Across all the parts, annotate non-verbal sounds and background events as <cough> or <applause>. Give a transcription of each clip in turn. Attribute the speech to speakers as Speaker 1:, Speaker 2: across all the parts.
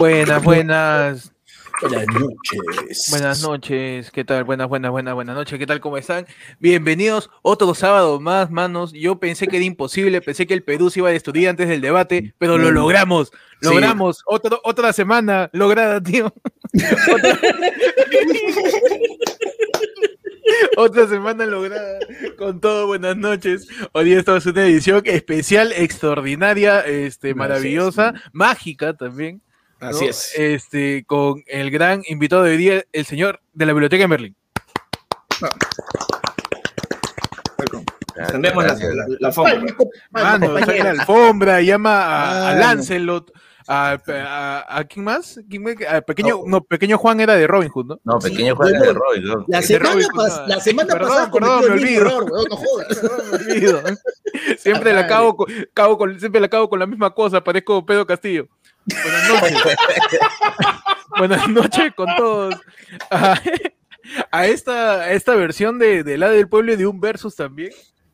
Speaker 1: Buenas, buenas.
Speaker 2: Buenas noches.
Speaker 1: Buenas noches, ¿qué tal? Buenas, buenas, buenas, buenas noches, ¿qué tal? ¿Cómo están? Bienvenidos otro sábado más, manos. Yo pensé que era imposible, pensé que el Perú se iba a destruir antes del debate, pero lo logramos, logramos. Otro, otra semana lograda, tío. otra... <laughs> otra semana lograda con todo, buenas noches. Hoy día estamos en una edición especial, extraordinaria, este, maravillosa, mágica también.
Speaker 2: Así
Speaker 1: ¿no?
Speaker 2: es.
Speaker 1: Este, con el gran invitado de hoy día, el señor de la Biblioteca de Merlín.
Speaker 2: Tendemos la, la, la alfombra.
Speaker 1: Mano, saca la alfombra, llama a, a
Speaker 2: Ah,
Speaker 1: Lancelot, a, a, a quién más? ¿Quién me- a pequeño, no, pequeño Juan era de Robin Hood, ¿no?
Speaker 3: No, pequeño Juan
Speaker 2: Bueno,
Speaker 3: de Roy, ¿no?
Speaker 2: La semana,
Speaker 1: Robin Hood,
Speaker 2: pas-
Speaker 1: no.
Speaker 2: la semana
Speaker 1: Perdón,
Speaker 2: pasada
Speaker 1: perdón,
Speaker 2: cometió
Speaker 1: me
Speaker 2: el mismo
Speaker 1: olvido.
Speaker 2: error, weón, no jodas. <laughs>
Speaker 1: Me olvido. Siempre la acabo con, acabo con- siempre la acabo con la misma cosa, parezco Pedro Castillo. Buenas noches. <laughs> Buenas noches con todos. A, a esta, a esta versión de, de la del pueblo y de un versus también.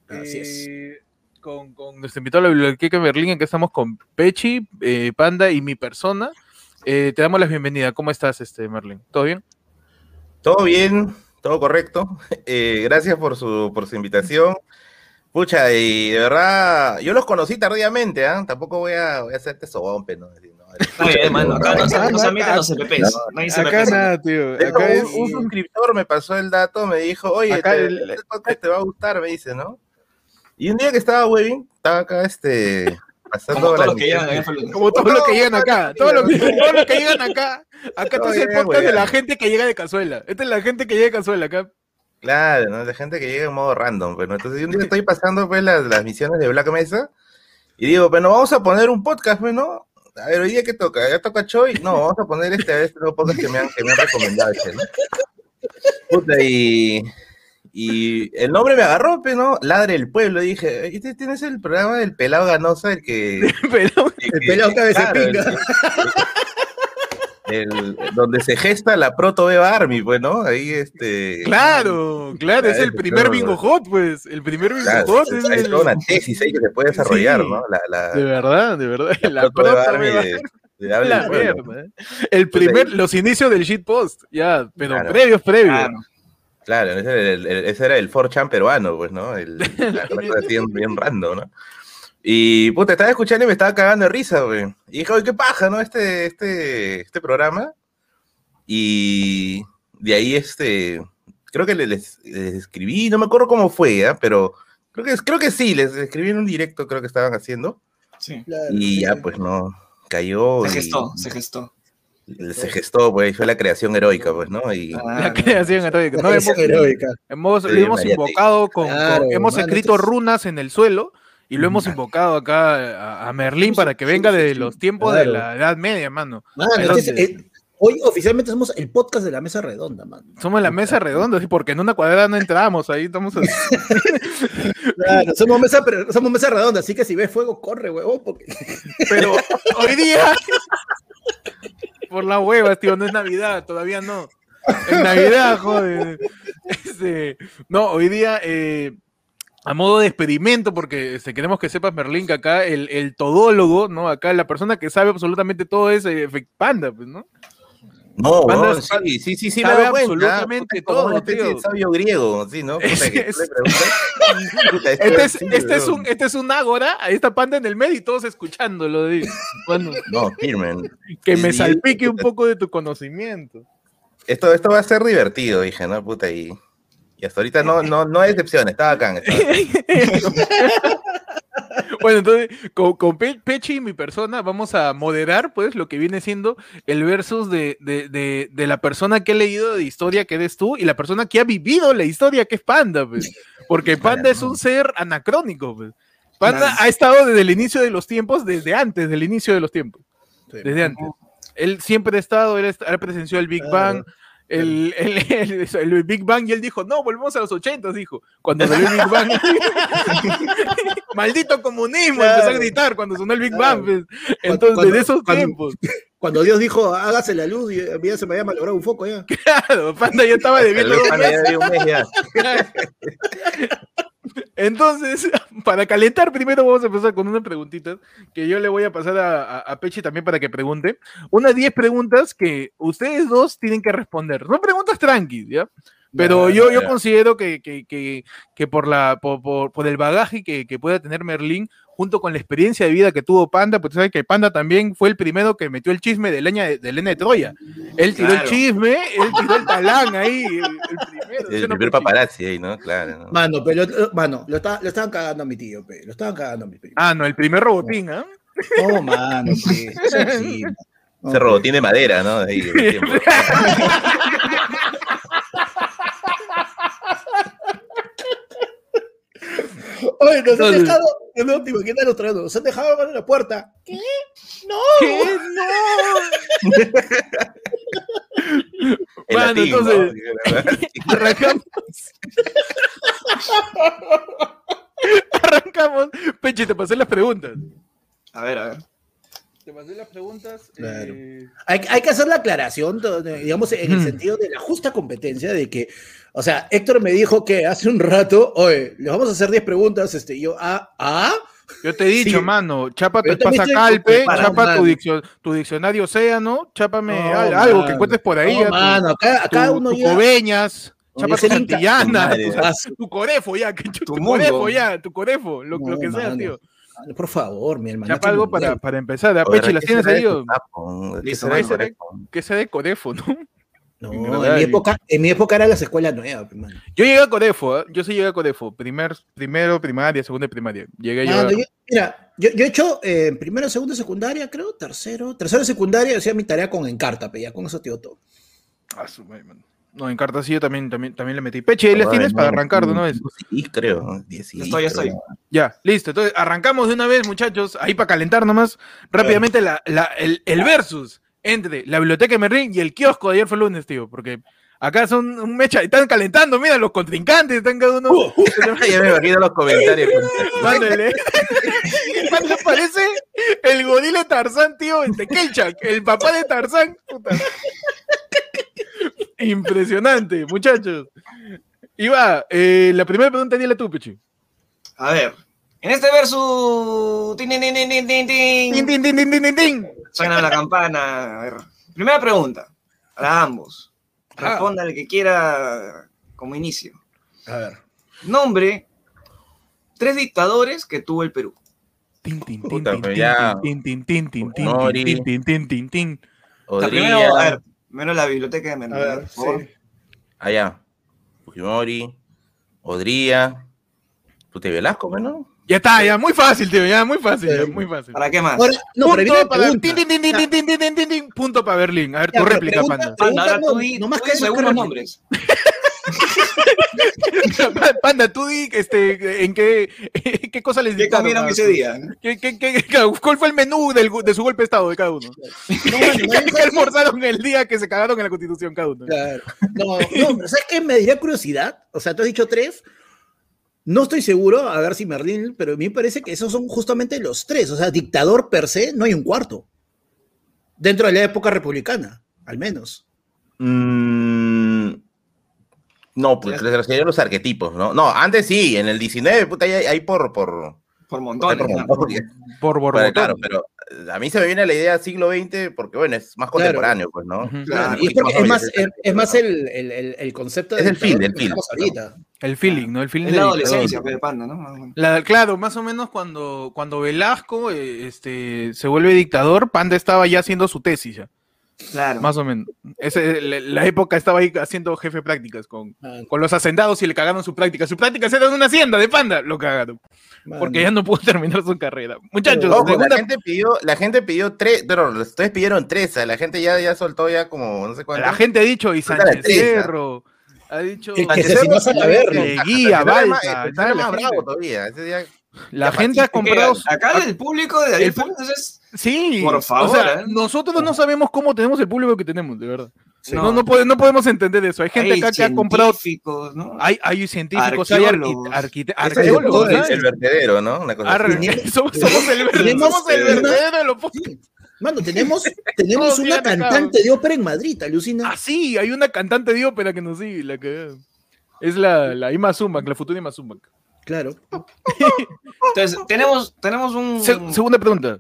Speaker 2: Así es.
Speaker 1: Eh, Con, con nuestro invitado a la biblioteca de Berlín, en que estamos con Pechi, eh, Panda y mi persona. Eh, te damos la bienvenida. ¿Cómo estás, este Merlin? ¿Todo bien?
Speaker 3: Todo bien, todo correcto. <laughs> Eh, gracias por su, por su invitación. Pucha, y de verdad, yo los conocí tardíamente, ¿ah? Tampoco voy a, voy a hacerte sobón, no.
Speaker 4: Está bien, mano. Acá no se, no se admiten los CPPs.
Speaker 1: Acá nada, tío. Acá es-
Speaker 3: un, un suscriptor me pasó el dato, me dijo, oye,
Speaker 1: Acá
Speaker 3: te-
Speaker 1: el-
Speaker 3: este podcast te va a gustar, me dice, ¿no? Y un día que estaba webbing, estaba acá, este, <laughs> pasando
Speaker 4: Como todos los que llegan
Speaker 3: licencia.
Speaker 1: Como todo lo que llegan acá, todo lo que, llegan acá. Acá
Speaker 3: Todo
Speaker 1: este es el podcast de la gente que llega de cazuela. Esta es la gente que llega de cazuela acá.
Speaker 3: Claro, ¿no? La gente que llega en modo random, pues, ¿no? Entonces, un día estoy pasando, pues, las, las misiones de Black Mesa y digo, bueno, vamos a poner un podcast, pues, ¿no? A ver, hoy día que toca, ya toca Choi, no, vamos a poner este, a este nuevo podcast que me han, que me han recomendado. Puta, y, y el nombre me agarró, pues, ¿no? Ladre el pueblo, dije, este tienes el programa del pelado ganosa, el que... <laughs>
Speaker 1: Pero,
Speaker 3: el que-
Speaker 2: pelado que a veces
Speaker 3: claro, el-
Speaker 2: pinga.
Speaker 3: El- donde se gesta la proto Beba Army, pues, ¿no? Ahí, este...
Speaker 1: claro, claro, es el primer bingo hot, pues. El primer bingo
Speaker 3: Claro,
Speaker 1: hot es
Speaker 3: hay
Speaker 1: el.
Speaker 3: toda una tesis ahí que se puede desarrollar,
Speaker 1: Sí.
Speaker 3: ¿no? La, la,
Speaker 1: De verdad, de verdad. La,
Speaker 3: proto Beba Army de,
Speaker 1: la mierda. ¿eh? El primer, los inicios del shitpost, ya, pero
Speaker 3: Claro.
Speaker 1: previos, previos.
Speaker 4: Claro.
Speaker 3: Claro, ese era el, el- ese era el 4chan peruano, pues, ¿no? El, <laughs> la cosa así bien, bien random, ¿no? Y, puta, estaba escuchando y me estaba cagando de risa, güey. Y dije, oye, qué paja, ¿no? Este, este, este programa. Y de ahí, este, creo que le- les, les escribí, no me acuerdo cómo fue, ¿ah? Pero creo que, creo que sí, les escribí en un directo, creo que estaban haciendo.
Speaker 4: Sí.
Speaker 3: Y ya, pues, no, cayó.
Speaker 4: Se
Speaker 3: y-
Speaker 4: gestó, se gestó.
Speaker 3: se gestó, pues, fue la creación heroica, pues, ¿no? Y
Speaker 4: Ah,
Speaker 1: La creación heroica.
Speaker 2: La
Speaker 1: No,
Speaker 2: creación
Speaker 1: hemos,
Speaker 2: heroica.
Speaker 1: hemos-
Speaker 3: Sí,
Speaker 1: invocado con, con-
Speaker 2: Claro,
Speaker 1: hemos escrito runas en el suelo y lo hemos <laughs> invocado acá a, a Merlín para que venga de los tiempos de la Edad Media, mano.
Speaker 2: Mano,
Speaker 1: Entonces-
Speaker 2: es- eh, hoy oficialmente somos el podcast de la mesa redonda, mano.
Speaker 1: Somos la mesa redonda, sí, porque en una cuadrada no entramos, ahí estamos. así. <laughs>
Speaker 2: Claro, somos mesa, pero somos mesa redonda, así que si ves fuego, corre, huevón, porque <laughs>
Speaker 1: Pero hoy día, por las huevas, tío, no es Navidad, todavía no. En Navidad, joder. Este, no, hoy día, eh, a modo de experimento, porque este, queremos que sepas, Merlín, que acá el, el todólogo, ¿no? Acá la persona que sabe absolutamente todo es eh, Panda, pues, ¿no?
Speaker 3: No, weón,
Speaker 1: sa-
Speaker 3: sí, sí, sí,
Speaker 1: sabe
Speaker 3: cuenta.
Speaker 1: absolutamente
Speaker 3: es como
Speaker 1: todo, tío.
Speaker 3: de sabio griego, sí, ¿no? Puta,
Speaker 1: Es-
Speaker 3: que <laughs>
Speaker 1: es- Este es, este es un, este es un ágora, ahí está Panda en el medio y todos escuchándolo. di. Bueno, <laughs>
Speaker 3: No, firmen.
Speaker 1: que me salpique un poco de tu conocimiento.
Speaker 3: Esto, esto va a ser divertido, dije, ¿no? Puta, y, y hasta ahorita no, no, no hay excepción, está bacán. está bacán. <laughs>
Speaker 1: Bueno, entonces, con, con Pe- Pechi y mi persona vamos a moderar, pues, lo que viene siendo el versus de, de, de, de la persona que ha leído de historia que eres tú y la persona que ha vivido la historia que es Panda, pues. Porque Panda es un ser anacrónico, pues. Panda ha estado desde el inicio de los tiempos, desde antes del inicio de los tiempos, desde antes. Él siempre ha estado, él, presenció el Big. Bang, el, el, el- el Big Bang, y él dijo, no, volvemos a los 80, dijo. Cuando salió el Big Bang. <laughs> Maldito comunismo,
Speaker 2: Claro.
Speaker 1: empezó a gritar cuando sonó el Big
Speaker 2: Claro.
Speaker 1: Bang. pues. Entonces,
Speaker 2: cuando-
Speaker 1: de esos
Speaker 2: cuando-
Speaker 1: tiempos, <laughs>
Speaker 2: Cuando Dios dijo, hágase la luz, y a mí ya se me había malogrado un foco ya. <laughs>
Speaker 1: claro, Panda ya estaba debiendo Entonces, <laughs> para calentar, primero vamos a empezar con unas preguntitas que yo le voy a pasar a, a, a Pechi también para que pregunte. Unas 10 preguntas que ustedes dos tienen que responder. Son preguntas tranquilas, ¿ya? Pero yo, yo considero que, que, que, que por, la, por, por, por el bagaje que, que pueda tener Merlín, junto con la experiencia de vida que tuvo Panda, pues sabes que Panda también fue el primero que metió el chisme de leña de, de Elena de Troya. Él tiró
Speaker 4: Claro.
Speaker 1: el chisme, él tiró el talán ahí, el, el primero. ¿sí
Speaker 3: El
Speaker 1: o no,
Speaker 3: primer paparazzi ahí, ¿no? Claro. ¿no?
Speaker 2: Mano, pero lo- mano, lo, está- lo estaban cagando a mi tío, pe. Lo estaban cagando a mi primo.
Speaker 1: Ah, no, el primer robotín, ¿ah? <laughs>
Speaker 2: No, mano, pe. Eso sí, mano. No,
Speaker 3: Ese robotín de madera, ¿no? Ahí, <laughs> <laughs>
Speaker 2: Oye, nos han dejado. No, te imaginas los tranos, Nos han dejado abrir la puerta. ¿Qué? No.
Speaker 1: ¿Qué? No. Bueno,
Speaker 3: latín, ¿no?
Speaker 1: entonces- <laughs> Arrancamos. <laughs> Arrancamos. Pechi, te pasé las preguntas.
Speaker 4: A ver, a ver.
Speaker 1: Te pasé las preguntas.
Speaker 2: Claro.
Speaker 1: eh,
Speaker 2: Hay, hay que hacer la aclaración, digamos, en el
Speaker 1: Mm.
Speaker 2: sentido de la justa competencia, de que, o sea, Héctor me dijo que hace un rato, oye, le vamos a hacer 10 preguntas, este, y yo, ah, ah,
Speaker 1: Yo te he dicho,
Speaker 2: Sí.
Speaker 1: mano, chapa tu
Speaker 2: Pero también
Speaker 1: pasa
Speaker 2: estoy
Speaker 1: calpe,
Speaker 2: preparado,
Speaker 1: chapa tu, diccionario océano, chápame
Speaker 2: No,
Speaker 1: al- algo que encuentres por ahí.
Speaker 2: no,
Speaker 1: tu-
Speaker 2: mano, acá, acá
Speaker 1: tu,
Speaker 2: uno
Speaker 1: tu
Speaker 2: ya...
Speaker 1: cobeñas, chapa tu santillana, tu, tu corefo ya, <laughs> tu, corefo ya, tu corefo, lo,
Speaker 2: No,
Speaker 1: lo que sea,
Speaker 2: mano.
Speaker 1: tío.
Speaker 2: Por favor, mi hermano.
Speaker 1: Chapa algo para, para empezar. ¿ah? ¿las
Speaker 3: ¿qué
Speaker 1: tienes ahí? Que sea de corefo, ¿no?
Speaker 2: No, en mi,
Speaker 1: y-
Speaker 2: época, en mi época era las escuelas nuevas, hermano.
Speaker 1: Yo llegué a Corefo, ¿ah? yo sí llegué a Corefo, primer, primero primaria, segunda y primaria. Llegué yo.
Speaker 2: Mano,
Speaker 1: a-
Speaker 2: yo- mira, yo, yo he hecho eh, primero, segundo, secundaria, creo, tercero, tercero, secundaria, hacía mi tarea con Encarta, pe, ya con eso digo todo.
Speaker 1: Ah, su madre, mano. No, en yo también, también, también le metí. Peche, ¿ahí las
Speaker 3: Ay,
Speaker 1: tienes
Speaker 3: no,
Speaker 1: para arrancar de una vez?
Speaker 3: Sí, creo.
Speaker 4: Ya estoy, ya estoy.
Speaker 1: Ya, listo. Entonces, arrancamos de una vez, muchachos, ahí para calentar nomás rápidamente la, la- el, el versus entre la biblioteca de Merlín y el kiosco de ayer fue lunes, tío, porque acá son un mecha, están calentando, mira, los contrincantes, están cada uno. <laughs>
Speaker 3: ya me imagino los <laughs> comentarios. <laughs>
Speaker 1: Mándale. Mano, parece el gorila de Tarzán, tío, el Tekelchak, el papá de Tarzán. puta. Impresionante, muchachos. Y va, eh, la primera pregunta, dile tú, Pechi.
Speaker 4: A ver. En este verso. tin, tin, tin, tin, tin, tin, tin.
Speaker 1: Tin, tin, tin, tin, tin, tin, tin.
Speaker 4: Suena la campana. A ver. Primera pregunta. Para ambos. Responda el que quiera como inicio.
Speaker 2: A ver.
Speaker 4: Nombre. Tres dictadores que tuvo el Perú.
Speaker 1: Tin, tin, tin, tin, tin, tin, tin, tin, tin, tin, tin, tin, tin, tin, tin
Speaker 4: menos la biblioteca de Mendoza.
Speaker 2: Sí.
Speaker 3: Allá. Fujimori, Odría. Tú te Velasco, ¿no?
Speaker 1: Ya está, ya muy fácil, tío, ya muy fácil, muy fácil.
Speaker 4: ¿Para qué más?
Speaker 1: Punto para Berlín. A ver, tu réplica, Panda.
Speaker 4: Tú,
Speaker 2: no,
Speaker 4: tú,
Speaker 2: más
Speaker 4: que
Speaker 2: seguro
Speaker 4: nombres. <laughs> <laughs>
Speaker 1: Panda, tú di, este, en qué, <laughs> qué cosa les
Speaker 4: ¿Qué comieron
Speaker 1: a-
Speaker 4: ese día?
Speaker 1: ¿Qué, qué, qué- <laughs> ¿Cuál fue el menú del, de su golpe de estado de cada uno?
Speaker 2: No, mano, no hay
Speaker 1: ¿Qué almorzaron el día que se cagaron en la constitución cada uno?
Speaker 2: Claro. No, no, pero ¿sabes qué? Me daría curiosidad. O sea, tú has dicho tres. No estoy seguro, a ver si Merlín, pero a mí me parece que esos son justamente los tres. O sea, dictador per se, no hay un cuarto. Dentro de la época republicana, al menos.
Speaker 3: Mm, no, pues se los arquetipos, ¿no? No, antes sí, en el 19, puta, ahí, ahí por, por,
Speaker 4: Por montones.
Speaker 3: por
Speaker 1: Borbotón.
Speaker 3: claro, pero eh, a mí se me viene la idea siglo XX porque, bueno, es más contemporáneo, pues, ¿no?
Speaker 4: Claro.
Speaker 2: y es, porque es más, es, es más el, el, el, el concepto
Speaker 3: Es
Speaker 2: de
Speaker 3: el feel, el feel,
Speaker 2: ahorita.
Speaker 1: El feeling, ¿no? El feeling
Speaker 4: la adolescencia, pues, de panda, ¿no?
Speaker 1: La- claro, más o menos cuando, cuando Velasco eh, este, se vuelve dictador, Panda estaba ya haciendo su tesis, ya,
Speaker 4: Claro.
Speaker 1: más o menos. Ese- la, la época estaba ahí haciendo jefe de prácticas con,
Speaker 2: Ah,
Speaker 1: con los hacendados y le cagaron su práctica. Su práctica era en una hacienda de Panda, lo cagaron, porque ya no pudo <laughs> terminar su carrera. Muchachos,
Speaker 3: Ojo,
Speaker 1: segunda-
Speaker 3: la gente pidió, la gente pidió tres, pero ustedes pidieron tres, la gente ya, ya soltó ya como, no sé cuánto.
Speaker 1: la gente ha dicho, y Sánchez. Cerro, ha dicho...
Speaker 2: Que- que se vas a verlo.
Speaker 1: de guía, balsa,
Speaker 3: Está más bravo todavía. ese día-
Speaker 1: La
Speaker 3: Ya,
Speaker 1: gente ha comprado...
Speaker 4: Acá el público de
Speaker 1: El
Speaker 4: Ariel Fernández es.
Speaker 1: Sí,
Speaker 4: Por favor,
Speaker 1: o sea,
Speaker 4: ¿eh?
Speaker 1: nosotros no sabemos cómo tenemos el público que tenemos, de verdad.
Speaker 4: Sí.
Speaker 1: No, no, pode- no podemos entender eso. Hay gente
Speaker 4: hay
Speaker 1: acá que ha comprado. Hay, hay científicos, hay
Speaker 4: Arqueólogos.
Speaker 1: arquite-
Speaker 2: Ese es
Speaker 1: arqueólogos.
Speaker 3: es el vertedero, ¿no? Una cosa
Speaker 1: Ar-
Speaker 3: así. <laughs>
Speaker 1: Somos, somos el, ver-
Speaker 2: tenemos
Speaker 1: somos el
Speaker 2: una-
Speaker 1: verdadero de los.
Speaker 2: Mano, tenemos, tenemos una cantante de ópera en Madrid, alucina.
Speaker 1: Ah, sí, hay una cantante de ópera que nos sigue, la que es la, la Ima Zumbak, la futura Ima Zumbak.
Speaker 2: Claro. <laughs>
Speaker 4: Entonces, tenemos, tenemos un.
Speaker 1: Se- segunda pregunta.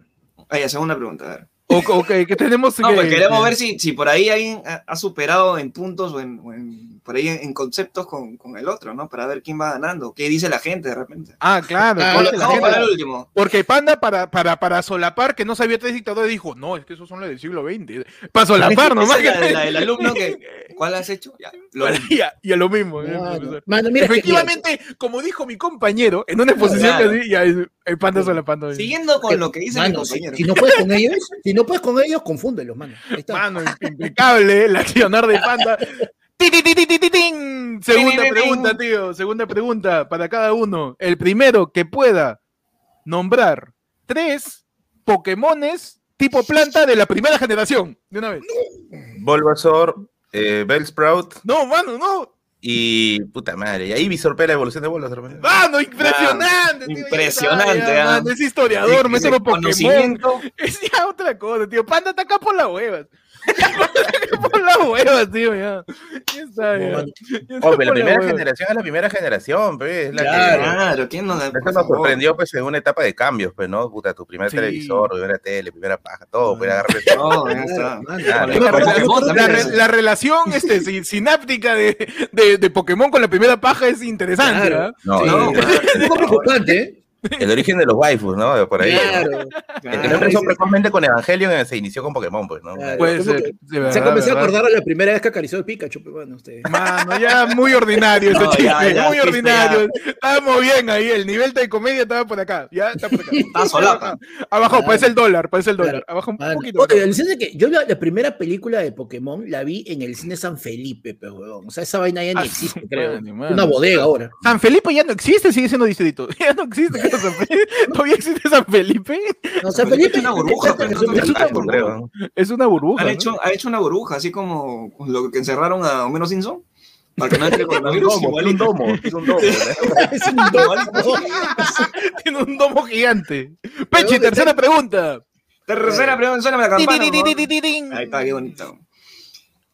Speaker 4: Ah, ya, segunda pregunta. a ver.
Speaker 1: O, ok, que tenemos <laughs>
Speaker 4: No,
Speaker 1: que-
Speaker 4: pues queremos ver si, si por ahí alguien ha, ha superado en puntos o en, o en- por ahí en, conceptos con, con el otro, ¿no? Para ver quién va ganando, qué dice la gente de repente.
Speaker 1: Ah, claro.
Speaker 2: Ah,
Speaker 1: la
Speaker 4: para el último.
Speaker 1: Porque Panda, para, para, para solapar que no sabía tres dictadores, dijo, no, es que esos son los del siglo XX. Para solapar, nomás.
Speaker 4: La, la del alumno que. ¿Cuál has hecho? Ya, lo-
Speaker 1: y, a, y a lo mismo. eh,
Speaker 2: mano, mira que-
Speaker 1: Efectivamente, como dijo mi compañero, en una exposición
Speaker 4: Claro.
Speaker 1: que así, ya el, el Panda solapando.
Speaker 4: Siguiendo con lo que dice mi
Speaker 2: Mano, si,
Speaker 4: compañero.
Speaker 2: si no puedes con ellos, si no puedes con ellos, confúndelos, mano.
Speaker 1: Mano, impecable, el <laughs> accionar de Panda. Ti, ti, ti, ti, ti, ti, tin. Segunda pregunta, tío. Segunda pregunta para cada uno. El primero que pueda nombrar tres Pokémones tipo planta de la primera generación. De una vez.
Speaker 3: Bulbasaur, eh, Bellsprout
Speaker 1: No, mano, no.
Speaker 3: y puta madre. Y ahí Visorpe la evolución de Bulbasaur.
Speaker 1: Mano, impresionante. tío,
Speaker 4: impresionante,
Speaker 1: ya,
Speaker 4: ah.
Speaker 1: mano, es historiador, es solo Pokémon.
Speaker 4: conocimiento. <laughs>
Speaker 1: Es ya otra cosa, tío. Panda está acá por las huevas. Por las huevas, tío, ya. Ya está, ya.
Speaker 3: Oh, pero la primera generación es la primera generación, pues. Es la
Speaker 2: Claro.
Speaker 3: que.
Speaker 4: Claro, ¿quién nos
Speaker 3: Eso nos sorprendió pues en una etapa de cambios, pues, ¿no? Puta, tu primer
Speaker 1: Sí.
Speaker 3: televisor, primera tele, primera paja, todo, pues agarrar
Speaker 4: No, ya está.
Speaker 2: mano.
Speaker 3: Claro.
Speaker 2: Yo me
Speaker 1: La, la la relación este, si- sináptica de, de, de Pokémon con la primera paja es interesante.
Speaker 2: Claro.
Speaker 1: ¿ah?
Speaker 3: No,
Speaker 2: Sí.
Speaker 3: no,
Speaker 2: Es un poco preocupante, ¿eh?
Speaker 3: El origen de los waifus, ¿no? Por ahí. ¿no?
Speaker 2: Claro.
Speaker 3: El que
Speaker 2: Claro.
Speaker 3: no empezó precozmente con Evangelion se inició con Pokémon, pues, ¿no?
Speaker 2: Claro.
Speaker 1: Puede
Speaker 2: como
Speaker 1: ser.
Speaker 2: que
Speaker 1: de
Speaker 2: Se
Speaker 1: verdad,
Speaker 2: comenzó a
Speaker 1: verdad.
Speaker 2: acordar de la primera vez que acarició el Pikachu, pero bueno, usted.
Speaker 1: Mano, ya muy ordinario ese
Speaker 4: No,
Speaker 1: chiste,
Speaker 4: ya, ya,
Speaker 1: muy
Speaker 4: chiste,
Speaker 1: ordinario. Estábamos bien ahí, el nivel de comedia estaba por acá. Ya está por acá.
Speaker 4: Está solapa.
Speaker 1: Abajo,
Speaker 2: Claro.
Speaker 1: parece el dólar, parece el dólar.
Speaker 2: Claro.
Speaker 1: Abajo un poquito.
Speaker 2: oye, el cine que yo la, la primera película de Pokémon la vi en el cine San Felipe, pero huevón. O sea, esa vaina ya ni
Speaker 1: Ah,
Speaker 2: existe, creo. Una bodega ahora.
Speaker 1: San Felipe ya no existe, sigue siendo distrito. <laughs> Ya no existe. <laughs> creo, San Felipe. <laughs> ¿Todavía existe San Felipe?
Speaker 2: No, San
Speaker 4: Felipe es una burbuja,
Speaker 2: es-
Speaker 4: pero
Speaker 2: es-
Speaker 4: no
Speaker 2: es-
Speaker 4: tan
Speaker 2: es-
Speaker 1: una burbuja.
Speaker 4: Han
Speaker 1: ¿no?
Speaker 4: hecho, ha hecho una burbuja, así como lo que encerraron a Homero Simpson. Para que no entre <laughs> coronavirus.
Speaker 3: es un domo, es un domo.
Speaker 2: es un domo.
Speaker 1: Tiene un domo <laughs> gigante. Pechi, tercera pregunta.
Speaker 4: Tercera pregunta, suena la campana. Ahí está, qué bonito.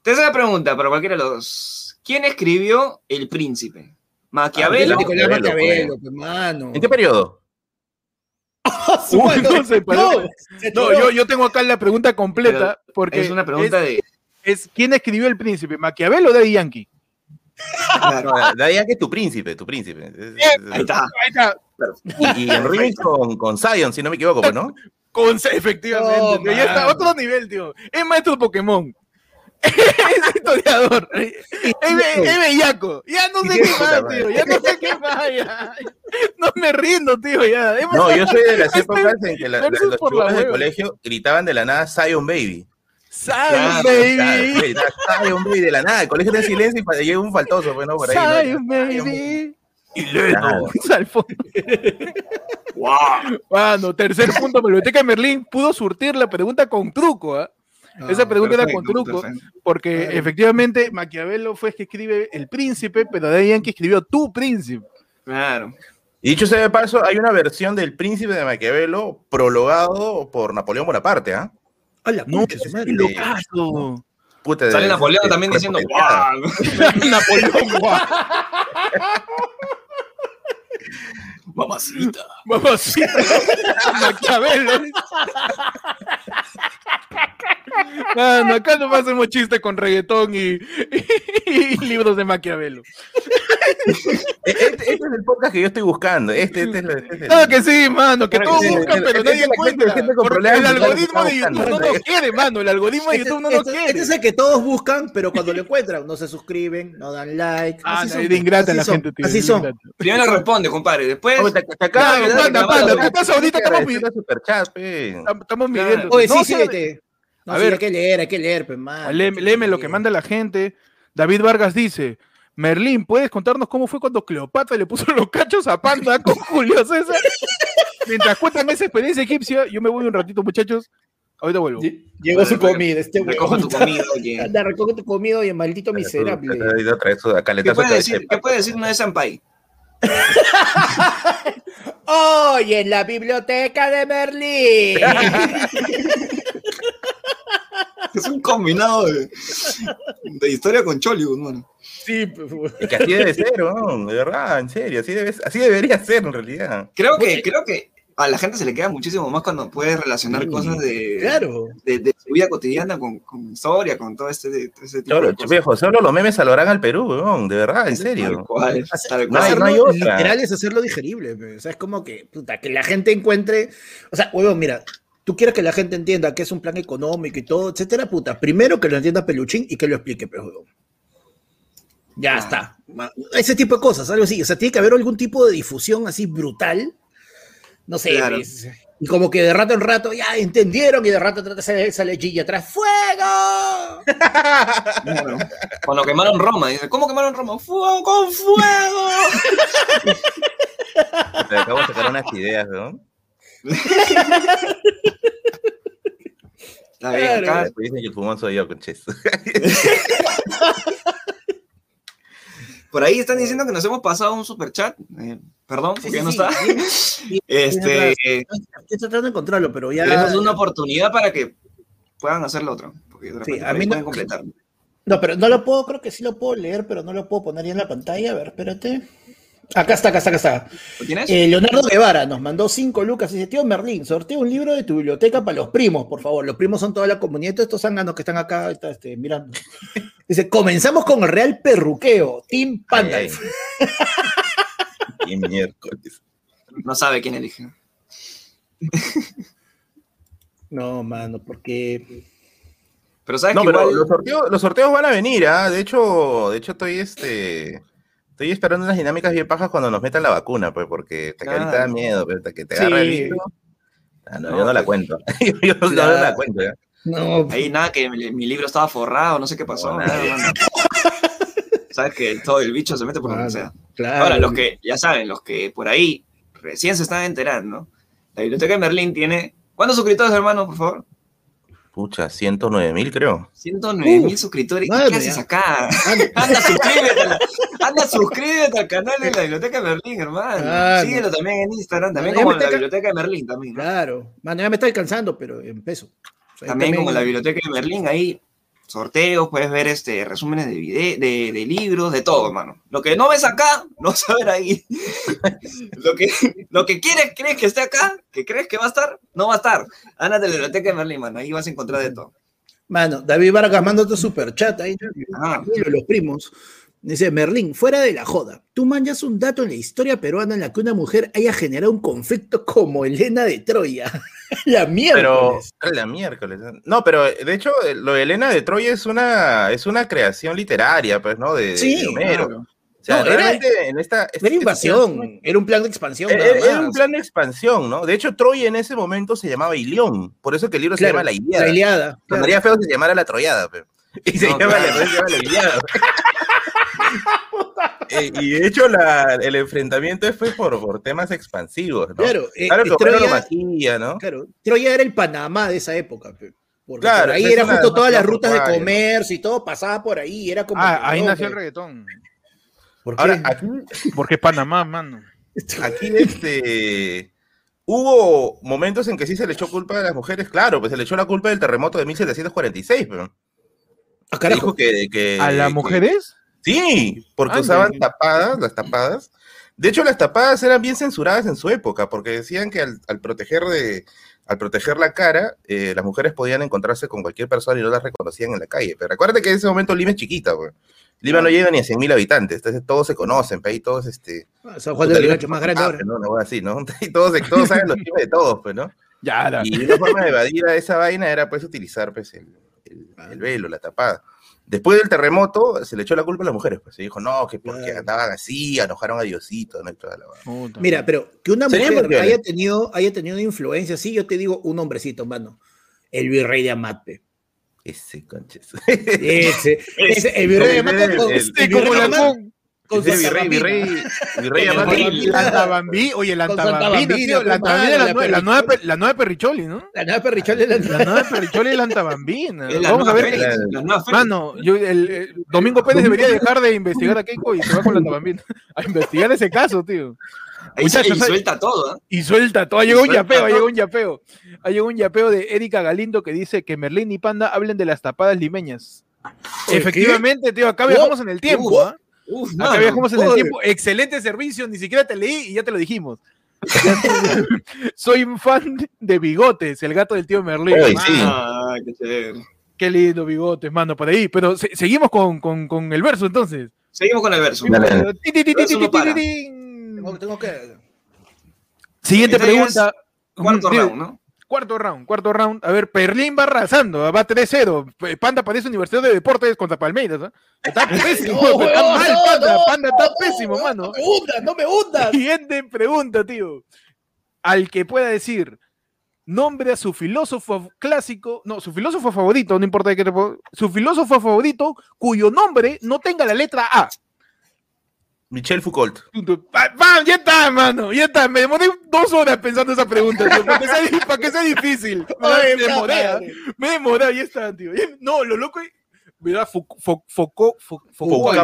Speaker 4: Tercera pregunta para cualquiera de los dos. ¿Quién escribió El Príncipe? ¿Maquiavelo?
Speaker 2: Nicolás
Speaker 3: Maquiavelo,
Speaker 2: Maquiavelo, pues, mano.
Speaker 3: ¿En qué periodo? <laughs>
Speaker 1: Uy, no
Speaker 2: No, se
Speaker 1: No,
Speaker 2: atoró.
Speaker 1: yo, yo tengo acá la pregunta completa porque
Speaker 4: Es una pregunta
Speaker 1: es,
Speaker 4: de.
Speaker 1: es ¿quién escribió El Príncipe? ¿Maquiavelo o Daddy Yankee?
Speaker 4: Claro,
Speaker 3: a que es tu príncipe, tu príncipe.
Speaker 4: Ahí está.
Speaker 1: Ahí está.
Speaker 3: Y, y en remix con, con Zion, si no me equivoco, pues, ¿no?
Speaker 1: Con efectivamente. Tío, ya está otro nivel, tío. Es maestro Pokémon. <laughs> es historiador. Es, be- es bellaco. Ya no sé qué más, tío. Ya no sé qué <laughs> más. Ya. No me rindo, tío. Ya.
Speaker 3: No, yo soy de las <laughs> épocas en que la- la-
Speaker 1: versus
Speaker 3: los chicos del colegio gritaban de la nada Zion Baby.
Speaker 1: Zion,
Speaker 4: Claro,
Speaker 1: baby.
Speaker 3: Zion Baby de la nada. El colegio está en silencio y llega un faltoso, pues, ¿no? Por ahí. ¿no?
Speaker 1: Zion, baby. Y fondo.
Speaker 4: ¡Wow!
Speaker 1: Bueno, tercer punto, Biblioteca de Merlín pudo surtir la pregunta con truco, ¿ah? Esa pregunta era con
Speaker 4: Perfecto,
Speaker 1: truco,
Speaker 4: perfecto.
Speaker 1: porque
Speaker 2: Claro.
Speaker 1: efectivamente Maquiavelo fue el que escribe El Príncipe, pero de ahí que escribió Tu Príncipe.
Speaker 4: Claro.
Speaker 3: Y dicho sea de paso, hay una versión del Príncipe de Maquiavelo prologado por Napoleón Bonaparte, ¿ah?
Speaker 2: A la.
Speaker 1: ¡Qué locazo!
Speaker 3: Puta,
Speaker 4: Sale
Speaker 3: de-
Speaker 4: Napoleón
Speaker 3: de-
Speaker 4: también
Speaker 3: de-
Speaker 4: diciendo ¡Wow! <laughs> <laughs>
Speaker 1: Napoleón, guau.
Speaker 4: Mamacita.
Speaker 1: Mamacita. <laughs> Maquiavelo. Mano, acá no hacemos chistes con reggaetón y, y- y libros de Maquiavelo.
Speaker 3: Este, este es el podcast que yo estoy buscando. Este, este es, el- este es el-
Speaker 1: Claro que sí, mano, que
Speaker 3: Claro
Speaker 1: todos
Speaker 3: sí,
Speaker 1: buscan,
Speaker 3: el-
Speaker 1: pero nadie encuentra. Porque el algoritmo de YouTube no nos quiere, mano. El algoritmo de
Speaker 2: Este,
Speaker 1: YouTube no nos
Speaker 2: este-
Speaker 1: quiere.
Speaker 2: este es el que todos buscan, pero cuando lo encuentran, no se suscriben, no dan like.
Speaker 1: Ah,
Speaker 2: así
Speaker 1: no,
Speaker 2: son,
Speaker 1: es de ingrata
Speaker 2: así
Speaker 1: la
Speaker 2: son,
Speaker 1: gente, tío.
Speaker 2: Así son.
Speaker 4: Primero responde, compadre. Después.
Speaker 3: Oye, te- dar
Speaker 1: panda, panda, tú estás ahorita, estamos
Speaker 3: pe.
Speaker 1: Estamos midiendo.
Speaker 2: Oye, sí,
Speaker 1: No, A
Speaker 2: sí,
Speaker 1: ver.
Speaker 2: hay que leer, hay que leer, pues, man.
Speaker 1: Léeme, léeme lo que manda la gente. David Vargas dice: Merlín, ¿puedes contarnos cómo fue cuando Cleopatra le puso <laughs> los cachos a Panda con <laughs> Julio César? Mientras cuentan esa experiencia egipcia, yo me voy un ratito, muchachos. Ahorita vuelvo.
Speaker 2: Llegó su comida, este
Speaker 4: Recoja tu <laughs> comida, oye.
Speaker 2: Anda, recoge tu comida, oye, maldito miserable.
Speaker 4: ¿Qué puede
Speaker 3: de
Speaker 4: decir. ¿qué puede decir una de Sampai?
Speaker 2: Hoy en la biblioteca de Merlín. <laughs>
Speaker 4: Es un combinado de, de historia con Chollywood, mano.
Speaker 2: Sí, pues,
Speaker 3: Es que así debe ser, ¿no? De verdad, en serio, así, debe- así debería ser en realidad.
Speaker 4: Creo que, creo que a la gente se le queda muchísimo más cuando puede relacionar
Speaker 2: Sí,
Speaker 4: cosas de,
Speaker 2: claro.
Speaker 4: de, de su vida cotidiana con, con historia, con todo este, de- ese tipo
Speaker 3: Solo,
Speaker 4: de cosas.
Speaker 3: viejo, solo los memes salvarán al Perú, weón, de verdad, en
Speaker 4: Tal
Speaker 3: serio.
Speaker 4: cual,
Speaker 3: No
Speaker 4: cual.
Speaker 2: hacerlo
Speaker 3: no hay otra.
Speaker 2: literal es hacerlo digerible. pe. O sea, es como que, puta, que la gente encuentre. O sea, huevón, mira, tú quieres que la gente entienda que es un plan económico y todo, etcétera, puta. Primero que lo entienda Peluchín y que lo explique, pero. Ya
Speaker 4: Ah.
Speaker 2: está. Ese tipo de cosas, algo así. O sea, tiene que haber algún tipo de difusión así brutal. No sé.
Speaker 4: Claro.
Speaker 2: y como que de rato en rato, ya entendieron, y de rato en rato sale, sale Gigi atrás, ¡Fuego!
Speaker 4: Cuando quemaron Roma, dice, ¿cómo quemaron Roma? ¡Fuego con fuego! <laughs>
Speaker 3: Te acabo de sacar unas ideas, ¿no?
Speaker 4: Está bien,
Speaker 2: Claro.
Speaker 4: acá
Speaker 3: dicen que el fumón soy yo, conches.
Speaker 4: Por ahí están diciendo que nos hemos pasado un super chat. Eh, perdón, porque
Speaker 2: sí,
Speaker 4: no
Speaker 2: sí. <laughs>
Speaker 4: está. Este,
Speaker 2: Estoy tratando de encontrarlo, pero ya.
Speaker 4: tenemos una oportunidad para que puedan hacer lo otro. Porque
Speaker 2: a mí no-
Speaker 4: pueden completar.
Speaker 2: No, pero no lo puedo, creo que sí lo puedo leer, pero no lo puedo poner ya en la pantalla. A ver, espérate. Acá está, acá está, acá está. Eh, Leonardo Guevara nos mandó cinco lucas y dice, tío Merlín, sortea un libro de tu biblioteca para los primos, por favor. Los primos son toda la comunidad, todos estos zánganos que están acá está, este, mirando. <laughs> Dice, comenzamos con el Real Perruqueo, Team Panda.
Speaker 3: Y miércoles.
Speaker 4: No sabe quién elige.
Speaker 2: No, mano, porque...
Speaker 4: Pero sabes
Speaker 3: No,
Speaker 4: que
Speaker 3: pero
Speaker 4: igual-
Speaker 3: los sorteos, los sorteos van a venir, ¿ah? De hecho, de hecho estoy este. Estoy esperando unas dinámicas bien pajas cuando nos metan la vacuna, pues, porque te
Speaker 4: Claro.
Speaker 3: ahorita da miedo, pero hasta que te agarre el
Speaker 2: Sí.
Speaker 3: virus. Ah, no,
Speaker 4: No,
Speaker 3: yo no la
Speaker 4: pues.
Speaker 3: cuento. <laughs> yo no
Speaker 2: Claro.
Speaker 3: la cuento, ¿ya?
Speaker 2: No,
Speaker 4: Ahí nada, que mi, mi libro estaba forrado, no sé qué pasó.
Speaker 3: No, nada.
Speaker 4: Sabes que todo el bicho se mete por donde
Speaker 2: Claro.
Speaker 4: sea.
Speaker 2: claro.
Speaker 4: Ahora, los que, ya saben, los que por ahí recién se están enterando, la biblioteca de Merlín tiene. ¿Cuántos suscriptores, hermano, por favor?
Speaker 3: Pucha, 109 mil, creo.
Speaker 4: 109 mil
Speaker 2: Uf,
Speaker 4: suscriptores.
Speaker 2: madre
Speaker 4: ¿Qué haces acá?
Speaker 2: Anda.
Speaker 4: Suscríbete, a la- anda, suscríbete al canal de la Biblioteca de Merlín, hermano.
Speaker 2: Claro.
Speaker 4: Síguelo también en Instagram, también como la
Speaker 2: ca-
Speaker 4: Biblioteca de Merlín, también. ¿no?
Speaker 2: Claro, mano, ya me está alcanzando, pero en peso. O sea,
Speaker 4: También, como la Biblioteca de Merlín, ahí sorteos, puedes ver este, resúmenes de, vide- de, de libros, de todo, hermano. Lo que no ves acá, no vas a ver ahí. <laughs> lo, que, lo que quieres, crees que esté acá, que crees que va a estar, no va a estar. Ándate a la Biblioteca de Merlín, mano, ahí vas a encontrar de todo.
Speaker 2: Mano, David Vargas manda otro super chat ahí.
Speaker 4: Ah.
Speaker 2: Los primos. Dice, Merlín, fuera de la joda, tú mandas un dato en la historia peruana en la que una mujer haya generado un conflicto como Elena de Troya. <laughs> la mierda.
Speaker 3: Pero la miércoles. No, pero de hecho, lo de Elena de Troya es una, es una creación literaria, pues, ¿no? De, de
Speaker 2: Sí,
Speaker 3: Homero.
Speaker 4: claro.
Speaker 3: O sea,
Speaker 2: No, era-
Speaker 3: realmente en esta.
Speaker 2: Era invasión, era un plan de expansión.
Speaker 3: Era,
Speaker 2: nada
Speaker 3: era un plan de expansión, ¿no? De hecho, Troya en ese momento se llamaba Ilión. Por eso que el libro
Speaker 2: Claro,
Speaker 3: se llama La Iliada.
Speaker 2: La Iliada. claro.
Speaker 3: Feo si se llamara La Troyada, pe. <laughs> Y se llama,
Speaker 4: claro.
Speaker 3: la, se llama La Iliada. <laughs> Eh, y de hecho, la- el enfrentamiento fue por, por temas expansivos, ¿no?
Speaker 2: Claro, eh,
Speaker 3: Claro que
Speaker 2: eh, Troya,
Speaker 3: maquilla, ¿no?
Speaker 2: claro, Troya era el Panamá de esa época. Porque
Speaker 3: Claro,
Speaker 2: por ahí era
Speaker 3: una-
Speaker 2: justo todas
Speaker 3: una
Speaker 2: las rutas de comercio y todo pasaba por ahí. Era como
Speaker 1: Ah, ahí nació el reggaetón.
Speaker 2: ¿Por qué?
Speaker 3: Ahora, aquí,
Speaker 1: Porque es Panamá, mano. <laughs>
Speaker 3: aquí este, hubo momentos en que sí se le echó culpa a las mujeres, claro, pues se le echó la culpa del terremoto de 1746, pero
Speaker 2: Ah, carajo.
Speaker 3: dijo que, que-
Speaker 1: ¿A las
Speaker 3: que-
Speaker 1: mujeres?
Speaker 3: Sí, porque
Speaker 1: Ande.
Speaker 3: usaban tapadas, las tapadas. De hecho, las tapadas eran bien censuradas en su época, porque decían que al, al proteger de, al proteger la cara, eh, las mujeres podían encontrarse con cualquier persona y no las reconocían en la calle. Pero acuérdate que en ese momento Lima es chiquita, güey. Lima no llega ni a 100.000 habitantes, entonces todos se conocen, ahí todos este.
Speaker 2: Ah, San Juan es más grande
Speaker 3: Ah,
Speaker 2: ahora.
Speaker 3: ¿no? Hueá así, ¿no? <laughs> Y todos, todos saben los chismes de todos, pues, ¿no?
Speaker 1: Ya, la-
Speaker 3: Y una forma de evadir a esa vaina era pues utilizar pues el, el- el velo, la tapada. Después del terremoto se le echó la culpa a las mujeres, pues se dijo, no, que porque
Speaker 2: Claro.
Speaker 3: andaban así, enojaron a Diosito, ¿no? Y toda la.
Speaker 1: Puta.
Speaker 2: Mira, pero que una mujer haya tenido, haya tenido influencia, sí, yo te digo un hombrecito, mano. El virrey de Amate.
Speaker 3: Ese conches.
Speaker 2: Ese, <laughs> ese, el virrey de Amate con,
Speaker 3: el-
Speaker 1: como la con.
Speaker 2: Con su
Speaker 3: virrey, virrey, virrey
Speaker 4: El
Speaker 1: Antabambí, oye, el Antabambí, la nueva, Perricholi, ¿no?
Speaker 2: La nueva perrichole de la
Speaker 1: nueva Perricholi y la Antabambina.
Speaker 4: Es
Speaker 1: Vamos a ver. Mano, yo, el, el- Domingo Pérez debería dejar de investigar a Keiko y se va con la Antabambina <laughs> a investigar ese caso, tío.
Speaker 4: Ahí
Speaker 1: Muchachos,
Speaker 4: y suelta todo, ¿ah?
Speaker 1: Y suelta todo, ha llegado un yapeo, ha llegado un yapeo. Ha llegado un yapeo de Erika Galindo que dice que Merlín y Panda hablen de las tapadas limeñas. Efectivamente, tío, acá viajamos en el tiempo, ¿ah?
Speaker 4: Uf,
Speaker 1: Acá viajamos en el tiempo. Excelente servicio, ni siquiera te leí y ya te lo dijimos. <laughs> Soy un fan de Bigotes, el gato del tío Merlín. Mano,
Speaker 3: sí.
Speaker 4: Ah, qué.
Speaker 1: Qué lindo Bigotes, mano, por ahí. Pero se- seguimos con, con- con el verso entonces.
Speaker 4: Seguimos con el verso.
Speaker 2: Tengo, que.
Speaker 1: Siguiente
Speaker 4: Este
Speaker 1: pregunta.
Speaker 4: Cuarto round, ¿no?
Speaker 1: Cuarto round, cuarto round. A ver, Perlín va arrasando, va 3-0. P- Panda parece Universidad de Deportes contra Palmeiras. ¿ah? Está <laughs> pésimo,
Speaker 2: No,
Speaker 1: está mal,
Speaker 2: no,
Speaker 1: Panda.
Speaker 2: no,
Speaker 1: Panda está pésimo,
Speaker 2: no,
Speaker 1: mano.
Speaker 2: No me hundas, no me hundas.
Speaker 1: Siguiente pregunta, tío. Al que pueda decir, nombre a su filósofo clásico, no, su filósofo favorito, no importa de qué su filósofo favorito cuyo nombre no tenga la letra A.
Speaker 3: Michel Foucault.
Speaker 1: Pa- ¡Pam! Ya está, mano, ya está. Me demoré dos horas pensando esa pregunta, tío, para que sea, para que sea difícil. <laughs>
Speaker 2: Ay,
Speaker 1: me demoré, ¿ah? me demoré, ya está, tío. No, lo loco es, ¿verdad? Foucault, Foucault,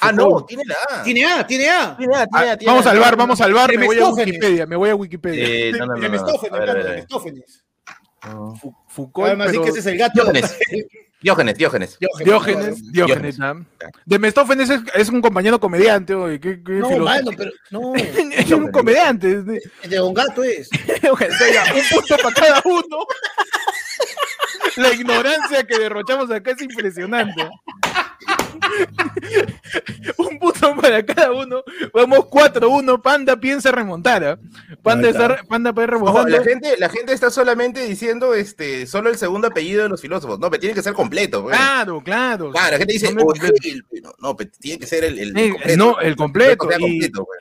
Speaker 3: Ah, no, tiene la A.
Speaker 2: Tiene A, tiene A.
Speaker 3: Tiene A, tiene
Speaker 1: Ah,
Speaker 3: A,
Speaker 1: vamos
Speaker 3: A.
Speaker 1: al bar, vamos al bar, me voy a. Wikipedia, me voy a Wikipedia.
Speaker 3: Eh.
Speaker 2: Demostófenes.
Speaker 3: No.
Speaker 1: Fu- Foucault,
Speaker 2: Además, sí
Speaker 1: pero-
Speaker 2: que ese es el gato. <laughs>
Speaker 3: Diógenes. Diógenes, Diógenes.
Speaker 1: Diógenes, ¿ah? Demestófenes es, es un compañero comediante, oye, qué, qué
Speaker 2: No,
Speaker 1: filósofo.
Speaker 2: mano, pero. No. <laughs>
Speaker 1: es un comediante. es de-
Speaker 2: De Don Gato es. <laughs>
Speaker 1: Oiga, un punto para cada uno. <laughs> La ignorancia que derrochamos acá es impresionante. <laughs> un punto para cada uno. Vamos 4-1. Panda piensa remontar. ¿ah? Panda,
Speaker 2: está.
Speaker 1: está, Panda puede remontar.
Speaker 3: la gente, la gente está solamente diciendo este, solo el segundo apellido de los filósofos. No, pero tiene que ser completo. pues.
Speaker 1: Claro, claro.
Speaker 3: Claro, la gente dice,
Speaker 1: No me
Speaker 3: "Oh, el- no, pero tiene que ser el, el completo.
Speaker 1: no, el completo,
Speaker 3: pues.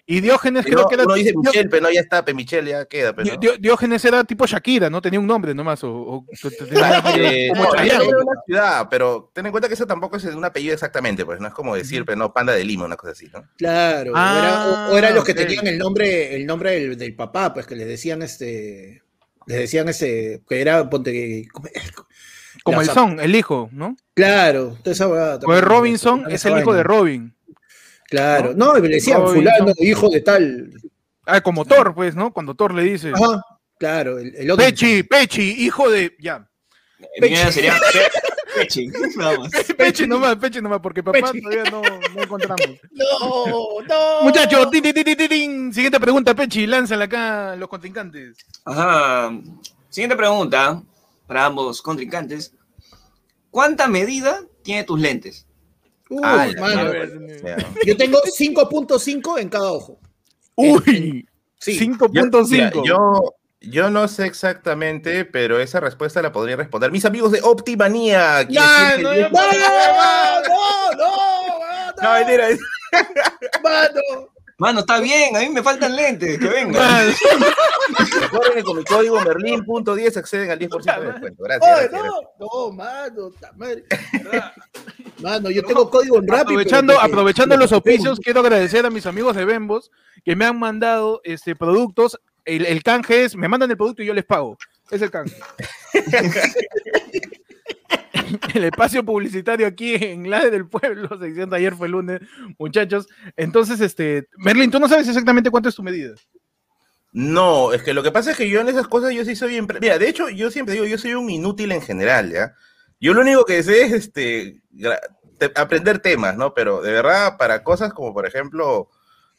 Speaker 1: Y Diógenes creo
Speaker 3: no,
Speaker 1: que era.
Speaker 3: uno dice Michel, pero no, ya está, pero Michel ya queda. Pero,
Speaker 1: Di- Di- Diógenes era tipo Shakira, ¿no? Tenía un nombre nomás. O, <laughs> tenía-
Speaker 3: Eh,
Speaker 1: como
Speaker 3: no,
Speaker 1: Chayanne.
Speaker 3: era una ciudad, pero ten en cuenta que eso tampoco es un apellido exactamente, pues no es como decir, pero no, panda de Lima, una cosa así, ¿no?
Speaker 2: Claro.
Speaker 1: Ah,
Speaker 2: era- o, o eran los que tenían el nombre, el nombre del, del papá, pues que les decían este. Les decían ese. Que era. Ponte que. ¿cómo-
Speaker 1: Como
Speaker 2: o
Speaker 1: el son, el hijo, ¿no?
Speaker 2: Claro, esa
Speaker 1: Pues Robinson es el hijo de. Robin.
Speaker 2: Claro. No, y le decían
Speaker 1: Robinson.
Speaker 2: fulano, hijo de tal.
Speaker 1: Ah, como Thor, pues, ¿no? Cuando Thor le dice.
Speaker 2: Ajá. Claro, el, el otro.
Speaker 1: Pechi, Pechi, hijo de. Ya.
Speaker 4: En mi sería Pechi, <laughs> nada más.
Speaker 1: Pechi nomás, Pechi nomás, porque papá todavía no, no encontramos. <laughs>
Speaker 2: No, no.
Speaker 1: Muchachos, tin, tin, tin, siguiente pregunta, Pechi, lánzala acá los contrincantes.
Speaker 4: Ajá. Siguiente pregunta para ambos contrincantes. ¿Cuánta medida tiene tus lentes?
Speaker 2: Uy,
Speaker 3: Ah, la
Speaker 2: mano, yo tengo 5.5 en cada ojo.
Speaker 1: Uy,
Speaker 2: Sí.
Speaker 3: Yo,
Speaker 1: 5.5.
Speaker 3: mira, yo, yo no sé exactamente, pero esa respuesta la podría responder mis amigos de Optimanía.
Speaker 1: Ya, no,
Speaker 2: No,
Speaker 3: 10%.
Speaker 2: no, no, no,
Speaker 3: No, mentira, es- <laughs>
Speaker 2: mano.
Speaker 4: Mano, está bien, a mí me faltan lentes, que venga.
Speaker 1: Man,
Speaker 3: Recuerden que con mi código Merlin.10 acceden al 10% de descuento. Gracias.
Speaker 2: Oye,
Speaker 3: gracias, gracias.
Speaker 2: no, no, mano. <laughs> Mano, yo tengo código en Rappi.
Speaker 1: aprovechando, aprovechando los oficios, quiero agradecer a mis amigos de Bembos que me han mandado este, productos. El, el canje es, me mandan el producto y yo les pago. Es el canje. <laughs> el espacio publicitario aquí en la del pueblo, sección de ayer fue lunes, muchachos. Entonces, este, Merlin, tú no sabes exactamente cuánto es tu medida.
Speaker 3: No, es que lo que pasa es que yo en esas cosas yo sí soy bien... Mira, de hecho, yo siempre digo, yo soy un inútil en general, ¿ya? Yo lo único que sé es este, gra- te- aprender temas, ¿no? Pero de verdad, para cosas como, por ejemplo,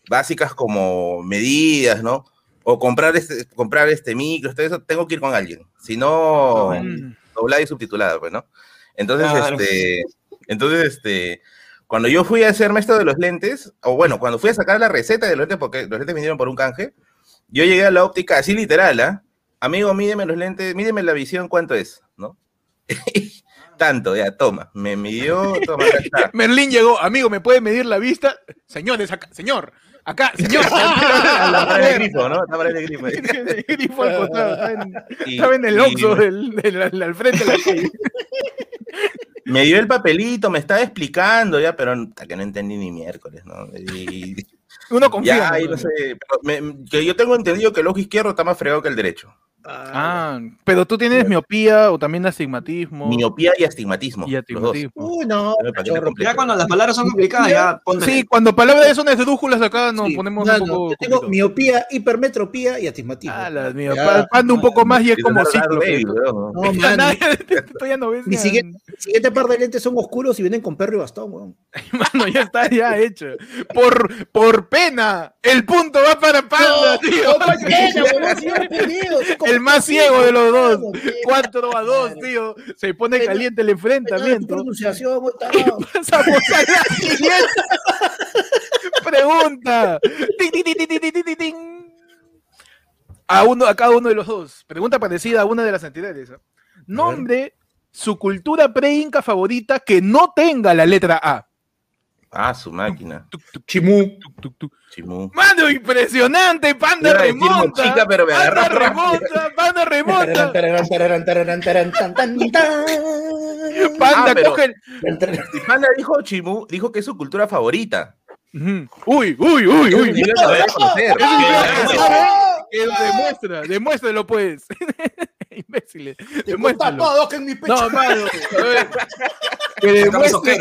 Speaker 3: básicas como medidas, ¿no? O comprar este, comprar este micro, todo eso, tengo que ir con alguien. Si no,
Speaker 1: Mm.
Speaker 3: doblada y subtitulada, pues, ¿no? Entonces,
Speaker 4: Claro.
Speaker 3: este, entonces, este, cuando yo fui a hacerme esto de los lentes, o bueno, cuando fui a sacar la receta de los lentes, porque los lentes vinieron por un canje, yo llegué a la óptica así literal, ¿ah? Amigo, mídeme los lentes, mídeme la visión, ¿cuánto es? ¿No? <laughs> Tanto, ya, toma. Me midió, toma, acá está. <laughs>
Speaker 1: Merlín llegó, amigo, ¿me puede medir la vista? Señores, acá, señor, acá, <laughs> señor.
Speaker 3: Está para el grifo, ¿no? Está para el grifo. <laughs>
Speaker 1: Grifo al costado, está en,
Speaker 3: Y-
Speaker 1: estaba en el
Speaker 3: y
Speaker 1: Oxxo del, del- del- al frente de la calle. <laughs>
Speaker 3: Me dio el papelito, me estaba explicando ya, pero hasta que no entendí ni miércoles, ¿no? Y,
Speaker 1: Uno confía.
Speaker 3: ya, ahí
Speaker 1: ¿no?
Speaker 3: no sé, pero me- que yo tengo entendido que el ojo izquierdo está más fregado que el derecho.
Speaker 1: Ah, pero tú tienes miopía o también astigmatismo.
Speaker 3: Miopía y astigmatismo.
Speaker 1: y.
Speaker 2: Uy, no.
Speaker 4: Ya cuando las palabras son complicadas, ya ponte.
Speaker 1: Sí, cuando palabras son esdrújulas acá nos
Speaker 2: Sí,
Speaker 1: ponemos
Speaker 2: mano,
Speaker 1: un poco.
Speaker 2: yo tengo
Speaker 1: complicado.
Speaker 2: miopía, hipermetropía y astigmatismo.
Speaker 1: Ah, la pa- Pando un poco más y es como ciclo.
Speaker 2: No,
Speaker 1: ya no ves.
Speaker 2: Mi siguiente, siguiente par de lentes son oscuros y vienen con perro y bastón, weón. <laughs>
Speaker 1: Mano, ya está ya hecho. Por, por pena, el punto va para Panda, tío.
Speaker 2: ¿cuál pena, weón? <laughs>
Speaker 1: El más ciego de los dos.
Speaker 2: Mano, qué
Speaker 1: 4 a 2,
Speaker 2: madre.
Speaker 1: tío. Se pone caliente el enfrentamiento.
Speaker 2: tarado.
Speaker 1: Pasamos a la siguiente <laughs> pregunta. A, uno, a cada uno de los dos. Pregunta parecida a una de las anteriores. ¿eh? Nombre su cultura pre-inca favorita que no tenga la letra A.
Speaker 3: Ah, su máquina.
Speaker 1: Tuc, tuc,
Speaker 2: Chimú.
Speaker 1: tuc, tuc, tuc.
Speaker 3: Chimú.
Speaker 1: Mano, impresionante. Panda remonta.
Speaker 3: mochica, pero me
Speaker 1: Panda remonta. Panda remonta. Panda
Speaker 3: Ah, pero-
Speaker 1: coge.
Speaker 3: Si Panda dijo Chimú, dijo que es su cultura favorita.
Speaker 1: Uy, uy, uy, uy. Demuestra, demuéstralo pues. <laughs> Imbéciles.
Speaker 2: Te gusta
Speaker 1: Demuéstralo.
Speaker 2: todo que en mi pecho.
Speaker 1: No, mano. <laughs> Que demuestre,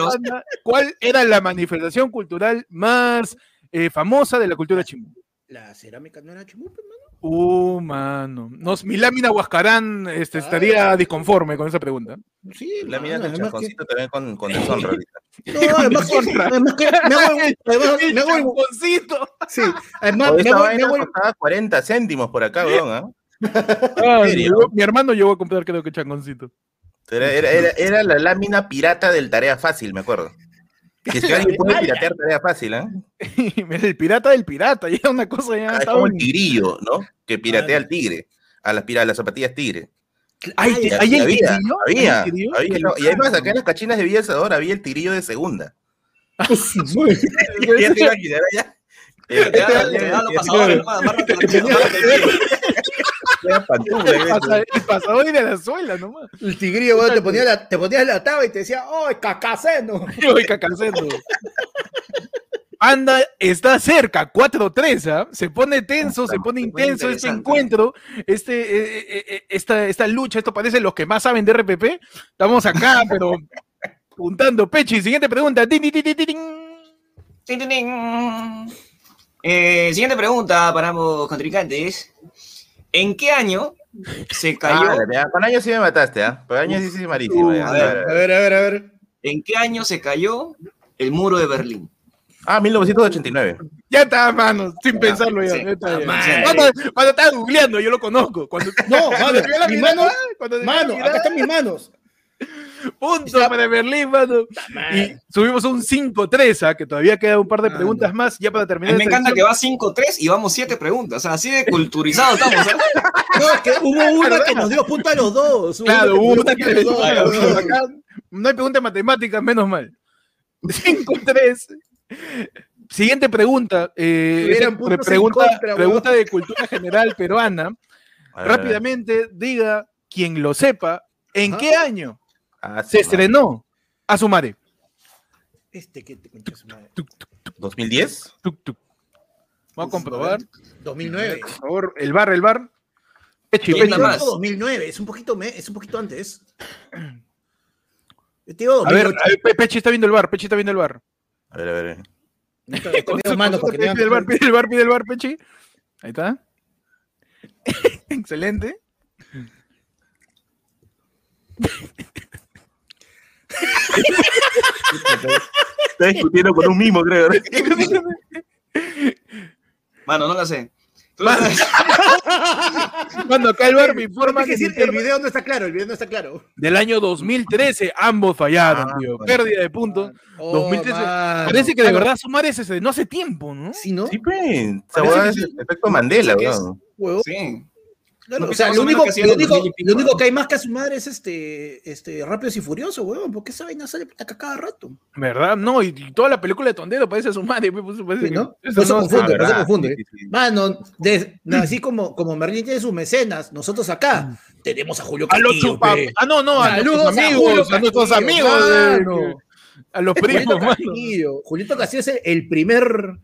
Speaker 1: cuál era la manifestación cultural más eh, famosa de la cultura chimú.
Speaker 2: La cerámica no era chimú, hermano.
Speaker 1: Uh, mano. Nos, mi lámina Huascarán este,
Speaker 2: Ah.
Speaker 1: estaría disconforme con esa pregunta.
Speaker 2: Sí,
Speaker 3: La mía
Speaker 2: mano,
Speaker 3: del
Speaker 2: además que-
Speaker 3: también con, con deshonra. <laughs>
Speaker 2: No, además que, además que me hago, el- <laughs> además
Speaker 1: El
Speaker 2: me hago el- sí, además me hago, me hago el-
Speaker 3: costaba 40 céntimos por acá, weón. ¿ah?
Speaker 1: Ah, mi hermano llegó a comprar creo que changoncito.
Speaker 3: Era, era, era, era la lámina pirata del Tarea Fácil, me acuerdo. Que si alguien puede piratear Tarea Fácil, ¿ah?
Speaker 1: el pirata del pirata, ya una cosa ya
Speaker 3: Ah, Es como el tigrillo, ¿no? Que piratea
Speaker 2: Ah.
Speaker 3: al tigre, a las, a las zapatillas tigre.
Speaker 1: Ay, ¿hay
Speaker 3: Y
Speaker 1: el
Speaker 3: había, había,
Speaker 1: el tigrillo?
Speaker 3: había,
Speaker 1: Qué
Speaker 3: no, y además acá en las cachinas de Villa Salvador había el tigrillo de segunda. Ya te ya. Era- pantufla,
Speaker 1: El, pasa- el pasador de la suela nomás.
Speaker 2: El tigrillo, weón, te ponía la, te ponías la taba y te decía, ¡ay, cacaceno! <laughs>
Speaker 1: Uy, cacacendo. Anda, está cerca, 4-3, ¿ah? se pone tenso, se pone intenso este encuentro, este, eh, eh, eh, esta, esta lucha, esto parece los que más saben de RPP. Estamos acá, <laughs> pero puntando pecho. Y siguiente pregunta. Tin, tin, tin.
Speaker 4: Eh, siguiente pregunta para ambos contrincantes. ¿En qué año se cayó?
Speaker 3: Ah, la mía, con años sí me mataste, ¿ah? Con años sí sí malísimo.
Speaker 1: Uh,
Speaker 3: ya.
Speaker 2: A ver, a ver, a ver, a ver.
Speaker 4: ¿En qué año se cayó el muro de Berlín?
Speaker 3: Ah, 1989.
Speaker 1: Ya está, mano, sin pensarlo ya.
Speaker 4: sí.
Speaker 1: ya está, ya.
Speaker 2: madre.
Speaker 1: Cuando, cuando estaba googleando, yo lo conozco. Cuando,
Speaker 2: No, <laughs> mano, mi mano-
Speaker 1: cuando
Speaker 2: Mano, acá están mis manos.
Speaker 1: Punto
Speaker 2: está-
Speaker 1: para Berlín, mano. Y subimos un 5-3, ¿ah? que todavía queda un par de
Speaker 4: Ah,
Speaker 1: preguntas más, ya para
Speaker 4: A
Speaker 1: terminar.
Speaker 4: mí me encanta que va 5-3 y vamos 7 preguntas. O sea, así de culturizados estamos. ¿eh? <laughs>
Speaker 2: No, es que hubo una que nos dio punta a los dos. hubo
Speaker 1: Claro, hubo
Speaker 2: nos
Speaker 1: una
Speaker 2: dio
Speaker 1: que le
Speaker 2: punta a los dos.
Speaker 1: acá No hay pregunta de matemáticas, menos mal. <laughs> 5-3. Siguiente pregunta. eh, pregunta,
Speaker 2: contra,
Speaker 1: pregunta de cultura general peruana. <laughs> Rápidamente, diga, quien lo sepa, ¿en
Speaker 2: Ajá.
Speaker 1: qué año
Speaker 3: Ah,
Speaker 1: se estrenó Asumare?
Speaker 2: Este que te concha su madre.
Speaker 1: Tuc, tuc,
Speaker 3: ¿2010?
Speaker 1: tuc, tuc. Vamos a comprobar.
Speaker 2: 2009.
Speaker 1: Por favor, el bar, el bar. Pechi,
Speaker 4: ¿Quién
Speaker 1: pechi.
Speaker 4: da más?
Speaker 2: 2009, es un poquito, me- es un poquito antes. Yo te digo
Speaker 1: A ver,
Speaker 2: 2008.
Speaker 1: a ver, Pe- Pechi está viendo el bar, Pechi está viendo el bar.
Speaker 3: A ver, a ver. <laughs>
Speaker 1: Pide el bar, pide el bar, pide el bar, Pechi. Ahí está. <laughs> Excelente. <laughs>
Speaker 3: Está discutiendo con un mimo, creo.
Speaker 4: Mano, no lo sé. <laughs>
Speaker 1: Cuando acá el bar me informa
Speaker 2: que
Speaker 1: que
Speaker 2: decir, el video no está claro, el video no está claro.
Speaker 1: del año 2013 ambos fallaron,
Speaker 3: Ah,
Speaker 1: tío.
Speaker 3: bueno.
Speaker 1: Pérdida de puntos.
Speaker 2: Oh,
Speaker 1: 2013.
Speaker 2: mano.
Speaker 1: Parece que de verdad sumar ese se no hace tiempo, ¿no?
Speaker 2: Sí, ¿no?
Speaker 3: Sí, pues. Es el efecto Mandela, weón.
Speaker 4: Sí.
Speaker 2: Claro,
Speaker 4: No
Speaker 2: o sea,
Speaker 4: más
Speaker 2: lo único,
Speaker 4: que hacía
Speaker 2: lo,
Speaker 4: en el
Speaker 2: único,
Speaker 4: 2000 y pico,
Speaker 2: lo único
Speaker 4: ¿no?
Speaker 2: que hay más que a su madre es este, este Rápidos y Furiosos, huevón, porque esa vaina sale acá cada rato.
Speaker 1: ¿Verdad? No, y, y toda la película de Tondero parece. Pues, parece
Speaker 2: Sí, ¿no?
Speaker 1: que- no-
Speaker 2: confunde, eso
Speaker 3: verdad,
Speaker 2: confunde.
Speaker 3: sí, sí, sí.
Speaker 2: Mano, de- no, así <clears throat> como, como Merlín tiene sus mecenas, nosotros acá tenemos a Julio
Speaker 1: A los
Speaker 2: Castillo.
Speaker 1: chupa. Ah, no, no, a
Speaker 2: a
Speaker 1: amigos,
Speaker 2: Julio
Speaker 1: a nuestros
Speaker 2: Castillo,
Speaker 1: amigos. eh,
Speaker 2: mano.
Speaker 1: a los
Speaker 2: Julito
Speaker 1: primos, mano.
Speaker 2: Castillo. Julito Castillo es el, el primer.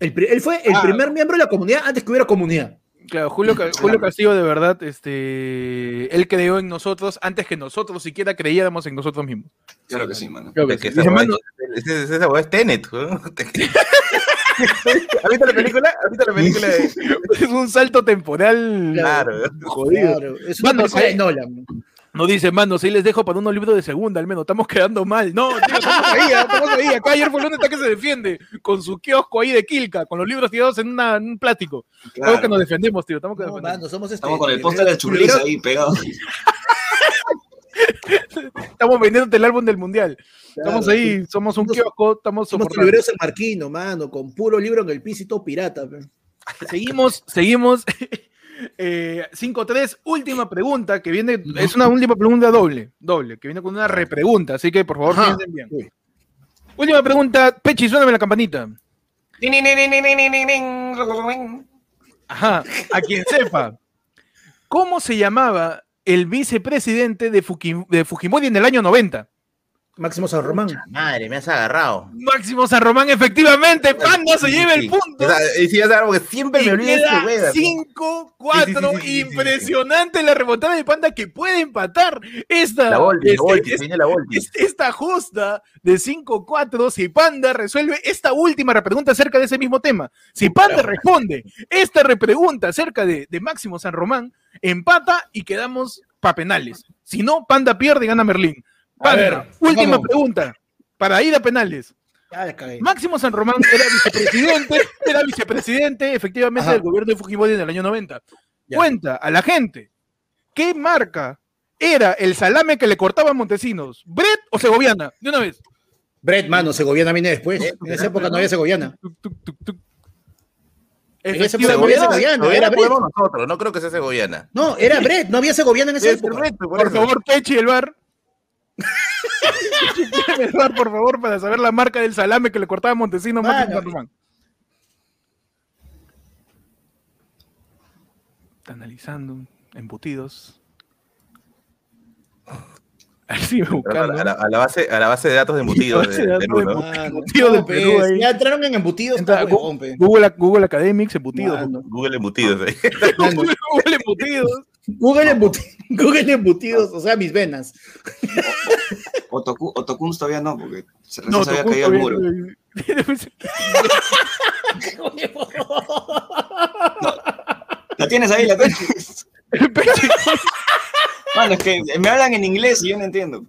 Speaker 2: El, él fue el
Speaker 1: Ah.
Speaker 2: primer miembro de la comunidad antes que hubiera comunidad.
Speaker 1: Claro, Julio, <laughs> Ca- Julio Castillo de verdad, este, él creó en nosotros antes que nosotros siquiera creíamos en nosotros mismos.
Speaker 4: Claro que sí, mano.
Speaker 1: Creo que
Speaker 3: Es que
Speaker 1: sí.
Speaker 3: esa hueá
Speaker 1: mano,
Speaker 3: es- es- esa hueá es Tenet, weón. <laughs> ¿Has visto la película? ¿Has visto la película de.? <laughs>
Speaker 1: es un salto temporal
Speaker 3: Claro,
Speaker 1: jodido.
Speaker 2: Claro, es una
Speaker 1: Mano,
Speaker 2: película de. Nolan.
Speaker 1: No dice, manos, ahí les dejo para unos libros de segunda, al menos, estamos quedando mal. No, tío, estamos ahí, ¿ah? estamos ahí. Acá ayer fue el está que se defiende, con su kiosco ahí de Quilca, con los libros tirados en, una- en un plástico. Estamos que nos defendemos, tío, estamos que
Speaker 2: No,
Speaker 1: nos defendemos.
Speaker 2: mano, somos este,
Speaker 4: Estamos con el póster del churriz
Speaker 2: libro-
Speaker 4: ahí pegado. <laughs>
Speaker 1: Estamos vendiéndote el álbum del mundial. Estamos
Speaker 2: Claro,
Speaker 1: ahí, somos un kiosco, estamos
Speaker 2: Somos
Speaker 1: soportando.
Speaker 2: libreros en Marquino, mano, con puro libro en el piso y todo pirata.
Speaker 1: Seguimos, seguimos. <laughs> Eh, 5-3, última pregunta que viene, es una última pregunta doble, doble, que viene con una repregunta, así que por favor
Speaker 2: Ajá.
Speaker 1: piensen bien. Última pregunta, Pechi, suéname la campanita. Ajá, a quien sepa. ¿Cómo se llamaba el vicepresidente de, Fuki- de Fujimori en el año 90?
Speaker 2: Máximo San Román.
Speaker 3: Madre, me has agarrado.
Speaker 1: Máximo San Román, efectivamente, Panda se lleva el punto.
Speaker 3: Y si es algo que siempre
Speaker 1: Y
Speaker 3: me olvido de
Speaker 1: queda
Speaker 3: ese weón.
Speaker 1: 5-4,
Speaker 3: Sí, sí, sí, sí, sí, sí,
Speaker 1: impresionante la remontada de Panda que puede empatar esta,
Speaker 3: La Volti, la
Speaker 1: este,
Speaker 3: Volti,
Speaker 1: es-
Speaker 3: se viene la Volti.
Speaker 1: es- esta justa de 5-4 si Panda resuelve esta última repregunta acerca de ese mismo tema. Si Panda responde esta repregunta acerca de, de Máximo San Román, empata y quedamos pa' penales. Si no, Panda pierde y gana Merlín.
Speaker 2: A
Speaker 1: Panda,
Speaker 2: ver,
Speaker 1: última
Speaker 2: vamos.
Speaker 1: pregunta para ir a penales. Máximo San Román era vicepresidente, <laughs> era vicepresidente efectivamente
Speaker 2: Ajá.
Speaker 1: del gobierno de Fujimori en el año 90.
Speaker 2: Ya.
Speaker 1: Cuenta a la gente qué marca era el salame que le cortaba a Montesinos, ¿Bret o Segoviana? De una vez.
Speaker 2: Brett, mano, segoviana viene después. En esa época no había segoviana.
Speaker 1: Tuc, tuc, tuc, tuc.
Speaker 2: En esa época no había segoviana, era Brett.
Speaker 3: nosotros, no creo que sea segoviana.
Speaker 2: No, era Brett, no había segoviana en esa época.
Speaker 3: Brett, por
Speaker 1: favor, Pechi el bar. Por favor, para saber la marca del salame que le cortaba Máximo
Speaker 2: Mano,
Speaker 1: analizando, embutidos. A
Speaker 3: la,
Speaker 1: buscando.
Speaker 3: a la- a la base, a la base de datos de embutidos
Speaker 1: Base
Speaker 3: de,
Speaker 1: de datos
Speaker 3: Perú,
Speaker 1: de
Speaker 3: ¿no?
Speaker 1: embutidos.
Speaker 2: Mano,
Speaker 1: Embutido del
Speaker 2: no,
Speaker 1: Perú ahí.
Speaker 2: Ya entraron en embutidos,
Speaker 1: Entra-. Google, Google Academics, embutidos.
Speaker 2: Mano. <laughs>
Speaker 3: Google embutidos
Speaker 1: Google, Google embutidos.
Speaker 2: Google, embuti- <laughs> Google embutidos, o sea, mis venas.
Speaker 4: Otoku, Otokuns todavía no, porque se, recién
Speaker 1: No,
Speaker 4: se había caído el muro. <laughs> La tienes ahí, la tienes. Mano, es que me hablan en inglés y yo no entiendo.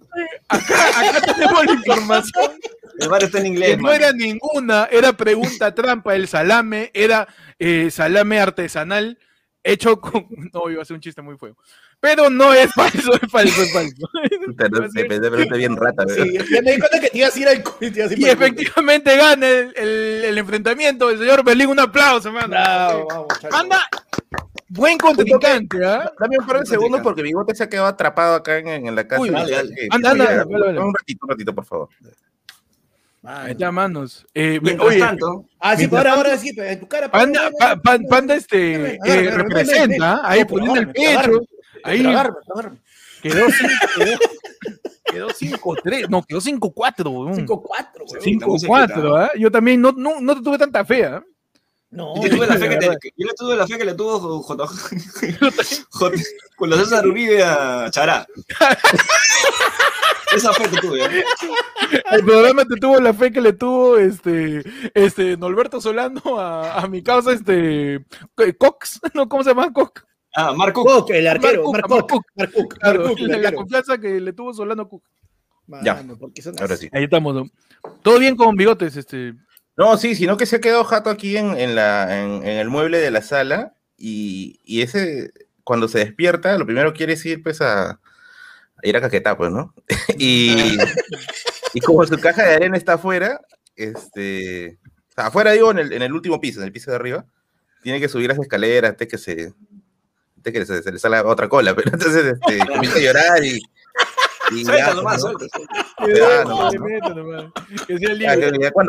Speaker 1: Acá tenemos la información.
Speaker 4: El bar está en
Speaker 1: que
Speaker 4: inglés,
Speaker 1: no era ninguna, era pregunta trampa. El salame era eh, salame artesanal hecho con. <laughs> No, iba a ser un chiste muy feo. Pero no es falso, es falso, es falso. <laughs>
Speaker 3: Pero te pensé pregunta bien rata, ¿verdad?
Speaker 2: Sí, ya me di cuenta que te ibas a ir al
Speaker 1: Y
Speaker 2: el
Speaker 1: efectivamente gana el, el- el enfrentamiento del señor Berlín. Un aplauso, mano.
Speaker 2: Bravo, vamos.
Speaker 1: Anda, buen contrincante, ¿ah?
Speaker 3: Dame un par de segundos porque Bigote se ha quedado atrapado acá en, en la casa.
Speaker 1: Uy,
Speaker 3: Ya,
Speaker 4: dale.
Speaker 3: que-
Speaker 1: Anda, anda.
Speaker 3: Un ratito, un ratito, por favor.
Speaker 1: Ahí está, manos. Eh,
Speaker 4: Mientras
Speaker 1: oye,
Speaker 4: tanto,
Speaker 2: Ah, sí, pero ahora, sí, pero en tu cara.
Speaker 1: Panda, este, eh, representa, ahí poniendo el pecho. Ahí
Speaker 2: agárrame, agárrame.
Speaker 1: quedó <laughs> 5 quedó 5-3, no, quedó 5-4. weón.
Speaker 2: 5-4, weón.
Speaker 4: Sí. está muy
Speaker 1: 5-4,
Speaker 4: cerquita.
Speaker 1: ¿ah? Yo también no, no, no te tuve tanta fe, ¿ah?
Speaker 2: No,
Speaker 4: yo le tuve la fe que, te- yo le tuve la fe que le tuvo J, J- <laughs> con los César Uribe a Chará. <laughs> Esa fe que tuve. ¿eh?
Speaker 1: El programa te tuvo la fe que le tuvo este, este Norberto Solano a, a mi causa, este eh, Cox, ¿no? ¿Cómo se llama? Cox.
Speaker 4: Ah, Marco.
Speaker 2: Cook, el arquero,
Speaker 1: Mark Cook,
Speaker 2: Cook, Mark Cook,
Speaker 1: Claro,
Speaker 2: Mark Cook, el
Speaker 1: la, confianza que le tuvo Solano Cook.
Speaker 3: Ya.
Speaker 2: Mano, porque son
Speaker 3: Ahora sí.
Speaker 1: Ahí estamos, ¿no? Todo bien con bigotes, este.
Speaker 3: No, sí, sino que se ha quedado jato aquí en, en la, en, en el mueble de la sala y, y ese, cuando se despierta, lo primero que quiere es ir pues a, a ir a Caquetá, pues, ¿no? <laughs> y, y como su caja de arena está afuera, este, o sea, afuera digo en el, en el último piso, en el piso de arriba, tiene que subir las escaleras antes que se, que se, se le salga otra cola, <laughs> pero entonces este, comienza a llorar y... y ya,
Speaker 4: nomás,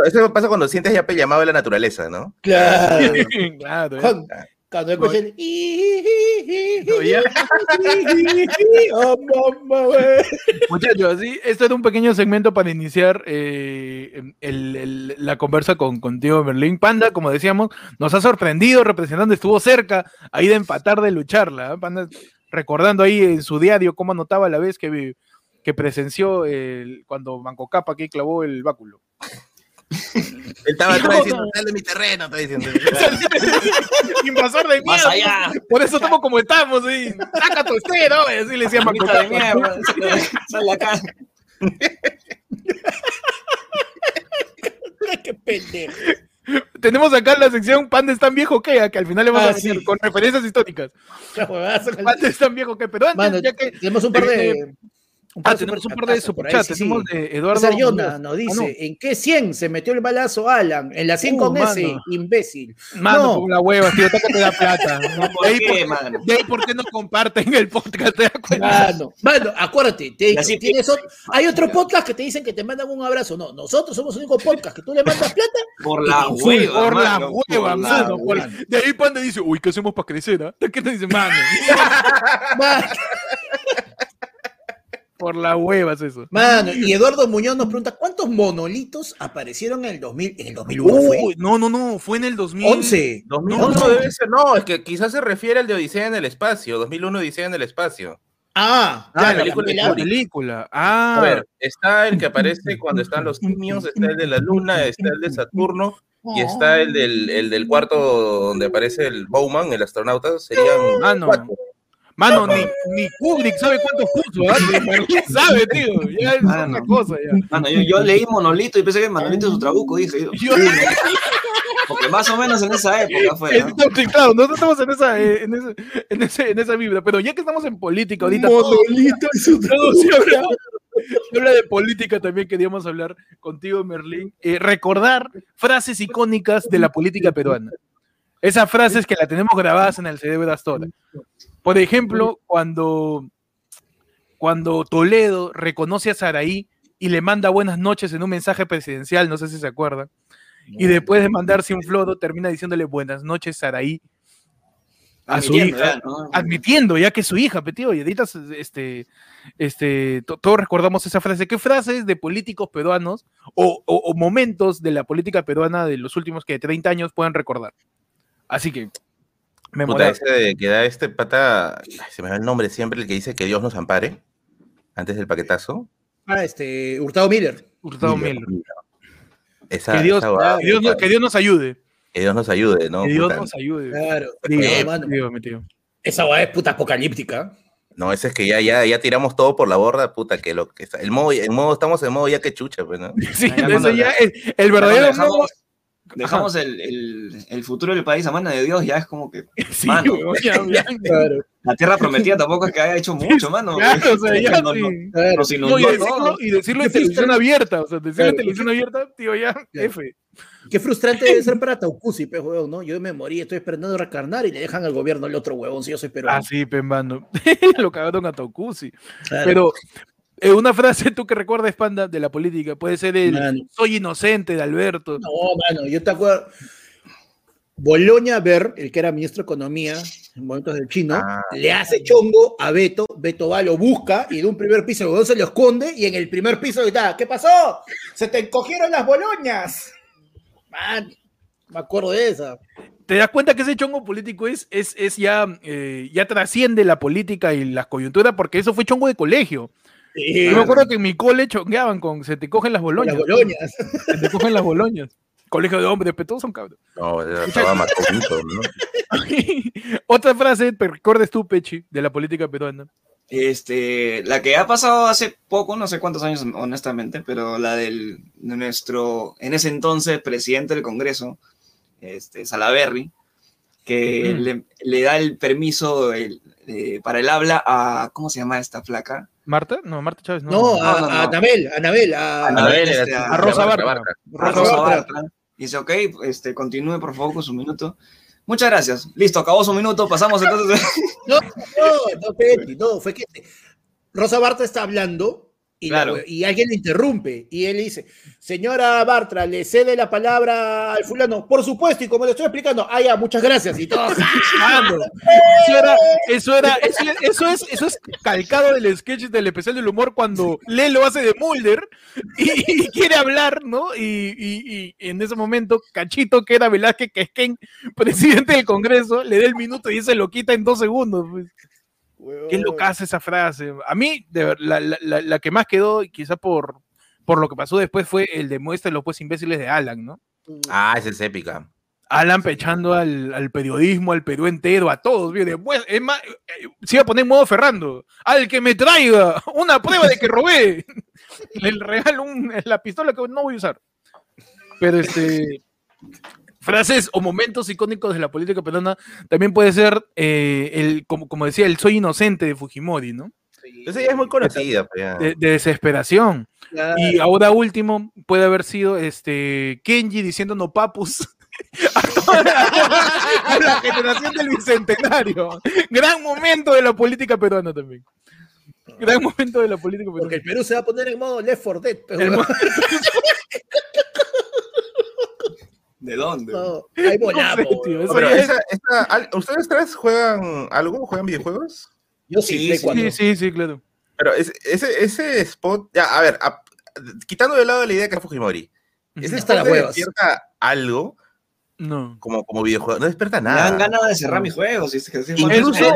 Speaker 3: eso pasa cuando sientes ya pe- llamado de la naturaleza, ¿no?
Speaker 2: Claro. <laughs>
Speaker 1: Claro, ¿eh?
Speaker 2: Cuando, escuché el...
Speaker 1: Muchachos, sí, esto era un pequeño segmento para iniciar eh, el- el- la conversa con contigo, Berlín. Panda, como decíamos, nos ha sorprendido representando, estuvo cerca ahí de empatar, de lucharla. ¿eh? Panda, recordando ahí en su diario cómo anotaba la vez que, que presenció el- cuando Manco Capa aquí clavó el báculo.
Speaker 3: Él estaba atrás diciendo, sal de mi terreno, está diciendo. <laughs>
Speaker 1: Invasor de
Speaker 4: Más
Speaker 1: mierda.
Speaker 4: allá.
Speaker 1: Por eso estamos como estamos, ¿sí? Saca tu estero, y así le decía
Speaker 4: Mamita de mierda. Sale acá. <laughs>
Speaker 2: Qué pendejo.
Speaker 1: Tenemos acá la sección Panda es tan viejo que, que al final le vamos
Speaker 2: Ah,
Speaker 1: a decir
Speaker 2: sí.
Speaker 1: con referencias históricas.
Speaker 2: La huevada, saca el-
Speaker 1: Panda es tan viejo que, pero antes,
Speaker 2: Mano,
Speaker 1: ya que
Speaker 2: tenemos un par de. Un
Speaker 1: Ah,
Speaker 2: par de
Speaker 1: tenemos un par de
Speaker 2: chatazos por ahí,
Speaker 1: superchats.
Speaker 2: sí, sí.
Speaker 1: Tenemos de Eduardo.
Speaker 2: César nos
Speaker 1: Ah,
Speaker 2: dice, ¿en qué 100 se metió el balazo Alan? En la 100
Speaker 1: Uh,
Speaker 2: con ese,
Speaker 1: mano.
Speaker 2: imbécil.
Speaker 1: no. Mano,
Speaker 2: No.
Speaker 1: con la hueva, tío, hasta que te da plata. <laughs>
Speaker 4: ¿Por
Speaker 1: De ahí,
Speaker 4: qué,
Speaker 1: por,
Speaker 4: mano?
Speaker 1: de ahí, ¿por qué no comparten el podcast? ¿Te das cuenta?
Speaker 2: Mano, mano, acuérdate, te tienes hay otro podcast que te dicen que te mandan un abrazo. No, nosotros somos el único podcast que tú le mandas plata. <laughs>
Speaker 4: Por la hueva.
Speaker 1: Por la hueva,
Speaker 4: la
Speaker 1: mano. De ahí Panda dice, uy, ¿qué hacemos para crecer? ah? ¿Qué te dice, mano? <laughs> Por la hueva es eso.
Speaker 2: mano, y Eduardo Muñoz nos pregunta, ¿cuántos monolitos aparecieron en el 2000? En el 2001 fue.
Speaker 1: No, no, no, fue en el 2000.
Speaker 2: 11.
Speaker 3: 2001
Speaker 2: No.
Speaker 3: debe ser, no, es que quizás se refiere al de Odisea en el espacio, 2001 Odisea en el espacio.
Speaker 2: Ah,
Speaker 1: Ah,
Speaker 2: claro,
Speaker 1: la
Speaker 3: película
Speaker 2: la-.
Speaker 1: Ah,
Speaker 3: A ver, está el que aparece cuando están los simios, está el de la luna, está el de Saturno y está el del, el del cuarto donde aparece el Bowman, el astronauta, serían
Speaker 1: Ah, no.
Speaker 3: cuatro.
Speaker 1: Mano, ni, ni Kubrick sabe cuántos puso, ¿ah? Ni ¿Quién sabe, tío? Ya es
Speaker 4: Ah,
Speaker 1: otra cosa, ya.
Speaker 4: Mano, yo, yo leí Monolito y pensé que Manolito es su trabuco, dije yo.
Speaker 1: Yo-
Speaker 4: Porque más o menos en esa época fue. ¿no?
Speaker 1: Claro, nosotros estamos en esa, eh, en, ese, en, ese, en esa vibra, pero ya que estamos en política ahorita, todo se habla, se habla de política también, queríamos hablar contigo, Merlín, eh, recordar frases icónicas de la política peruana. Esas frases que la tenemos grabadas en el cerebro hasta ahora. Por ejemplo, cuando, cuando Toledo reconoce a Saraí y le manda buenas noches en un mensaje presidencial, no sé si se acuerdan. Y después de mandarse un flodo, termina diciéndole buenas noches, Saraí, a su hija,
Speaker 4: ya, ¿no?
Speaker 1: admitiendo ya que es su hija, tío, y ahorita, este, este, to- todos recordamos esa frase. ¿Qué frases de políticos peruanos o, o- o momentos de la política peruana de los últimos que 30 años puedan recordar? Así que,
Speaker 3: Puta, ese de que da este pata, ay, se me va el nombre siempre, el que dice que Dios nos ampare, antes del paquetazo.
Speaker 2: Ah, este, Hurtado Miller.
Speaker 1: Hurtado
Speaker 3: Miller,
Speaker 1: Miller.
Speaker 3: Miller. Esa-
Speaker 1: Que Dios,
Speaker 3: esa
Speaker 1: que Dios nos-
Speaker 3: puta,
Speaker 1: que Dios nos ayude.
Speaker 3: que Dios nos ayude, ¿no?
Speaker 1: Que Dios
Speaker 3: Puta.
Speaker 1: nos ayude.
Speaker 2: Claro.
Speaker 1: Tío,
Speaker 2: No, mano,
Speaker 1: tío, mi tío.
Speaker 2: esa va es puta apocalíptica.
Speaker 3: No, ese es que ya, ya, ya tiramos todo por la borda, puta, que lo que está. El modo, el modo, estamos en modo ya que chucha, pues, ¿no? <laughs>
Speaker 1: Sí,
Speaker 4: Ya
Speaker 1: eso ya el
Speaker 4: cuando
Speaker 1: verdadero modo-
Speaker 4: dejamos el, el, el futuro del país a mano de Dios, ya es como que <laughs>
Speaker 1: Sí,
Speaker 4: Mano.
Speaker 1: weón, ya, ya.
Speaker 2: Claro,
Speaker 4: la tierra prometida tampoco es que haya hecho mucho, mano.
Speaker 1: Claro, o sea, <laughs> ya,
Speaker 4: No, no,
Speaker 1: sí. No, y decirlo, y decirlo en televisión abierta, o sea, decirlo en televisión abierta, tío, ya,
Speaker 2: Claro.
Speaker 1: F.
Speaker 2: Qué frustrante debe ser para Taucusi, pe, huevón, ¿no? Yo me morí, estoy esperando reencarnar y le dejan al gobierno el otro huevón, si yo soy peruano.
Speaker 1: Ah, sí, pembando. <laughs> Lo cagaron a Taucusi.
Speaker 2: Claro.
Speaker 1: Pero eh, una frase <laughs> tú que recuerdas, Panda, de la política, puede ser el
Speaker 2: Mano.
Speaker 1: soy inocente de Alberto.
Speaker 2: No, mano, yo te acuerdo. Boloña Ver, el que era ministro de Economía en momentos del chino,
Speaker 3: Ah.
Speaker 2: le hace chongo a Beto, Beto va, lo busca y de un primer piso el se lo esconde y en el primer piso grita, ¿qué pasó? Se te encogieron las boloñas. Man, me acuerdo de esa.
Speaker 1: ¿Te das cuenta que ese chongo político es, es, es ya, eh, ya trasciende la política y las coyunturas? Porque eso fue chongo de colegio.
Speaker 2: Sí,
Speaker 1: Yo me acuerdo que en mi cole chongueaban con se te cogen las boloñas.
Speaker 2: las boloñas.
Speaker 1: Se te cogen las boloñas. <laughs> Colegio de hombres, pero todos son cabros.
Speaker 3: No, estaba marcadito, ¿no? <laughs>
Speaker 1: Otra frase, te recuerdes tú, Pechi, de la política peruana.
Speaker 4: Este, la que ha pasado hace poco, no sé cuántos años honestamente, pero la del de nuestro, en ese entonces, presidente del Congreso, este, Salaberry, que
Speaker 1: Mm.
Speaker 4: le, le da el permiso el, eh, para el habla a, ¿cómo se llama esta flaca?
Speaker 1: ¿Marta? No, Marta Chávez, no.
Speaker 2: No, a,
Speaker 4: no, no.
Speaker 2: a Anabel, a Anabel, a,
Speaker 4: A
Speaker 3: A ver,
Speaker 4: este, a
Speaker 1: a Rosa
Speaker 3: Barca,
Speaker 1: Barca.
Speaker 4: A
Speaker 2: Rosa
Speaker 4: Rosa
Speaker 2: Bartra.
Speaker 4: Bartra. Dice, ok, este, continúe por favor con su minuto. Muchas gracias. Listo, acabó su minuto, pasamos entonces. <laughs>
Speaker 2: No, no, no, no, fue que Rosa Barta está hablando Y,
Speaker 4: Claro.
Speaker 2: alguien le interrumpe y él dice, señora Bartra, le cede la palabra al fulano, por supuesto, y como le estoy explicando, ah, ya, muchas gracias, y todo. <laughs>
Speaker 1: Eso era, eso era, eso, eso es, eso es calcado del sketch del especial del humor cuando Lelo hace de Mulder y, y quiere hablar, ¿no? Y, y- y en ese momento, Cachito, que era Velázquez Quesquén, presidente del Congreso, le da el minuto y se lo quita en dos segundos. pues. Qué loca hace esa frase. A mí, de la, la- la- la que más quedó, y quizá por, por lo que pasó después, fue el de Muéstrenlo pues imbéciles de Alan, ¿no?
Speaker 3: Ah, esa es épica.
Speaker 1: Alan pechando al, al periodismo, al Perú entero, a todos. ¿vio? De, "Pues, es más, eh, se iba a poner en modo Ferrando. Al que me traiga una prueba de que robé. <laughs> Le regalo un- la pistola que no voy a usar. Pero este. Frases o momentos icónicos de la política peruana también puede ser, eh, el, como, como decía, el soy inocente de Fujimori, ¿no?
Speaker 3: Esa ya es muy conocida. pues.
Speaker 1: De, de desesperación. Y ahora último puede haber sido este Kenji diciendo no papus a toda la, a la generación del bicentenario. Gran momento de la política peruana también. Gran momento de la política
Speaker 2: Porque el
Speaker 1: peruana.
Speaker 2: Perú se va a poner en modo Left 4 Dead. pero <laughs>
Speaker 4: ¿De dónde?
Speaker 2: no, hay <laughs>
Speaker 1: No
Speaker 2: volado.
Speaker 1: sé, tío, eso
Speaker 3: Pero
Speaker 1: ya es-
Speaker 3: esa- esa- al- ¿Ustedes tres juegan algo? ¿Juegan videojuegos?
Speaker 2: Yo sí,
Speaker 4: Sí, sí.
Speaker 1: Sí, claro.
Speaker 3: Pero ese, ese, ese spot, ya, a ver, a- quitando de lado la idea que es Fujimori, ese
Speaker 2: Está
Speaker 3: spot despierta algo
Speaker 1: No.
Speaker 3: como, como videojuego, no despierta
Speaker 4: Me dan
Speaker 3: nada.
Speaker 4: ganas de cerrar mis juegos. y es que-
Speaker 3: Incluso-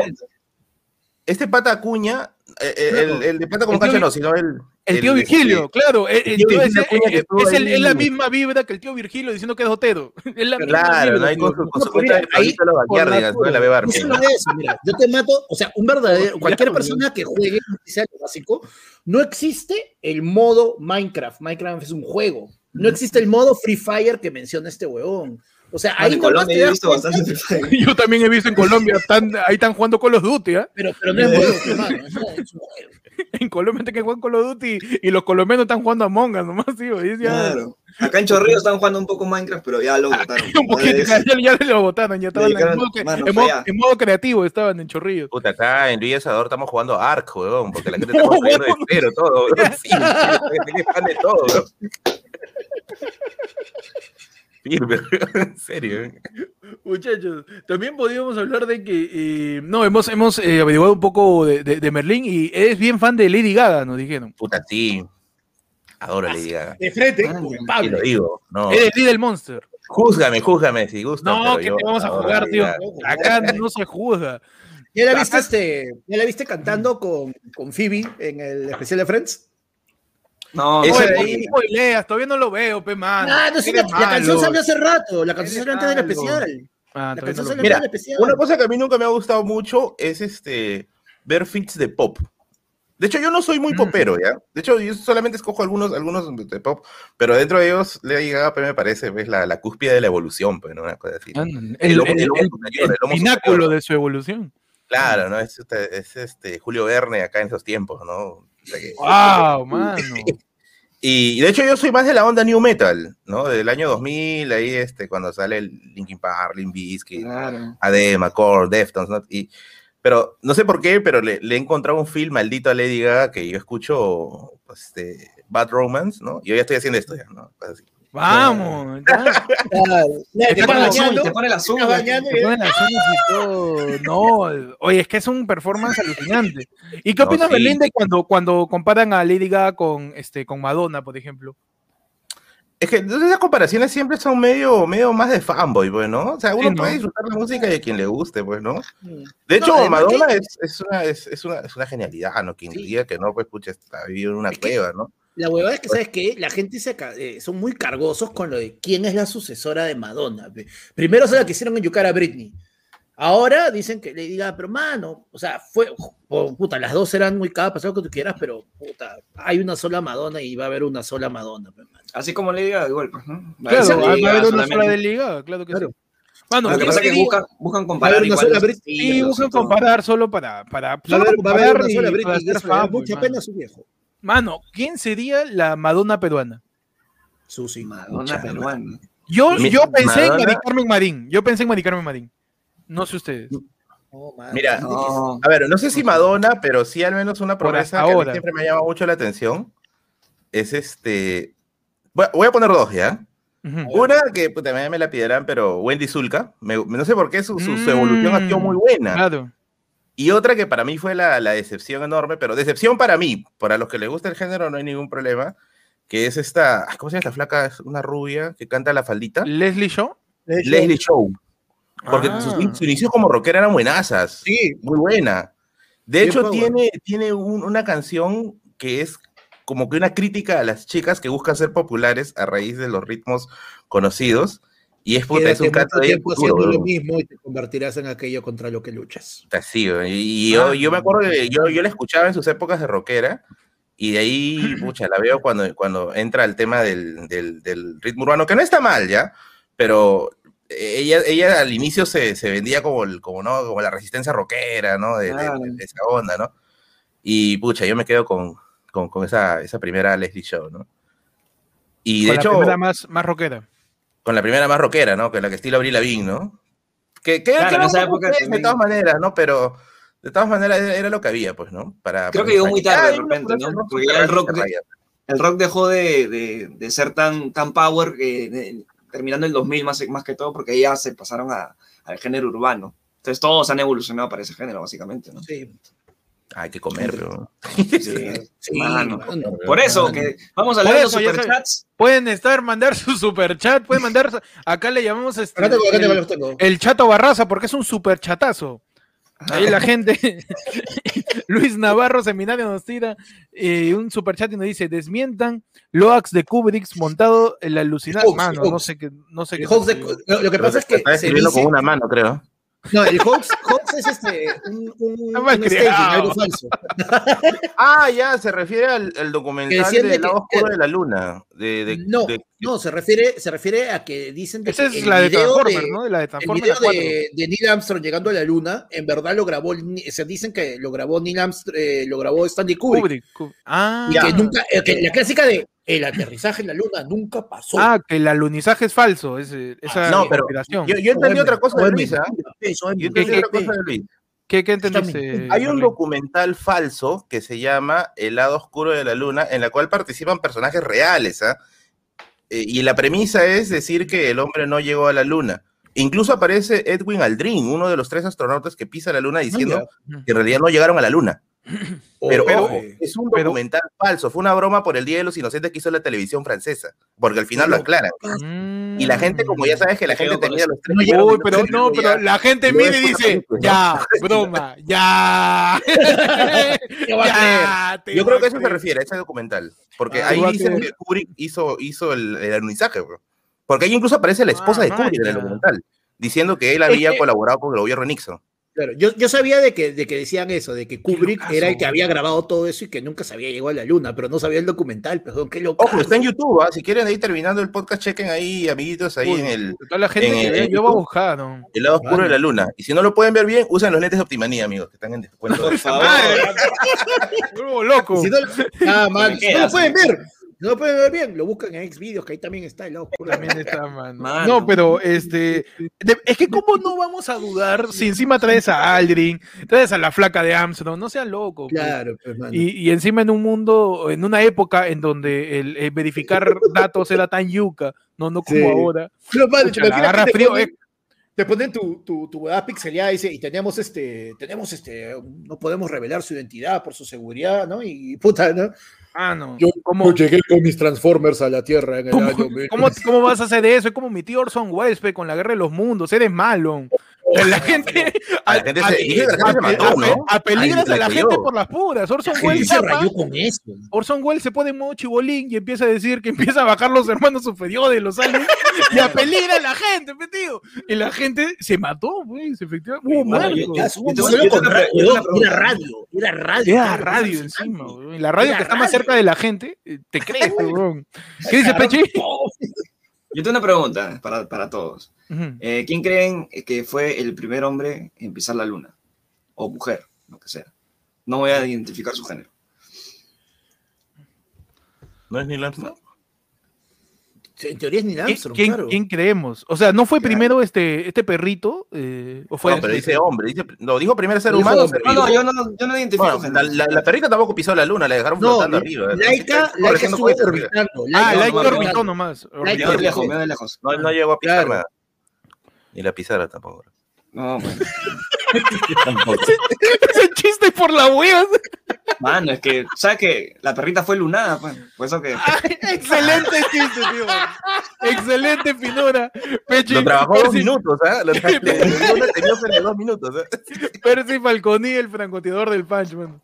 Speaker 3: Este pata Acuña, eh, eh, el, el de pata como
Speaker 1: El
Speaker 3: cancha no, sino el...
Speaker 1: El tío Virgilio, claro.
Speaker 3: que
Speaker 1: es, la misma vibra que el tío Virgilio diciendo que es Otero. Es la misma
Speaker 3: Claro,
Speaker 1: vibra,
Speaker 3: ¿no? Hay con su, con cuenta de Pablito los
Speaker 2: por
Speaker 3: Backyardigans, ¿no?
Speaker 2: la-
Speaker 3: La B
Speaker 2: No eso, mira, yo te mato, o sea, un verdadero, cualquier
Speaker 1: Claro,
Speaker 2: persona que juegue sea lo básico, no existe el modo Minecraft. Minecraft es un juego. No existe el modo Free Fire que menciona este huevón. O sea, ahí
Speaker 4: en
Speaker 2: nomás
Speaker 4: Colombia
Speaker 2: te
Speaker 4: yo he visto bastante. <laughs> <laughs>
Speaker 1: Yo también he visto en Colombia, están, ahí están jugando Call of Duty, ¿ah?
Speaker 2: pero, pero no es juego, <laughs> hermano, no.
Speaker 1: En Colombia están que juegan Call of Duty y los colombianos están jugando a Among Us nomás, tío. ya-
Speaker 4: Claro. Acá en Chorrillos están jugando un poco Minecraft, pero ya lo botaron.
Speaker 1: Un poquito,
Speaker 4: Ya
Speaker 1: ya, ya lo botaron, ya estaban en modo, que-
Speaker 4: "Mano,
Speaker 1: en modo-
Speaker 4: falla".
Speaker 1: en modo creativo, estaban en chorrillos.
Speaker 3: Puta, acá en Villa Salvador estamos jugando Ark, weón, porque la gente está
Speaker 1: No,
Speaker 3: construyendo de cero todo, weón. Sí, de todo, weón. <laughs> En serio. weón.
Speaker 1: Muchachos, también podríamos hablar de que, eh, no, hemos, hemos eh, averiguado un poco de, de, de Merlín y es bien fan de Lady Gaga, nos dijeron.
Speaker 3: Puta, sí. Adoro Lady Gaga.
Speaker 2: De frente,
Speaker 4: Ah,
Speaker 2: Pablo.
Speaker 3: lo digo, no.
Speaker 1: Es el Little Monster.
Speaker 3: Júzgame, júzgame si gusta.
Speaker 1: No, que te vamos a jugar, tío. Acá no se juzga.
Speaker 2: ¿Ya la viste, este, ya la viste cantando con, con Phoebe en el especial de Friends?
Speaker 4: No,
Speaker 3: de
Speaker 1: ¿por
Speaker 3: ahí-
Speaker 1: spoileas? Todavía no lo veo, pe, man.
Speaker 2: Ah, no la, la canción salió hace rato. La canción salió antes del especial.
Speaker 1: Ah,
Speaker 2: La canción
Speaker 1: no
Speaker 2: salió antes del especial.
Speaker 3: Una cosa que a mí nunca me ha gustado mucho es este ver fits de pop. De hecho, yo no soy muy
Speaker 1: Mm.
Speaker 3: popero, ¿ya? De hecho, yo solamente escojo algunos, algunos de pop, pero dentro de ellos, Lady Gaga pues, me parece pues, la, la cúspide de la evolución, pues, ¿no? Una cosa así.
Speaker 1: Ah,
Speaker 3: El
Speaker 1: El, el-
Speaker 3: superior,
Speaker 1: pináculo
Speaker 3: superior.
Speaker 1: de su evolución.
Speaker 3: Claro, ¿no? Es, es este Julio Verne acá en esos tiempos, ¿no? Que-
Speaker 1: ¡Wow, <laughs> mano!
Speaker 3: Y de hecho yo soy más de la onda New Metal, ¿no? Del año 2000, ahí este, cuando sale el Linkin Park, Limp Bizkit,
Speaker 4: Claro.
Speaker 3: ADM, Core, Deftones, ¿no? Y, pero no sé por qué, pero le, le he encontrado un film maldito a Lady Gaga que yo escucho, pues, este, Bad Romance, ¿no? Y yo ya estoy haciendo esto ya, ¿no? Pues así.
Speaker 1: Vamos. ya.
Speaker 2: Claro. Ya,
Speaker 4: Te pone el azul, te pone el
Speaker 2: te
Speaker 4: azul.
Speaker 2: y
Speaker 1: Se ponen las uñas y <laughs> todo. No, oye, es que es un performance alucinante. ¿Y qué
Speaker 3: No,
Speaker 1: opinas,
Speaker 3: sí.
Speaker 1: Berlín, de cuando, cuando comparan a Lady Gaga con, este, con Madonna, por ejemplo?
Speaker 3: Es que entonces, esas comparaciones siempre son medio, medio más de fanboy, pues, ¿no? O sea, uno
Speaker 1: Sí, ¿no?
Speaker 3: puede disfrutar la música y a quien le guste, pues, ¿no? De hecho, Madonna
Speaker 2: que-
Speaker 3: es, es, una, es, es una, es una genialidad, ¿no? Quien
Speaker 2: Sí.
Speaker 3: diga que no, pues, pucha, está viviendo en una
Speaker 2: Es que-
Speaker 3: cueva, ¿no?
Speaker 2: La huevada es que, ¿sabes qué? La gente se eh, son muy cargosos con lo de quién es la sucesora de Madonna. Primero se la quisieron enyucar a Britney. Ahora dicen que le diga, pero mano, o sea, fue, oh, puta, las dos eran muy capas, lo que tú quieras, pero puta, hay una sola Madonna y va a haber una sola Madonna.
Speaker 4: Así como le diga, igual, pues,
Speaker 1: Claro, va a haber una sola de Liga, claro que
Speaker 2: Claro.
Speaker 1: sí. Mano,
Speaker 4: Lo que
Speaker 1: ¿quién
Speaker 4: pasa es que buscan, buscan comparar igual
Speaker 2: sola
Speaker 4: los.
Speaker 1: Sí, buscan comparar solo para, para,
Speaker 2: Va a
Speaker 1: solo
Speaker 2: haber,
Speaker 1: para
Speaker 2: va a haber
Speaker 1: comparar
Speaker 2: una sola Britney
Speaker 1: hacer
Speaker 2: mucha pena a su viejo.
Speaker 1: Mano, ¿quién sería la Madonna peruana?
Speaker 2: Susi.
Speaker 4: Madonna peruana.
Speaker 1: Yo, yo pensé en
Speaker 3: Madonna-
Speaker 1: Mari Carmen Marín. Yo pensé en Mari Carmen Marín. No sé ustedes.
Speaker 2: Mano,
Speaker 3: Mira,
Speaker 4: No.
Speaker 3: A ver, no sé si Madonna, pero sí al menos una promesa
Speaker 1: hasta
Speaker 3: que a mí
Speaker 1: ahora.
Speaker 3: siempre me ha llamado mucho la atención. Es este. Voy a poner dos, ¿ya? Una que pues, también me la piderán, pero Wendy Zulka. Me- no sé por qué su, su- su evolución ha sido
Speaker 1: Mm,
Speaker 3: muy buena.
Speaker 1: Claro.
Speaker 3: Y otra que para mí fue la, la decepción enorme, pero decepción para mí, para los que les gusta el género no hay ningún problema, que es esta, ay, ¿cómo se llama esta flaca? Es una rubia que canta la faldita.
Speaker 1: Leslie
Speaker 2: hecho,
Speaker 3: Leslie Show. Porque
Speaker 1: Ah.
Speaker 3: sus, sus inicios como rockera eran buenazas.
Speaker 2: Sí,
Speaker 3: Muy buena. De hecho, tiene, tiene un- una canción que es como que una crítica a las chicas que buscan ser populares a raíz de los ritmos conocidos. Y es puta, es un canto de
Speaker 2: tiempo
Speaker 3: duro,
Speaker 2: haciendo lo mismo y te convertirás en aquello contra lo que luchas.
Speaker 3: Así, y yo,
Speaker 1: Ah.
Speaker 3: yo me acuerdo que yo, yo la escuchaba en sus épocas de rockera y de ahí, <clears throat> pucha, la veo cuando, cuando entra el tema del, del, del ritmo urbano, que no está mal ya, pero ella, ella al inicio se, se vendía como, el, como, ¿no? como la resistencia rockera, ¿no? De, de-
Speaker 4: Claro.
Speaker 3: de esa onda, ¿no? Y, pucha, yo me quedo con, con, con esa, esa primera Leslie Show, ¿no? Y de
Speaker 1: la
Speaker 3: hecho,
Speaker 1: primera más, más rockera.
Speaker 3: Con la primera más rockera, ¿no? Que la que estilo Abril Lavigne, ¿no? Que, que,
Speaker 4: Claro,
Speaker 3: que
Speaker 4: en esa época
Speaker 3: de todas maneras, ¿no? Pero de todas maneras era, lo que había, pues, ¿no? Para,
Speaker 4: Creo
Speaker 3: para
Speaker 4: que llegó muy tarde, de repente, ¿no? Porque ya el rock de-. El rock dejó de, de- de ser tan, tan power que, de- terminando el 2000 más, más que todo, porque ya se pasaron a- al género urbano. Entonces todos han evolucionado para ese género, básicamente, ¿no?
Speaker 2: Sí.
Speaker 3: Hay que comer, pero. <laughs>
Speaker 4: Sí,
Speaker 2: Sí,
Speaker 4: mano.
Speaker 2: mano.
Speaker 4: Por eso,
Speaker 2: Mano.
Speaker 4: que vamos a leer los superchats.
Speaker 1: Pueden estar, mandar su super chat, pueden mandar, acá le llamamos este,
Speaker 2: Acá tengo, acá tengo,
Speaker 1: el,
Speaker 2: tengo.
Speaker 1: el chato Barraza porque es un super chatazo. Ahí la <laughs> gente, <laughs> Luis Navarro, seminario nos tira eh, un super chat y nos dice, desmientan Loax de Kubrick montado el alucinante.
Speaker 2: Hoax,
Speaker 1: Mano, no sé qué, no sé qué.
Speaker 2: de- lo, lo que pasa es que
Speaker 3: Está
Speaker 2: se
Speaker 3: escribiendo
Speaker 2: dice,
Speaker 3: con una mano, creo.
Speaker 2: no, el hoax es este, un, un, un
Speaker 1: mal
Speaker 2: staging, algo falso. <laughs>
Speaker 3: Ah, ya, se refiere al, al documental
Speaker 2: de que-
Speaker 3: oscuro de la luna. De, de-
Speaker 2: No,
Speaker 3: de-
Speaker 2: no, se refiere, se refiere a que dicen
Speaker 1: Esa
Speaker 2: que
Speaker 1: es
Speaker 2: el
Speaker 1: la de
Speaker 2: video
Speaker 1: Transformers,
Speaker 2: de-
Speaker 1: ¿no? De la de
Speaker 2: El
Speaker 1: Transformers
Speaker 2: video
Speaker 1: la
Speaker 2: de, de Neil Armstrong llegando a la luna, en verdad lo grabó, se dicen que lo grabó Neil Armstrong, eh, lo grabó Stanley Kubrick.
Speaker 1: Kubrick, Kubrick. Ah,
Speaker 2: Y que nunca, eh, que la clásica de el aterrizaje en la luna nunca pasó.
Speaker 1: ah, que el alunizaje es falso, es, eh, esa
Speaker 3: No, pero yo, yo entendí otra cosa de
Speaker 2: OM,
Speaker 3: Luis, ¿ah?
Speaker 2: eso es
Speaker 3: Yo entendí
Speaker 1: ¿Qué-
Speaker 3: otra cosa de Luis.
Speaker 1: ¿Qué, qué entendiste?
Speaker 3: Hay un documental falso que se llama El lado oscuro de la luna, en la cual participan personajes reales, ¿ah? Eh, y la premisa es decir que el hombre no llegó a la luna. Incluso aparece Edwin Aldrin, uno de los tres astronautas que pisa la luna, diciendo
Speaker 1: Ujú.
Speaker 3: que en realidad no llegaron a la luna. Pero,
Speaker 2: Pero-
Speaker 3: ojo, es un
Speaker 1: pero-
Speaker 3: documental falso, fue una broma por el Día de los Inocentes que hizo la televisión francesa, porque al final lo aclaran. Y la gente, como ya sabes que la gente tenía los tres
Speaker 2: No,
Speaker 3: millones
Speaker 1: Uy, pero no,
Speaker 3: ya-
Speaker 1: pero la gente mira y dice,
Speaker 3: pues, ¿no?
Speaker 1: ya, <laughs> broma, ya.
Speaker 2: ¿Qué va a <laughs>
Speaker 1: ya te
Speaker 3: Yo creo que a eso se refiere, a ese documental. Porque
Speaker 1: Ah,
Speaker 3: ahí dicen
Speaker 1: que-
Speaker 3: Kubrick hizo, hizo el, el alunizaje, bro. Porque ahí incluso aparece la esposa
Speaker 1: Ah,
Speaker 3: de Kubrick en el documental, diciendo que él había
Speaker 2: que-
Speaker 3: colaborado con el gobierno Nixon.
Speaker 2: Claro, yo, yo sabía de que, de que decían eso, de que Kubrick
Speaker 1: locazo.
Speaker 2: era el que había grabado todo eso y que nunca se había llegado a la luna, pero no sabía el documental, perdón, qué loco.
Speaker 3: Ojo, está en YouTube, ¿ah? si quieren ahí terminando el podcast, chequen ahí, amiguitos, ahí
Speaker 1: Uy,
Speaker 3: en el,
Speaker 1: Toda la gente
Speaker 3: en
Speaker 1: que
Speaker 3: el-
Speaker 1: ve,
Speaker 3: en
Speaker 1: yo voy a buscar, ¿no?
Speaker 3: el lado oscuro
Speaker 2: Vale.
Speaker 3: de la luna. Y si no lo pueden ver bien, usen los lentes de Optimanía, amigos, que están en descuento.
Speaker 4: Por favor.
Speaker 1: Loco.
Speaker 2: Si no, ah, man, si no lo pueden ver, no lo pueden ver bien, lo buscan en Xvideos, que ahí también está el lado oscuro.
Speaker 1: También está, mano.
Speaker 4: Mano.
Speaker 1: No, pero este. de- es que, ¿cómo no vamos a dudar si encima traes a Aldrin, traes a la flaca de Armstrong? No sean locos. pues.
Speaker 2: Claro, pues, mano.
Speaker 1: Y, y encima en un mundo, en una época en donde el, el verificar <laughs> datos era tan yuca, no, no como
Speaker 2: Sí.
Speaker 1: ahora.
Speaker 2: Pero, man,
Speaker 1: Pucha,
Speaker 2: te
Speaker 1: la frío,
Speaker 2: ponen-
Speaker 1: eh.
Speaker 2: Te ponen tu, tu, tu huevada pixeleada y dice, y tenemos este, tenemos este, no podemos revelar su identidad por su seguridad, ¿no? Y puta, ¿no?
Speaker 1: Ah, no.
Speaker 2: Yo,
Speaker 1: ¿Cómo,
Speaker 2: llegué con mis Transformers a la Tierra en el
Speaker 1: cómo,
Speaker 2: año
Speaker 1: cómo- cómo vas a hacer eso? Es como mi tío Orson Welles con la guerra de los mundos, eres malo. <laughs> La gente,
Speaker 3: A la gente se-
Speaker 1: a-
Speaker 3: mató,
Speaker 1: a-
Speaker 3: ¿no?
Speaker 1: a peligras a la gente por las puras. Orson Welles
Speaker 2: se rayó con eso.
Speaker 1: Orson Welles se pone en modo chibolín y empieza a decir que empieza a bajar los hermanos superiores los aliens y a peligrar a la gente, tío. Y la gente se mató, pues, efectivamente. Hubo
Speaker 2: era radio, era radio.
Speaker 1: Era radio encima, la radio que está más cerca de la gente, eh, te crees, weón. ¿Qué dice Pechi?
Speaker 4: Yo tengo una pregunta para, para todos. Eh, ¿Quién creen que fue el primer hombre en pisar la luna? O mujer, lo que sea. No voy a identificar su género.
Speaker 3: ¿No es Neil Armstrong?
Speaker 2: En teoría es Neil
Speaker 1: ¿Quién,
Speaker 2: Armstrong,
Speaker 1: quién-
Speaker 2: claro.
Speaker 1: quién creemos? O sea, ¿no fue
Speaker 3: Claro.
Speaker 1: primero este, este perrito? eh, ¿O fue
Speaker 3: No, pero dice hombre, dice, lo dijo primero ser
Speaker 2: Dijo
Speaker 3: humano.
Speaker 4: No, no, yo no, yo no identifico.
Speaker 3: Bueno, la, la- la perrita tampoco pisó la luna, la dejaron
Speaker 2: No,
Speaker 3: flotando arriba.
Speaker 2: Laika,
Speaker 3: Está
Speaker 2: Laika
Speaker 3: corrigiendo
Speaker 2: estuvo orbitando.
Speaker 1: Ah,
Speaker 2: Laika
Speaker 1: Laika
Speaker 4: no, no,
Speaker 1: orbitó
Speaker 2: no.
Speaker 1: nomás.
Speaker 2: Laika
Speaker 4: de lejos, de lejos.
Speaker 3: No, no llegó a pisar
Speaker 2: Claro.
Speaker 3: nada. Ni la pisara tampoco.
Speaker 4: No, bueno. <laughs>
Speaker 1: Ese chiste por la hueva.
Speaker 4: Mano, es que, ¿sabes que La perrita fue lunada, pues. Por eso que.
Speaker 1: Ay, Excelente chiste, tío. Excelente finura. Pechi,
Speaker 3: Lo trabajó dos
Speaker 1: Percy-
Speaker 3: minutos, ¿ah? Lo trabajó <laughs> de dos minutos, ¿eh?
Speaker 1: Percy Falconi, el francotirador del punch, man.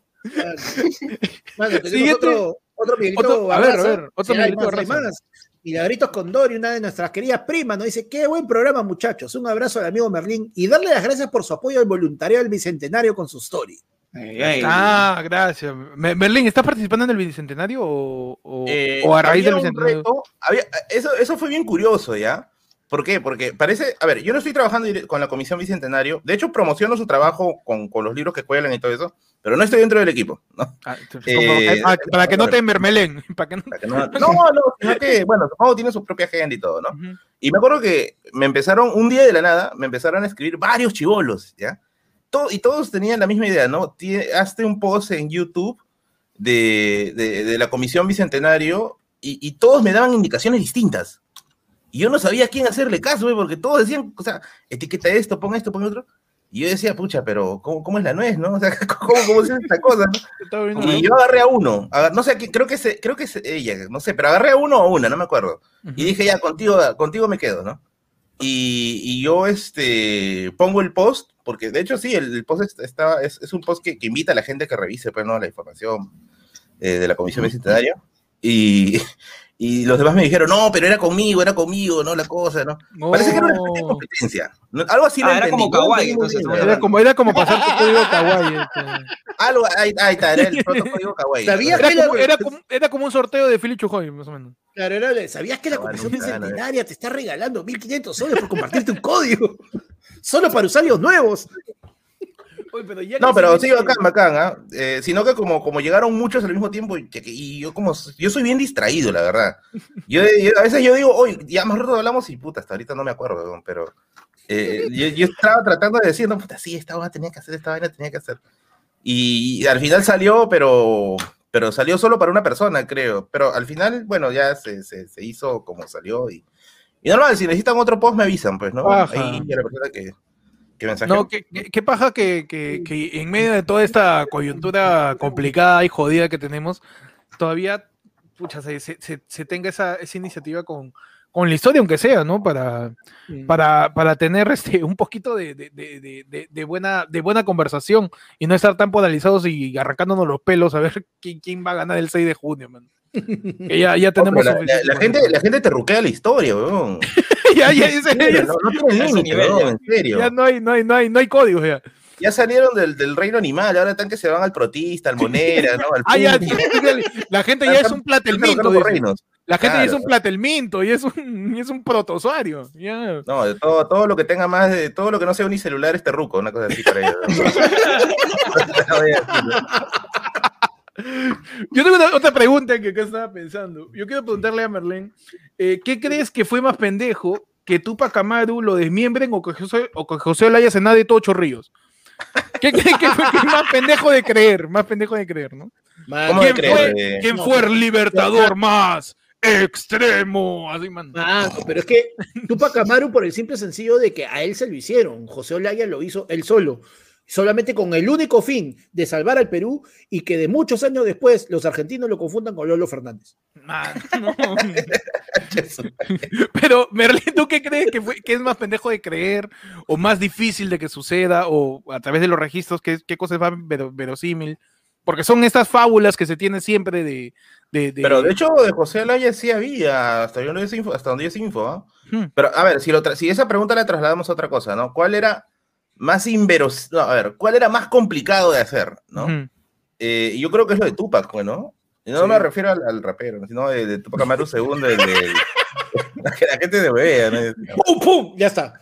Speaker 2: Mano, tenemos
Speaker 1: Siguiente.
Speaker 2: otro, otro
Speaker 1: Otro- a ver, a ver, otro
Speaker 2: Sí, hay más, hay más. Milagritos Condori, una de nuestras queridas primas, nos dice, qué buen programa, muchachos. Un abrazo al amigo Merlín y darle las gracias por su apoyo al voluntariado del Bicentenario con su story.
Speaker 1: Ah, gracias. Me- Merlín, ¿estás participando en el bicentenario o, o-
Speaker 3: Eh,
Speaker 1: o a raíz del bicentenario?
Speaker 3: reto- había- eso, eso fue bien curioso, ¿ya? ¿Por qué? Porque parece, a ver, yo no estoy trabajando con la Comisión Bicentenario, de hecho promociono su trabajo con, con los libros que cuelan y todo eso, pero no estoy dentro del equipo, ¿no?
Speaker 1: Ah,
Speaker 3: Eh,
Speaker 1: ah, para que no te mermelen. <laughs> Para que no...
Speaker 3: Para que no, no, no, sino que, <laughs> bueno, supongo tiene su propia agenda y todo, ¿no?
Speaker 1: Ujú.
Speaker 3: Y me acuerdo que me empezaron, un día de la nada, me empezaron a escribir varios chivolos, ¿ya? Todo, y todos tenían la misma idea, ¿no? Tie- hazte un post en YouTube de, de- de la Comisión Bicentenario y, y todos me daban indicaciones distintas. Y yo no sabía a quién hacerle caso, güey, porque todos decían, o sea, etiqueta esto, pon esto, pon otro. Y yo decía, pucha, pero ¿cómo, cómo es la nuez, no? <laughs> O sea, ¿cómo, cómo se hace esta cosa, no? <laughs> Y yo agarré a uno, agar- no sé, a creo que es, creo que es ella, no sé, pero agarré a uno o una, no me acuerdo.
Speaker 1: Ujú.
Speaker 3: Y dije, ya, contigo, contigo me quedo, ¿no? Y, y yo este, pongo el post, porque de hecho sí, el, el post es- está, es, es un post que, que invita a la gente que revise pues, ¿no? la información eh, de la Comisión Bicentenaria. Y, y los demás me dijeron, no, pero era conmigo, era conmigo, ¿no? La cosa, ¿no? Parece que era una especie de competencia. ¿no? Algo así lo
Speaker 4: Ah, era
Speaker 3: entendí,
Speaker 4: como kawaii,
Speaker 1: Era como, era como pasar tu código kawaii. este.
Speaker 3: Algo, ahí, ahí está, era el protocolo kawaii.
Speaker 2: ¿Sabías
Speaker 1: Era
Speaker 2: que
Speaker 1: como, era, como, era como un sorteo de Philly Chujoy, más o menos.
Speaker 2: Claro, era- ¿sabías que la
Speaker 3: No,
Speaker 2: Comisión Bicentenaria te está regalando 1500 soles por compartirte un código? <laughs> Solo para usuarios nuevos.
Speaker 1: Oye, pero ya
Speaker 3: No, pero sí, bacán, bacán, ¿ah? Eh, sino que como, como llegaron muchos al mismo tiempo, y, y yo como, yo soy bien distraído, la verdad. Yo, yo- a veces yo digo, oye, ya más rato hablamos y puta, hasta ahorita no me acuerdo, pero eh, <laughs> yo, yo estaba tratando de decir, no, puta, sí, esta vaina tenía que hacer, esta vaina tenía que hacer. Y, y al final salió, pero, pero salió solo para una persona, creo. Pero al final, bueno, ya se, se, se hizo como salió y, y normal, si necesitan otro post me avisan, pues, ¿no?
Speaker 1: Ajá.
Speaker 3: Ahí ya la persona que, que mensajea.
Speaker 1: No, qué, qué- qué paja que, que- que en medio de toda esta coyuntura complicada y jodida que tenemos, todavía pucha, se, se- se- se tenga esa, esa iniciativa con, con la historia, aunque sea, ¿no? Para, para, para tener este, un poquito de, de- de- de- buena, de buena conversación y no estar tan polarizados y arrancándonos los pelos a ver <laughs> quién, quién va a ganar el 6 de junio, man. Que ya, ya
Speaker 3: No,
Speaker 1: tenemos
Speaker 3: la, la- la
Speaker 1: con
Speaker 3: gente, la gente te ruquea la historia, weón. <laughs> <laughs>
Speaker 1: ya, ya, ya, ya-
Speaker 3: No, no tiene
Speaker 4: ese
Speaker 3: límite,
Speaker 4: nivel,
Speaker 3: weón,
Speaker 4: ya.
Speaker 3: en serio.
Speaker 1: ya no hay, no hay, no hay, no hay códigos ya.
Speaker 3: Ya salieron del, del reino animal, ahora están que se van al protista, al monera, ¿no? Al <laughs>
Speaker 1: Ah, ya,
Speaker 3: punto. <laughs>
Speaker 1: la gente ya es un platelminto. La gente ya es un platelminto y es un, y es un protozoario. Ya.
Speaker 3: No, de todo, todo lo que tenga más de, todo lo que no sea unicelular es terruco, una cosa así para ellos.
Speaker 1: Yo tengo una- otra pregunta que acá estaba pensando. Yo quiero preguntarle a Merlén, eh, ¿qué crees que fue más pendejo que Tupac Amaru lo desmiembren o que José, o que José Olaya se nade todo chorrillos? ¿Qué crees que fue que más pendejo de creer? Más pendejo de creer, ¿no?
Speaker 3: ¿Cómo de
Speaker 1: ¿Quién
Speaker 3: creer?
Speaker 1: fue,
Speaker 3: eh?
Speaker 1: quién fue el libertador más extremo? Así, man.
Speaker 2: Ah, pero es que Tupac Amaru por el simple sencillo de que a él se lo hicieron. José Olaya lo hizo él solo. Solamente con el único fin de salvar al Perú y que de muchos años después los argentinos lo confundan con Lolo Fernández.
Speaker 1: Man, <laughs> no. Pero, Merlín, ¿tú qué crees que, fue, que es más pendejo de creer o más difícil de que suceda o a través de los registros qué, qué cosas van vero- verosímil? Porque son estas fábulas que se tiene siempre de... de- de-
Speaker 3: Pero de hecho, de José Olaya sí había, hasta, yo no info- hasta donde yo sé info.
Speaker 1: Hmm.
Speaker 3: Pero a ver, si, lo si esa pregunta la trasladamos a otra cosa, ¿no? ¿Cuál era más inveros... No, a ver, ¿cuál era más complicado de hacer, ¿no? Eh, yo creo que es lo de Tupac, pues, ¿no? Y no
Speaker 2: Sí.
Speaker 3: me refiero al, al rapero, sino de, de Tupac Amaru II, de, <laughs> de- la gente de vea, ¿no?
Speaker 2: ¡Pum, pum! Ya está.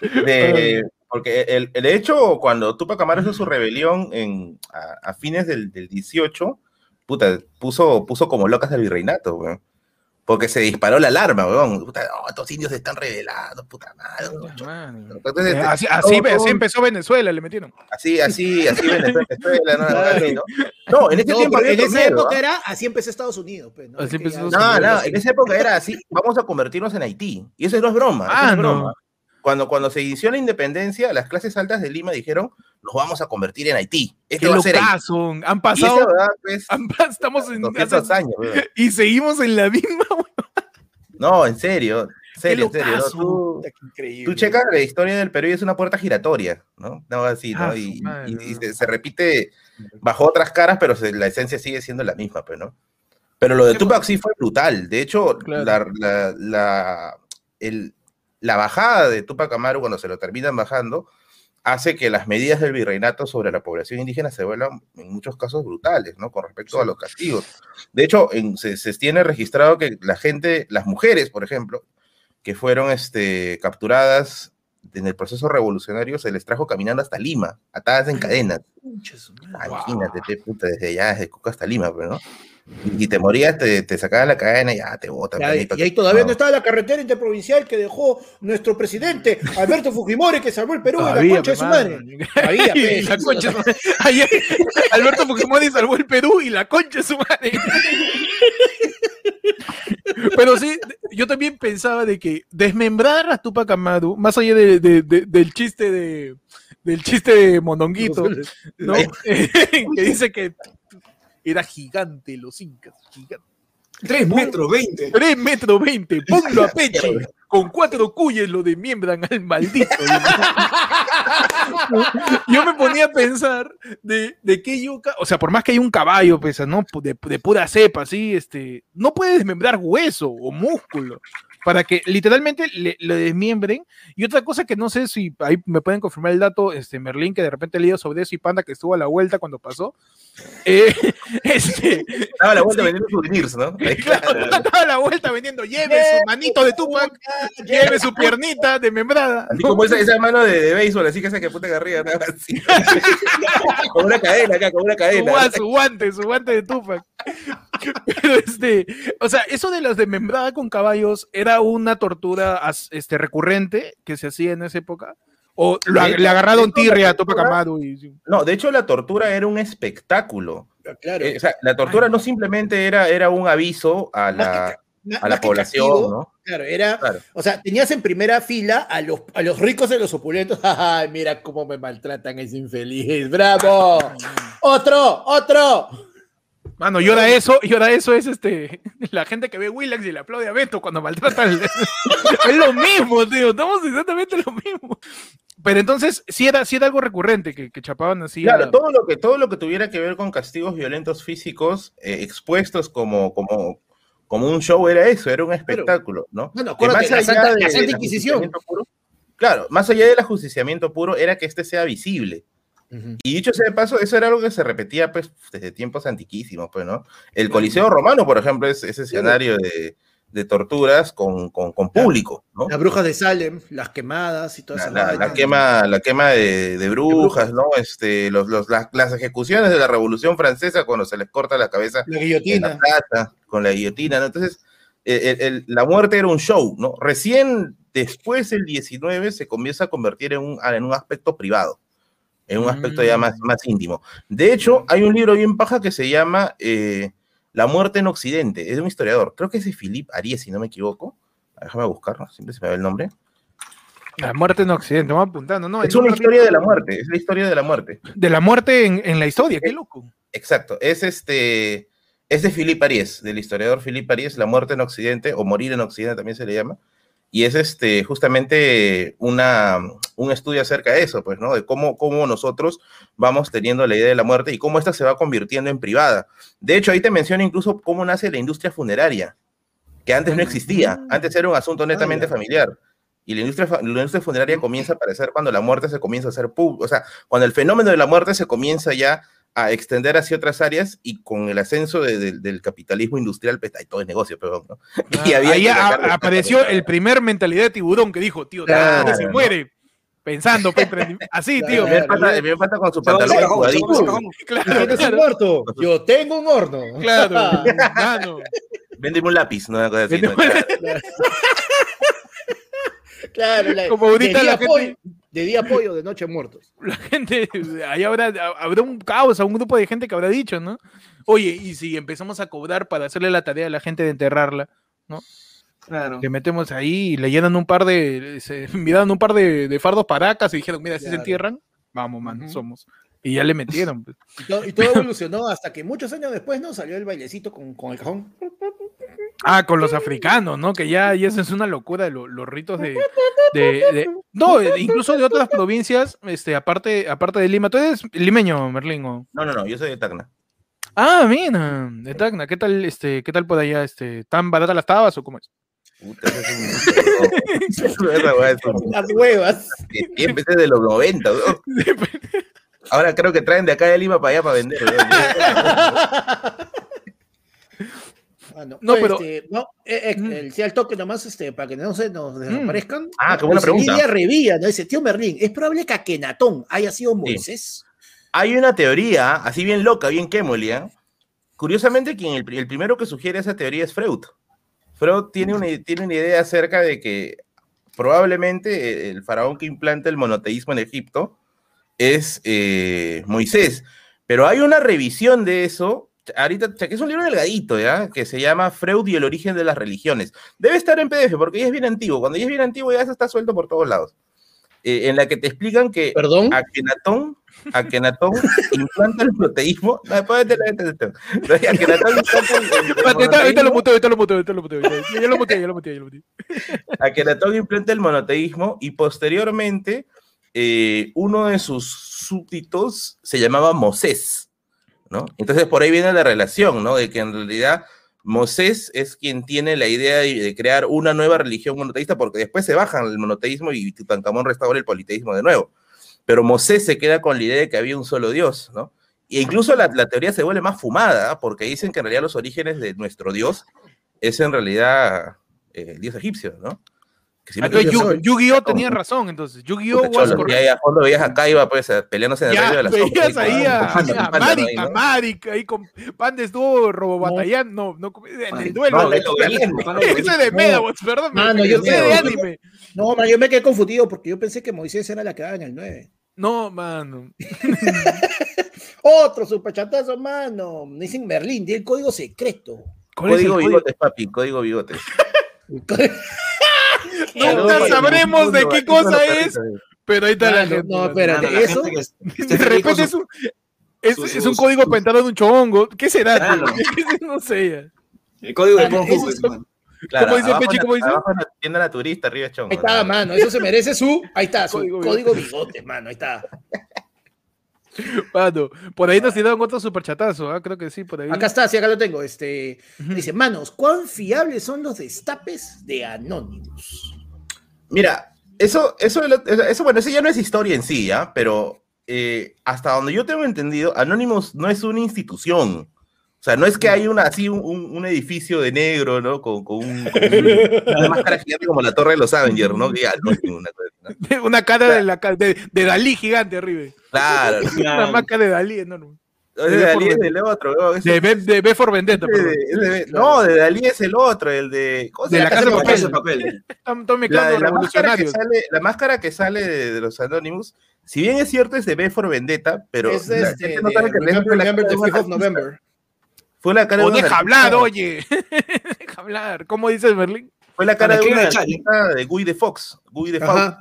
Speaker 3: De- <laughs> porque el, el hecho, cuando Tupac Amaru hizo su rebelión en, a, a fines del, del 18, puta, puso, puso como locas al virreinato, weón. Porque se disparó la alarma, weón. Puta, no, estos indios se están revelando, puta madre. Entonces, este,
Speaker 1: Así, así,
Speaker 3: todo-
Speaker 1: así empezó Venezuela, le metieron.
Speaker 3: Así, así, así Venezuela, ¿no?
Speaker 2: Claro.
Speaker 3: Así, ¿no? No, en ese
Speaker 2: No,
Speaker 3: tiempo
Speaker 2: en esa
Speaker 3: miedo,
Speaker 2: época
Speaker 3: ¿ah?
Speaker 2: era así empezó Estados Unidos. Pues, ¿no?
Speaker 1: Así empezó
Speaker 3: No,
Speaker 1: Unidos.
Speaker 3: no, en esa época era así, vamos a convertirnos en Haití. Y eso no es broma,
Speaker 1: Ah,
Speaker 3: no es
Speaker 1: no.
Speaker 3: broma. Cuando, cuando se inició la independencia, las clases altas de Lima dijeron, nos vamos a convertir en Haití. Esto va a ser Haití.
Speaker 1: Han pasado,
Speaker 3: verdad, pues,
Speaker 1: han estamos en
Speaker 3: 200 años,
Speaker 1: y seguimos en la misma.
Speaker 3: No, en serio, en serio, en serio. ¿no? Tú, tú checas la historia del Perú y es una puerta giratoria, ¿no? No, así, ¿no?
Speaker 1: Ah,
Speaker 3: y y- y se, se repite bajo otras caras, pero se- la esencia sigue siendo la misma, pues, ¿no? Pero lo de Tupac sí fue brutal. De hecho,
Speaker 1: Claro.
Speaker 3: la, la, la- el- la bajada de Tupac Amaru, cuando se lo terminan bajando, hace que las medidas del virreinato sobre la población indígena se vuelvan en muchos casos brutales, ¿no? Con respecto a los castigos. De hecho, en- se, se tiene registrado que la gente, las mujeres, por ejemplo, que fueron este, capturadas en el proceso revolucionario, se les trajo caminando hasta Lima, atadas en cadenas. Imagínate, te, puta, desde allá, desde Cuca hasta Lima, pero no. Y, y te morías, te, te sacaban la cadena y ya te botan.
Speaker 2: Ya, y ahí todavía no estaba la carretera interprovincial que dejó nuestro presidente Alberto Fujimori que salvó el Perú de la
Speaker 1: Todavía,
Speaker 2: concha de su madre. <laughs> pe.
Speaker 1: la concha de su madre. Ayer Alberto Fujimori salvó el Perú y la concha de su madre. Pero sí, yo también pensaba de que desmembrar a Tupac Amaru, más allá de- de- de- del chiste de del chiste de Mondonguito, ¿no? <laughs> que dice que era gigante los incas, gigante.
Speaker 4: 3 metros 20.
Speaker 1: 3 metros 20, ponlo a pecho. Con cuatro cuyes lo desmiembran al maldito. <laughs> yo me ponía a pensar de, de que yo, o sea, por más que hay un caballo, pues, ¿no? De, de pura cepa, así, este, no puede desmembrar hueso o músculo para que literalmente le, le desmiembren. Y otra cosa que no sé si ahí me pueden confirmar el dato, este, Merlín, que de repente he leído sobre eso y Panda que estuvo a la vuelta cuando pasó. Eh, <laughs> este,
Speaker 3: Daba la vuelta vendiendo souvenirs, ¿no? <laughs> Ahí,
Speaker 1: Claro,
Speaker 3: claro.
Speaker 1: daba la vuelta vendiendo, lleve su manito de Tupac, lleve su piernita desmembrada.
Speaker 3: Así como esa, esa mano de, de béisbol, así que esa que puta que arriba, <laughs> con una cadena acá, con una
Speaker 1: Su,
Speaker 3: cadena.
Speaker 1: gua- su guante, su guante de Tupac. Pero este, o sea, eso de las desmembradas con caballos era una tortura as- este, recurrente que se hacía en esa época. O lo
Speaker 3: hecho-
Speaker 1: le agarraron tirria a Tupac Amaru y
Speaker 3: No, de hecho la tortura era un espectáculo.
Speaker 2: Claro.
Speaker 3: Eh, o sea, la tortura no simplemente era, era un aviso a la,
Speaker 2: que-
Speaker 3: a la población,
Speaker 2: castigo,
Speaker 3: ¿no?
Speaker 2: Claro, era,
Speaker 3: Claro.
Speaker 2: o sea, tenías en primera fila a los, a los ricos y los opulentos. <laughs> Ay, mira cómo me maltratan ese infeliz. ¡Bravo! <laughs> ¡Otro! ¡Otro!
Speaker 1: Mano, y ahora eso, y ahora eso es este, <laughs> la gente que ve Willax y le aplaude a Beto cuando maltrata al- <laughs> Es lo mismo, tío, estamos exactamente lo mismo. Pero entonces, sí era, sí era algo recurrente que, que chapaban así.
Speaker 3: Claro,
Speaker 1: a-
Speaker 3: todo lo que, todo lo que tuviera que ver con castigos violentos físicos eh, expuestos como, como, como un show era eso, era un espectáculo, ¿no?
Speaker 2: Bueno, acuérdate, la
Speaker 3: allá
Speaker 2: Santa-
Speaker 3: de-
Speaker 2: la Santa Inquisición.
Speaker 3: puro- claro, más allá del ajusticiamiento puro era que este sea visible. Y dicho sea de paso, eso era algo que se repetía pues desde tiempos antiquísimos, pues, ¿no? El Coliseo Romano, por ejemplo, es ese escenario de, de torturas con, con, con público, ¿no?
Speaker 2: Las brujas de Salem, las quemadas y todas esas
Speaker 3: la- quema, la quema de, de brujas, ¿no? Este, los, los- las, las ejecuciones de la Revolución Francesa cuando se les corta la cabeza
Speaker 2: La
Speaker 3: en
Speaker 2: guillotina.
Speaker 3: la con la guillotina, ¿no? Entonces, el- el- el- la muerte era un show, ¿no? Recién después, el 19, se comienza a convertir en un, en un aspecto privado, en un aspecto ya más, más íntimo. De hecho, hay un libro bien paja que se llama eh, La muerte en Occidente, es de un historiador, creo que es de Philippe Ariès, si no me equivoco. Déjame buscarlo, siempre se me va el nombre.
Speaker 1: La muerte en Occidente, vamos apuntando, ¿no?
Speaker 3: Es una
Speaker 1: un
Speaker 3: historia de la muerte, es la historia de la muerte.
Speaker 1: De la muerte en, en la historia, qué loco.
Speaker 3: Exacto, es este, es de Philippe Ariès, del historiador Philippe Ariès, La muerte en Occidente, o Morir en Occidente también se le llama, y es este, justamente una, un estudio acerca de eso, pues, ¿no? De cómo, cómo nosotros vamos teniendo la idea de la muerte y cómo esta se va convirtiendo en privada. De hecho, ahí te menciona incluso cómo nace la industria funeraria, que antes no existía, antes era un asunto netamente
Speaker 2: ya.
Speaker 3: familiar. Y la industria, la industria funeraria comienza a aparecer cuando la muerte se comienza a hacer público, o sea, cuando el fenómeno de la muerte se comienza ya a extender hacia otras áreas y con el ascenso de- de- del capitalismo industrial, pues ahí todo es negocio, pero ¿no? <laughs> Y había
Speaker 1: Ahí a- apareció el primer mentalidad de tiburón que dijo, tío,
Speaker 3: Claro,
Speaker 1: se
Speaker 3: ¿no?
Speaker 1: muere. Pensando, pe, emprendi- <laughs> así, tío.
Speaker 3: Primer pata con su pantalón
Speaker 4: ese cajón, se va a ese
Speaker 3: jugadito.
Speaker 4: cajón.
Speaker 2: ¿Y
Speaker 1: Claro?
Speaker 2: Yo tengo un horno. <laughs>
Speaker 1: claro, mano.
Speaker 3: Véndeme un lápiz, no una cosa así.
Speaker 1: Véndeme
Speaker 3: ¿no?
Speaker 1: un
Speaker 2: Claro, la-
Speaker 1: Como ahorita la gente-
Speaker 2: de día pollo, de noche muertos. <laughs>
Speaker 1: la gente, ahí habrá, habrá un caos, un grupo de gente que habrá dicho, ¿no? Oye, y si empezamos a cobrar para hacerle la tarea a la gente de enterrarla,
Speaker 4: Claro.
Speaker 1: le metemos ahí y le llenan un par de, se miraron un par de, de fardos paracas y dijeron, mira, si se entierran, vamos, man, somos. Y ya le metieron. pues.
Speaker 2: Y todo, y todo evolucionó hasta que muchos años después no salió el bailecito con, con el cajón.
Speaker 1: Ah, con los africanos, ¿no? Que ya, ya eso es una locura, lo- los ritos de, <laughs> de- de- No, eh, incluso de otras provincias, este, aparte, aparte de Lima. ¿Tú eres limeño, Merlín? o?
Speaker 3: No, no, no, yo soy de Tacna.
Speaker 1: Ah, mira, de Tacna. ¿Qué tal, este, qué tal por allá? Este, ¿Tan baratas las tabas o cómo es?
Speaker 3: Puta, ese es un- <laughs>
Speaker 2: Las huevas.
Speaker 3: Siempre de los 90, weón. <laughs> Ahora creo que traen de acá de Lima para allá para vender.
Speaker 2: Ah, no,
Speaker 1: No, pero-
Speaker 2: este, no, eh, eh, el, sí, al toque nomás, este, para que no se nos desaparezcan.
Speaker 3: Ah, qué buena
Speaker 2: Dice
Speaker 3: pregunta.
Speaker 2: Revilla, ¿no? Dice, tío Merlín, ¿es probable que Akenatón haya sido Moisés?
Speaker 3: Hay una teoría, así bien loca, bien Kemolia. Curiosamente, quien el, el primero que sugiere esa teoría es Freud. Freud tiene una, tiene una idea acerca de que probablemente el faraón que implanta el monoteísmo en Egipto es eh, Moisés. Pero hay una revisión de eso, ahorita, que es un libro delgadito, ¿ya? Que se llama Freud y el origen de las religiones. Debe estar en PDF, porque ya es bien antiguo. Cuando ya es bien antiguo, ya se está suelto por todos lados. Eh, en la que te explican que
Speaker 2: Perdón.
Speaker 3: Akenatón, Akenatón <laughs> implanta el proteísmo. No, después te la- te- te- te- Akenatón implanta el- <laughs>
Speaker 1: ahorita- lo muteo, ahorita lo muteo, ahorita lo muteo. Ya lo muteé, ya lo muteé, ya lo muteé.
Speaker 3: Akenatón implanta el monoteísmo y posteriormente eh, uno de sus súbditos se llamaba Mosés, ¿no? Entonces por ahí viene la relación, ¿no? De que en realidad Mosés es quien tiene la idea de, crear una nueva religión monoteísta porque después se bajan el monoteísmo y Tutankamón restaura el politeísmo de nuevo. Pero Mosés se queda con la idea de que había un solo Dios, ¿no? E incluso la, la teoría se vuelve más fumada ¿ah? porque dicen que en realidad los orígenes de nuestro Dios es en realidad eh, el Dios egipcio, ¿no? Que
Speaker 1: Entonces, Yu- Yu-Gi-Oh tenía razón, entonces. Yu-Gi-Oh was correcto.
Speaker 3: ya, ya, a fondo veías a Kaiba, pues, eh, peleándose en el
Speaker 1: Ya,
Speaker 3: reino de las
Speaker 1: veías ahí a, a Marik,
Speaker 3: ahí,
Speaker 1: a
Speaker 3: ¿no?
Speaker 1: Marik, ahí con Panda estuvo robo batallando, no, no, en el duelo. <laughs> Ese de Medabots, perdón,
Speaker 2: Mano, yo
Speaker 1: de anime.
Speaker 2: No, man, yo me quedé confundido porque yo pensé que Moisés era la que daba en el 9.
Speaker 1: No, mano. <laughs>
Speaker 2: Otro superchatazo, mano. Dicen Merlín, di el código secreto.
Speaker 1: ¿Cuál es el
Speaker 3: Código
Speaker 1: código?
Speaker 3: bigotes, papi, código bigotes.
Speaker 1: Nunca sabremos de qué cosa es, pero ahí está la gente.
Speaker 2: no, espérate, eso-
Speaker 4: gente que <laughs> es- que
Speaker 1: De repente es un, es,
Speaker 4: sus-
Speaker 1: es un
Speaker 4: sus-
Speaker 1: código
Speaker 4: sus-
Speaker 1: pentado de un chongo. ¿Qué será?
Speaker 4: Claro. <laughs>
Speaker 1: no sé.
Speaker 4: El código de pues.
Speaker 3: Claro,
Speaker 1: ¿Cómo dice Pechi? ¿Cómo dice?
Speaker 3: Abajo la tienda naturista, arriba es chongo.
Speaker 2: Ahí está,
Speaker 3: ¿no?
Speaker 2: mano. Eso se merece su. Ahí está, su
Speaker 1: Código
Speaker 2: código, bigote, mano. Ahí está.
Speaker 1: Mano, por ahí nos tiraron otro superchatazo, ¿ah? creo que sí, por ahí.
Speaker 2: Acá está, sí, acá lo tengo. Este,
Speaker 1: Ujú.
Speaker 2: dice, manos, ¿cuán fiables son los destapes de Anonymous?
Speaker 3: Mira, eso, eso, eso, bueno, eso ya no es historia en sí, ¿ya? Pero eh, hasta donde yo tengo entendido, Anonymous no es una institución. O sea, no es que hay una, así un, un- un edificio de negro, ¿no? Con, con un, con un- <laughs> una máscara gigante como la Torre de los Avengers, ¿no? Que <laughs> una cosa así, ¿no? <laughs>
Speaker 1: Una cara de, la, de Dalí gigante arriba.
Speaker 3: Claro. <laughs>
Speaker 1: Una máscara de Dalí enorme.
Speaker 3: No, de Dalí es el otro,
Speaker 1: De B, de B for Vendetta,
Speaker 3: de- no, de Dalí es el otro, el de. ¿cómo se
Speaker 1: De la
Speaker 4: La casa de
Speaker 1: Papel.
Speaker 4: papel. <laughs>
Speaker 3: La,
Speaker 1: mezclando
Speaker 3: la máscara que sale, la máscara que sale de, de los Anonymous, si bien es cierto, es de B for Vendetta, pero
Speaker 2: es
Speaker 3: la
Speaker 2: este,
Speaker 3: gente no
Speaker 2: de
Speaker 3: sabe que
Speaker 2: Remember,
Speaker 3: fue la
Speaker 2: Remember
Speaker 3: cara
Speaker 2: the
Speaker 3: de un
Speaker 2: 5th of
Speaker 3: anarquista.
Speaker 2: November.
Speaker 3: Fue la cara
Speaker 1: O
Speaker 3: de
Speaker 1: deja hablar, oye. <laughs> deja hablar. ¿Cómo dices, Merlin?
Speaker 3: Fue la cara de
Speaker 4: Escribe
Speaker 3: un
Speaker 4: en el chat,
Speaker 3: anarquista de Guy de Fox. Guy de Fox.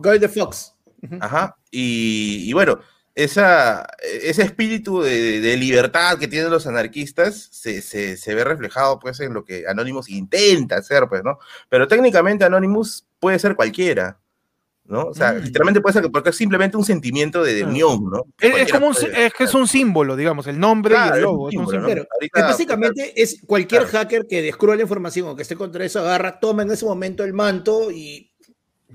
Speaker 3: Guy de
Speaker 2: Fox.
Speaker 3: Ajá. Y, y bueno, esa, ese espíritu de, de libertad que tienen los anarquistas se, se, se ve reflejado pues en lo que Anonymous intenta hacer, pues, ¿no? Pero técnicamente Anonymous puede ser cualquiera, ¿no? O sea,
Speaker 1: Mm.
Speaker 3: literalmente puede ser porque es simplemente un sentimiento de, de
Speaker 1: Ah.
Speaker 3: unión, ¿no?
Speaker 1: Es, es como un,
Speaker 3: puede-
Speaker 1: es que es un símbolo, digamos, el nombre
Speaker 3: Claro,
Speaker 1: y el
Speaker 3: es un
Speaker 1: logo. es un
Speaker 3: símbolo, ¿no?
Speaker 1: símbolo.
Speaker 2: Pero
Speaker 3: Ahorita-
Speaker 2: es básicamente es cualquier
Speaker 3: Claro.
Speaker 2: hacker que descubra la información o que esté contra eso, agarra, toma en ese momento el manto y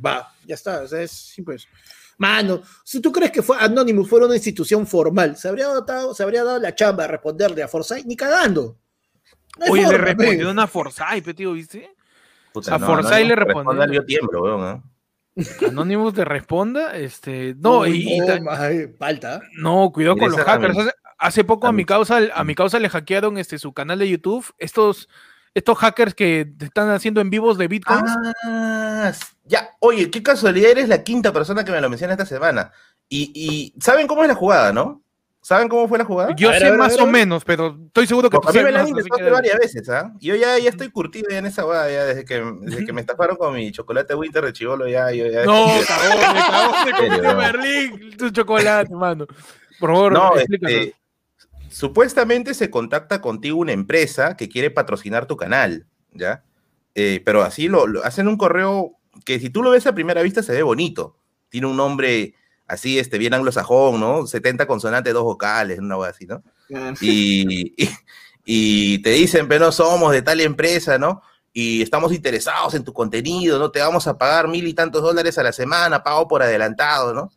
Speaker 2: va, ya está. O sea, es simple eso. Mano, si tú crees que fue Anonymous fuera una institución formal, ¿se habría dado, se habría dado la chamba a responderle a Forsyth? Ni cagando. No
Speaker 1: Oye, le respondió
Speaker 2: pe.
Speaker 1: una Forsyth, tío, ¿viste?
Speaker 3: Puta,
Speaker 1: a Forsyth le respondió.
Speaker 3: Yo tiemblo, weón, ¿no?
Speaker 1: Anonymous te responda, este, no,
Speaker 2: Uy,
Speaker 1: y,
Speaker 2: no, ma, falta.
Speaker 1: no, cuidado con los hackers. Hace, hace poco a mi causa, a mi causa le hackearon este su canal de YouTube. Estos, estos hackers que están haciendo en vivos de Bitcoin.
Speaker 3: Ah, ya. Oye, qué casualidad, eres la quinta persona que me lo menciona esta semana. Y, y ¿saben cómo es la jugada, no? ¿Saben cómo fue la jugada?
Speaker 1: Yo
Speaker 2: ver,
Speaker 1: sé
Speaker 2: ver,
Speaker 1: más o menos, pero estoy seguro que tú
Speaker 3: a mí me la han intentado
Speaker 1: que-
Speaker 3: varias veces, ¿ah? Yo ya, ya estoy curtido ya en esa jugada, ya desde que, desde que me estafaron con mi chocolate winter de chivolo, ya, yo ya...
Speaker 1: No, cagón, me cagón de. Berlín, tu chocolate, mano. Por favor,
Speaker 3: No,
Speaker 1: explícanos.
Speaker 3: este, supuestamente se contacta contigo una empresa que quiere patrocinar tu canal, ¿ya? Eh, pero así lo, lo- hacen un correo que si tú lo ves a primera vista se ve bonito. Tiene un nombre así, este, bien anglosajón, ¿no? 70 consonantes, dos vocales, una cosa así, ¿no? Y, y, y te dicen, pero no somos de tal empresa, ¿no? Y estamos interesados en tu contenido, ¿no? Te vamos a pagar mil y tantos dólares a la semana, pago por adelantado, ¿no?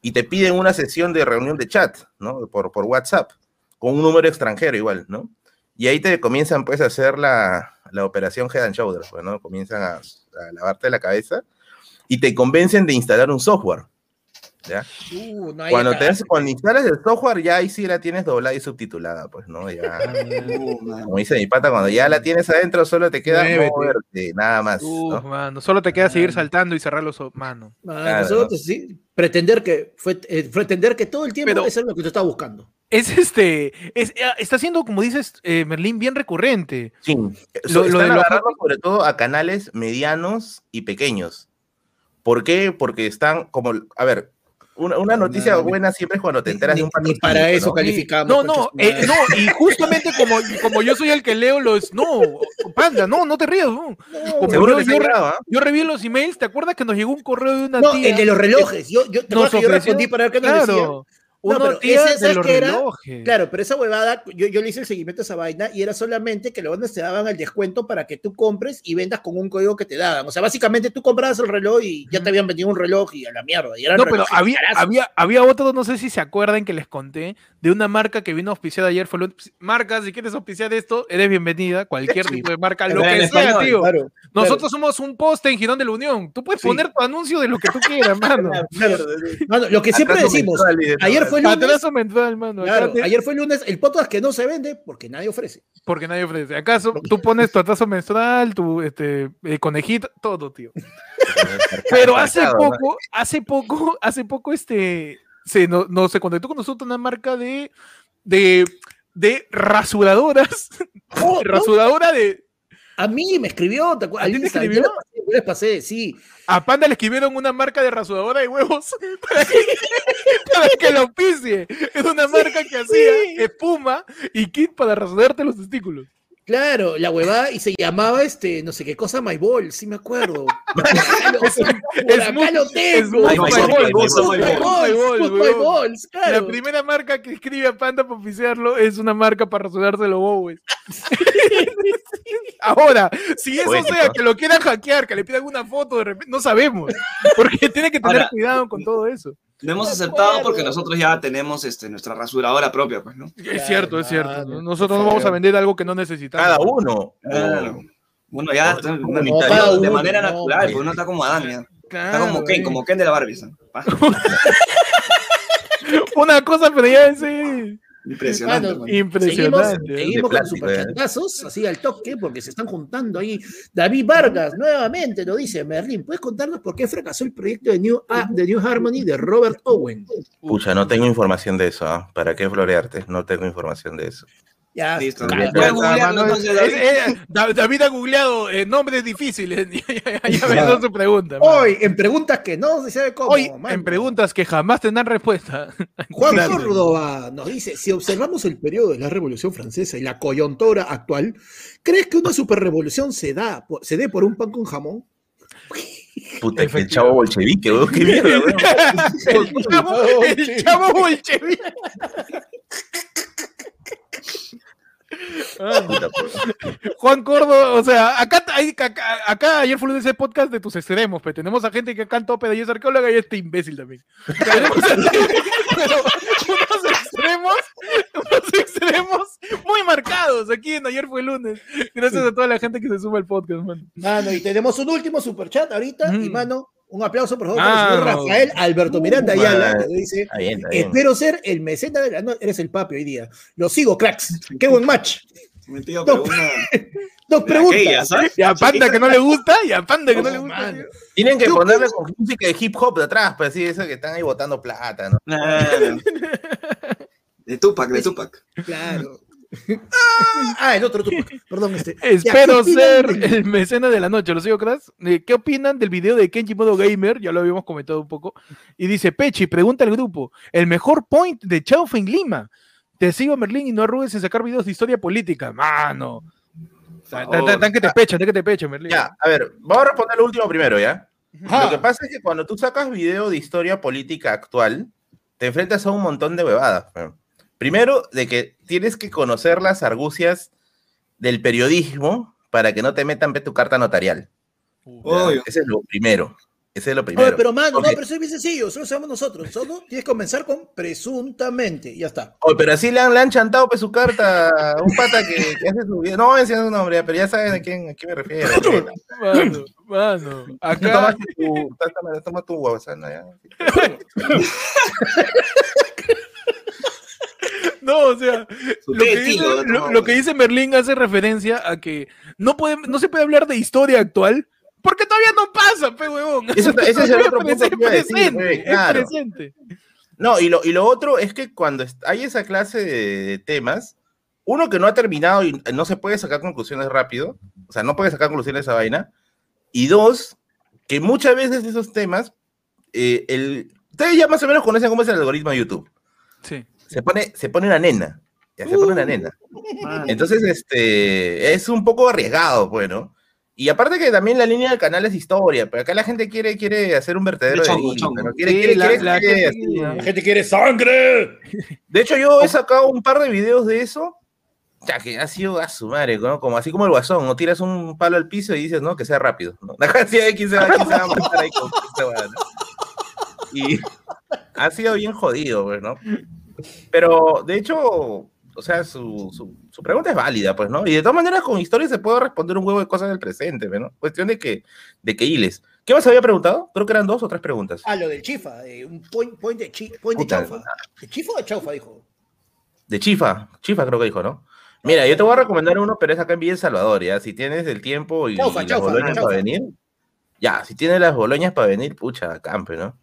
Speaker 3: Y te piden una sesión de reunión de chat, ¿no? Por, por WhatsApp, con un número extranjero igual, ¿no? Y ahí te comienzan pues a hacer la, la operación Head and Shoulders, pues, ¿no? Comienzan a, a lavarte la cabeza y te convencen de instalar un software, ¿ya?
Speaker 2: Uh, no,
Speaker 3: Cuando, te, cuando instalas el software, ya ahí sí la tienes doblada y subtitulada, pues, ¿no? Ya, <laughs>
Speaker 4: Uh,
Speaker 3: como dice mi pata, cuando ya la tienes adentro, solo te queda
Speaker 1: Muévete.
Speaker 3: moverte, nada más,
Speaker 1: mano, solo te queda seguir
Speaker 2: Ah.
Speaker 1: saltando y cerrar los ojos, mano.
Speaker 3: Claro,
Speaker 2: nosotros,
Speaker 3: ¿no?
Speaker 2: sí, pretender que fue eh, pretender que todo el tiempo
Speaker 1: Pero-
Speaker 2: es lo que tú estás buscando.
Speaker 1: Es este, es, eh, está siendo, como dices, eh, Merlín, bien recurrente.
Speaker 3: Sí,
Speaker 1: Lo-
Speaker 3: so-
Speaker 1: lo
Speaker 3: están
Speaker 1: de los
Speaker 3: agarrando sobre todo a canales medianos y pequeños. ¿Por qué? Porque están como, a ver, una, una noticia
Speaker 2: No,
Speaker 3: buena siempre es cuando te enteras
Speaker 2: Ni,
Speaker 3: de un
Speaker 2: ni
Speaker 3: patrocinio,
Speaker 2: para eso
Speaker 3: ¿no?
Speaker 2: calificamos.
Speaker 1: No, no, eh, no, y <laughs> justamente como, como yo soy el que leo los. No, panda, no, no te rías. No. Como
Speaker 3: Seguro
Speaker 1: yo, yo
Speaker 3: ¿ah?
Speaker 1: yo reví los emails, ¿te acuerdas que nos llegó un correo de una
Speaker 2: No,
Speaker 1: tía?
Speaker 2: el de los relojes. Yo, yo, ¿te
Speaker 1: Nos
Speaker 2: que yo respondí para ver qué nos decían?
Speaker 1: Claro, una
Speaker 2: pero
Speaker 1: tía
Speaker 2: ese,
Speaker 1: de
Speaker 2: ¿sabes
Speaker 1: los
Speaker 2: qué era?
Speaker 1: relojes.
Speaker 2: Claro, pero esa huevada, yo, yo le hice el seguimiento a esa vaina y era solamente que los bandas te daban el descuento para que tú compres y vendas con un código que te daban. O sea, básicamente tú comprabas el reloj y ya te habían vendido un reloj y a la mierda. Y eran
Speaker 1: No, pero había, había, había otro, no sé si se acuerdan que les conté, de una marca que vino auspiciada ayer. Fue lo- marca, si quieres auspiciar esto, eres bienvenida. Cualquier <laughs> tipo de marca, lo que sea,
Speaker 4: español,
Speaker 1: tío.
Speaker 2: Claro,
Speaker 1: Nosotros somos un poste en Girón de la Unión. Tú puedes
Speaker 2: Sí.
Speaker 1: poner tu anuncio de lo que tú quieras, <laughs> mano.
Speaker 2: Mano, lo que siempre decimos, ayer fue lunes,
Speaker 1: Atraso mensual, mano.
Speaker 2: Claro,
Speaker 1: te-
Speaker 2: ayer fue lunes, el podcast que no se vende porque nadie ofrece.
Speaker 1: Porque nadie ofrece. ¿Acaso tú pones tu atraso menstrual, tu este, eh, conejito, todo, tío? Pero hace poco, hace poco, hace poco, este, se, no, no, se contactó con nosotros una marca de, de, de rasuradoras.
Speaker 2: Oh, <laughs>
Speaker 1: de.
Speaker 2: A mí me escribió, ¿te acuerdas?
Speaker 1: ¿A ti te
Speaker 2: Al Insta,
Speaker 1: escribió?
Speaker 2: Yo les pasé, sí.
Speaker 1: A Panda le escribieron una marca de rasuradora de huevos <laughs> para que, para que lo auspicie. Es una marca que hacía espuma y kit para rasurarte los testículos.
Speaker 2: Claro, la huevada y se llamaba este, no sé qué cosa, My Ball, sí me acuerdo. <laughs> Por acá lo-
Speaker 1: Es-
Speaker 2: por
Speaker 1: es
Speaker 2: acá
Speaker 1: muy-
Speaker 2: lo
Speaker 1: es
Speaker 2: tengo.
Speaker 1: muy
Speaker 2: My
Speaker 4: My
Speaker 2: Ball. Balls,
Speaker 1: La
Speaker 2: claro.
Speaker 1: primera marca que escribe a Panda para oficiarlo es una marca para rasurarse los huevos. Ahora, si eso
Speaker 3: Poético.
Speaker 1: sea que lo quieran hackear, que le pidan una foto de repente, no sabemos. Porque tiene que tener
Speaker 4: Ahora,
Speaker 1: cuidado con todo eso.
Speaker 4: Lo hemos aceptado porque nosotros ya tenemos este, nuestra rasuradora propia, pues, ¿no?
Speaker 1: Es cierto, es cierto. Nosotros no vamos a vender algo que no necesitamos.
Speaker 3: Cada uno.
Speaker 4: Claro. Uno ya está una mitad, de manera
Speaker 2: no,
Speaker 4: natural, pues uno está como Adán, ya. Está como Ken, como Ken de la Barbie. <laughs>
Speaker 1: Una cosa, pero ya sí.
Speaker 4: Impresionante.
Speaker 2: Seguimos,
Speaker 1: Impresionante. ¿eh?
Speaker 2: seguimos con
Speaker 3: plástico,
Speaker 2: superchantazos, así al toque, porque se están juntando ahí. David Vargas, nuevamente, lo dice Merlin. ¿Puedes contarnos por qué fracasó el proyecto de New, ah, de New Harmony de Robert Owen?
Speaker 3: Pucha, no tengo información de eso, ¿ah? ¿Para qué florearte? No tengo información de eso.
Speaker 2: Ya,
Speaker 4: Listo. entonces, David.
Speaker 1: es- Da- David ha googleado eh, nombres difíciles. <laughs> ya me hizo su pregunta.
Speaker 2: Hoy, en preguntas que no se sabe cómo.
Speaker 1: Hoy, en preguntas que jamás tendrán respuesta. <laughs>
Speaker 2: Juan. Córdoba nos dice, si observamos el periodo de la Revolución Francesa y la coyuntura actual, ¿crees que una superrevolución se da, se dé por un pan con jamón?
Speaker 3: Puta, que el chavo bolchevique, weón, qué mierda, <laughs> weón.
Speaker 1: el chavo, el chavo bolchevique. Ah. Juan Córdoba, o sea, acá, hay- acá, acá ayer fue ese podcast de tus extremos, pero tenemos a gente que acá en tope de es arqueóloga y este imbécil también. Tenemos unos extremos, unos extremos muy marcados aquí en ayer fue lunes. Gracias a toda la gente que se suma al podcast, man.
Speaker 2: Mano, y tenemos un último superchat ahorita, y
Speaker 1: Mm.
Speaker 2: mano, Un aplauso, por favor, para el señor
Speaker 1: Mano.
Speaker 2: Rafael Alberto Miranda
Speaker 3: Uh,
Speaker 2: Ayala, que dice,
Speaker 3: Está bien, está bien.
Speaker 2: espero ser el mecena de la noche. Eres el papi hoy día. Lo sigo, cracks. Qué buen match.
Speaker 4: Metido,
Speaker 2: No.
Speaker 4: una.
Speaker 2: Dos
Speaker 4: de
Speaker 2: preguntas.
Speaker 4: ¿sabes?
Speaker 1: Y a Panda que no le gusta, y a Panda que no le
Speaker 2: Oh,
Speaker 1: gusta.
Speaker 3: Tienen que ponerle con música de hip hop de atrás, pues sí, eso que están ahí botando plata, ¿no?
Speaker 4: Claro. <laughs> De Tupac, de Tupac.
Speaker 2: Claro. <laughs> Ah, el otro Tupac. Perdón, este.
Speaker 1: Espero
Speaker 2: ¿qué opinan
Speaker 1: ser el mecena de la noche, ¿lo sigo, Crash? Eh, ¿Qué opinan del video de Kenji Modo Gamer? Ya lo habíamos comentado un poco. Y dice, Pechi, pregunta al grupo, el mejor point de Chaufa en Lima. Te sigo, Merlín, y no arrugues en sacar videos de historia política. Mano. Tan, que te pechan, tan que te pechan, Merlín.
Speaker 3: Ya, a ver, vamos a responder lo último primero, ¿ya?
Speaker 2: Ajá.
Speaker 3: Lo que pasa es que cuando tú sacas video de historia política actual, te enfrentas a un montón de bebadas. pues. Primero, de que tienes que conocer las argucias del periodismo para que no te metan ve, tu carta notarial. Ese es lo primero. Ese es lo
Speaker 2: Oye,
Speaker 3: primero.
Speaker 2: pero mano, no,
Speaker 3: Porque-
Speaker 2: pero eso es bien sencillo, solo sabemos nosotros. Solo tienes que comenzar con presuntamente, y ya está.
Speaker 3: Oye, pero así le han, le han chantado pues, su carta a un pata que, que hace su video. No voy a mencionar su nombre, pero ya saben a quién, a quién me refiero.
Speaker 1: Mano, mano.
Speaker 3: Acá... Toma tu, toma, tu
Speaker 1: no, o sea, lo que, dice, lo- lo que dice Merlín hace referencia a que no, puede, no se puede hablar de historia actual porque todavía no pasa, pe huevón.
Speaker 3: Ese- <laughs> ese es el otro punto
Speaker 1: es
Speaker 3: que decir,
Speaker 1: presente, es
Speaker 3: claro.
Speaker 1: presente.
Speaker 3: No, y lo, y lo otro es que cuando hay esa clase de, de temas, uno que no ha terminado y no se puede sacar conclusiones rápido, o sea, no puede sacar conclusiones de esa vaina, y dos, que muchas veces esos temas, eh, el, ustedes ya más o menos conocen cómo es el algoritmo de YouTube.
Speaker 1: Sí.
Speaker 3: Se pone, se pone una nena, ya se pone una nena.
Speaker 4: Mano.
Speaker 3: Entonces, este, es un poco arriesgado, bueno. Y aparte que también la línea del canal es historia, pero acá la gente quiere, quiere hacer un vertedero
Speaker 4: De
Speaker 3: de
Speaker 4: chongo,
Speaker 3: hilo,
Speaker 4: chongo.
Speaker 3: pero quiere,
Speaker 1: Sí,
Speaker 3: quiere,
Speaker 1: la-
Speaker 3: quiere-
Speaker 1: la
Speaker 3: quiere
Speaker 1: gente quiere-
Speaker 3: ¿no?
Speaker 2: gente quiere sangre.
Speaker 3: De hecho, yo he sacado un par de videos de eso, ya que ha sido a su madre, ¿no? Como así como el guasón, no tiras un palo al piso y dices, no, que sea rápido. ¿no? <laughs> Así de quién se va, quién se va a matar ahí con esta. Y ha sido bien jodido, pues, ¿no? Pero, de hecho, o sea, su, su, su pregunta es válida, pues, ¿no? Y de todas maneras, con historia se puede responder un huevo de cosas del presente, ¿no? Cuestión de que, de que hiles. ¿Qué más había preguntado? Creo que eran dos o tres preguntas.
Speaker 2: Ah, lo del chifa, de un point, point de, chi- point de
Speaker 3: Puta.
Speaker 2: chaufa. ¿De chifa o de chaufa, dijo?
Speaker 3: De Chifa, Chifa creo que dijo, ¿no? Mira, yo te voy a recomendar uno, pero es acá en Villa El Salvador, ¿ya? Si tienes el tiempo y,
Speaker 2: Chaufa,
Speaker 3: y las
Speaker 2: chaufa,
Speaker 3: boloñas
Speaker 2: chaufa.
Speaker 3: para venir, ya, si tienes las boloñas para venir, pucha, campe, ¿no?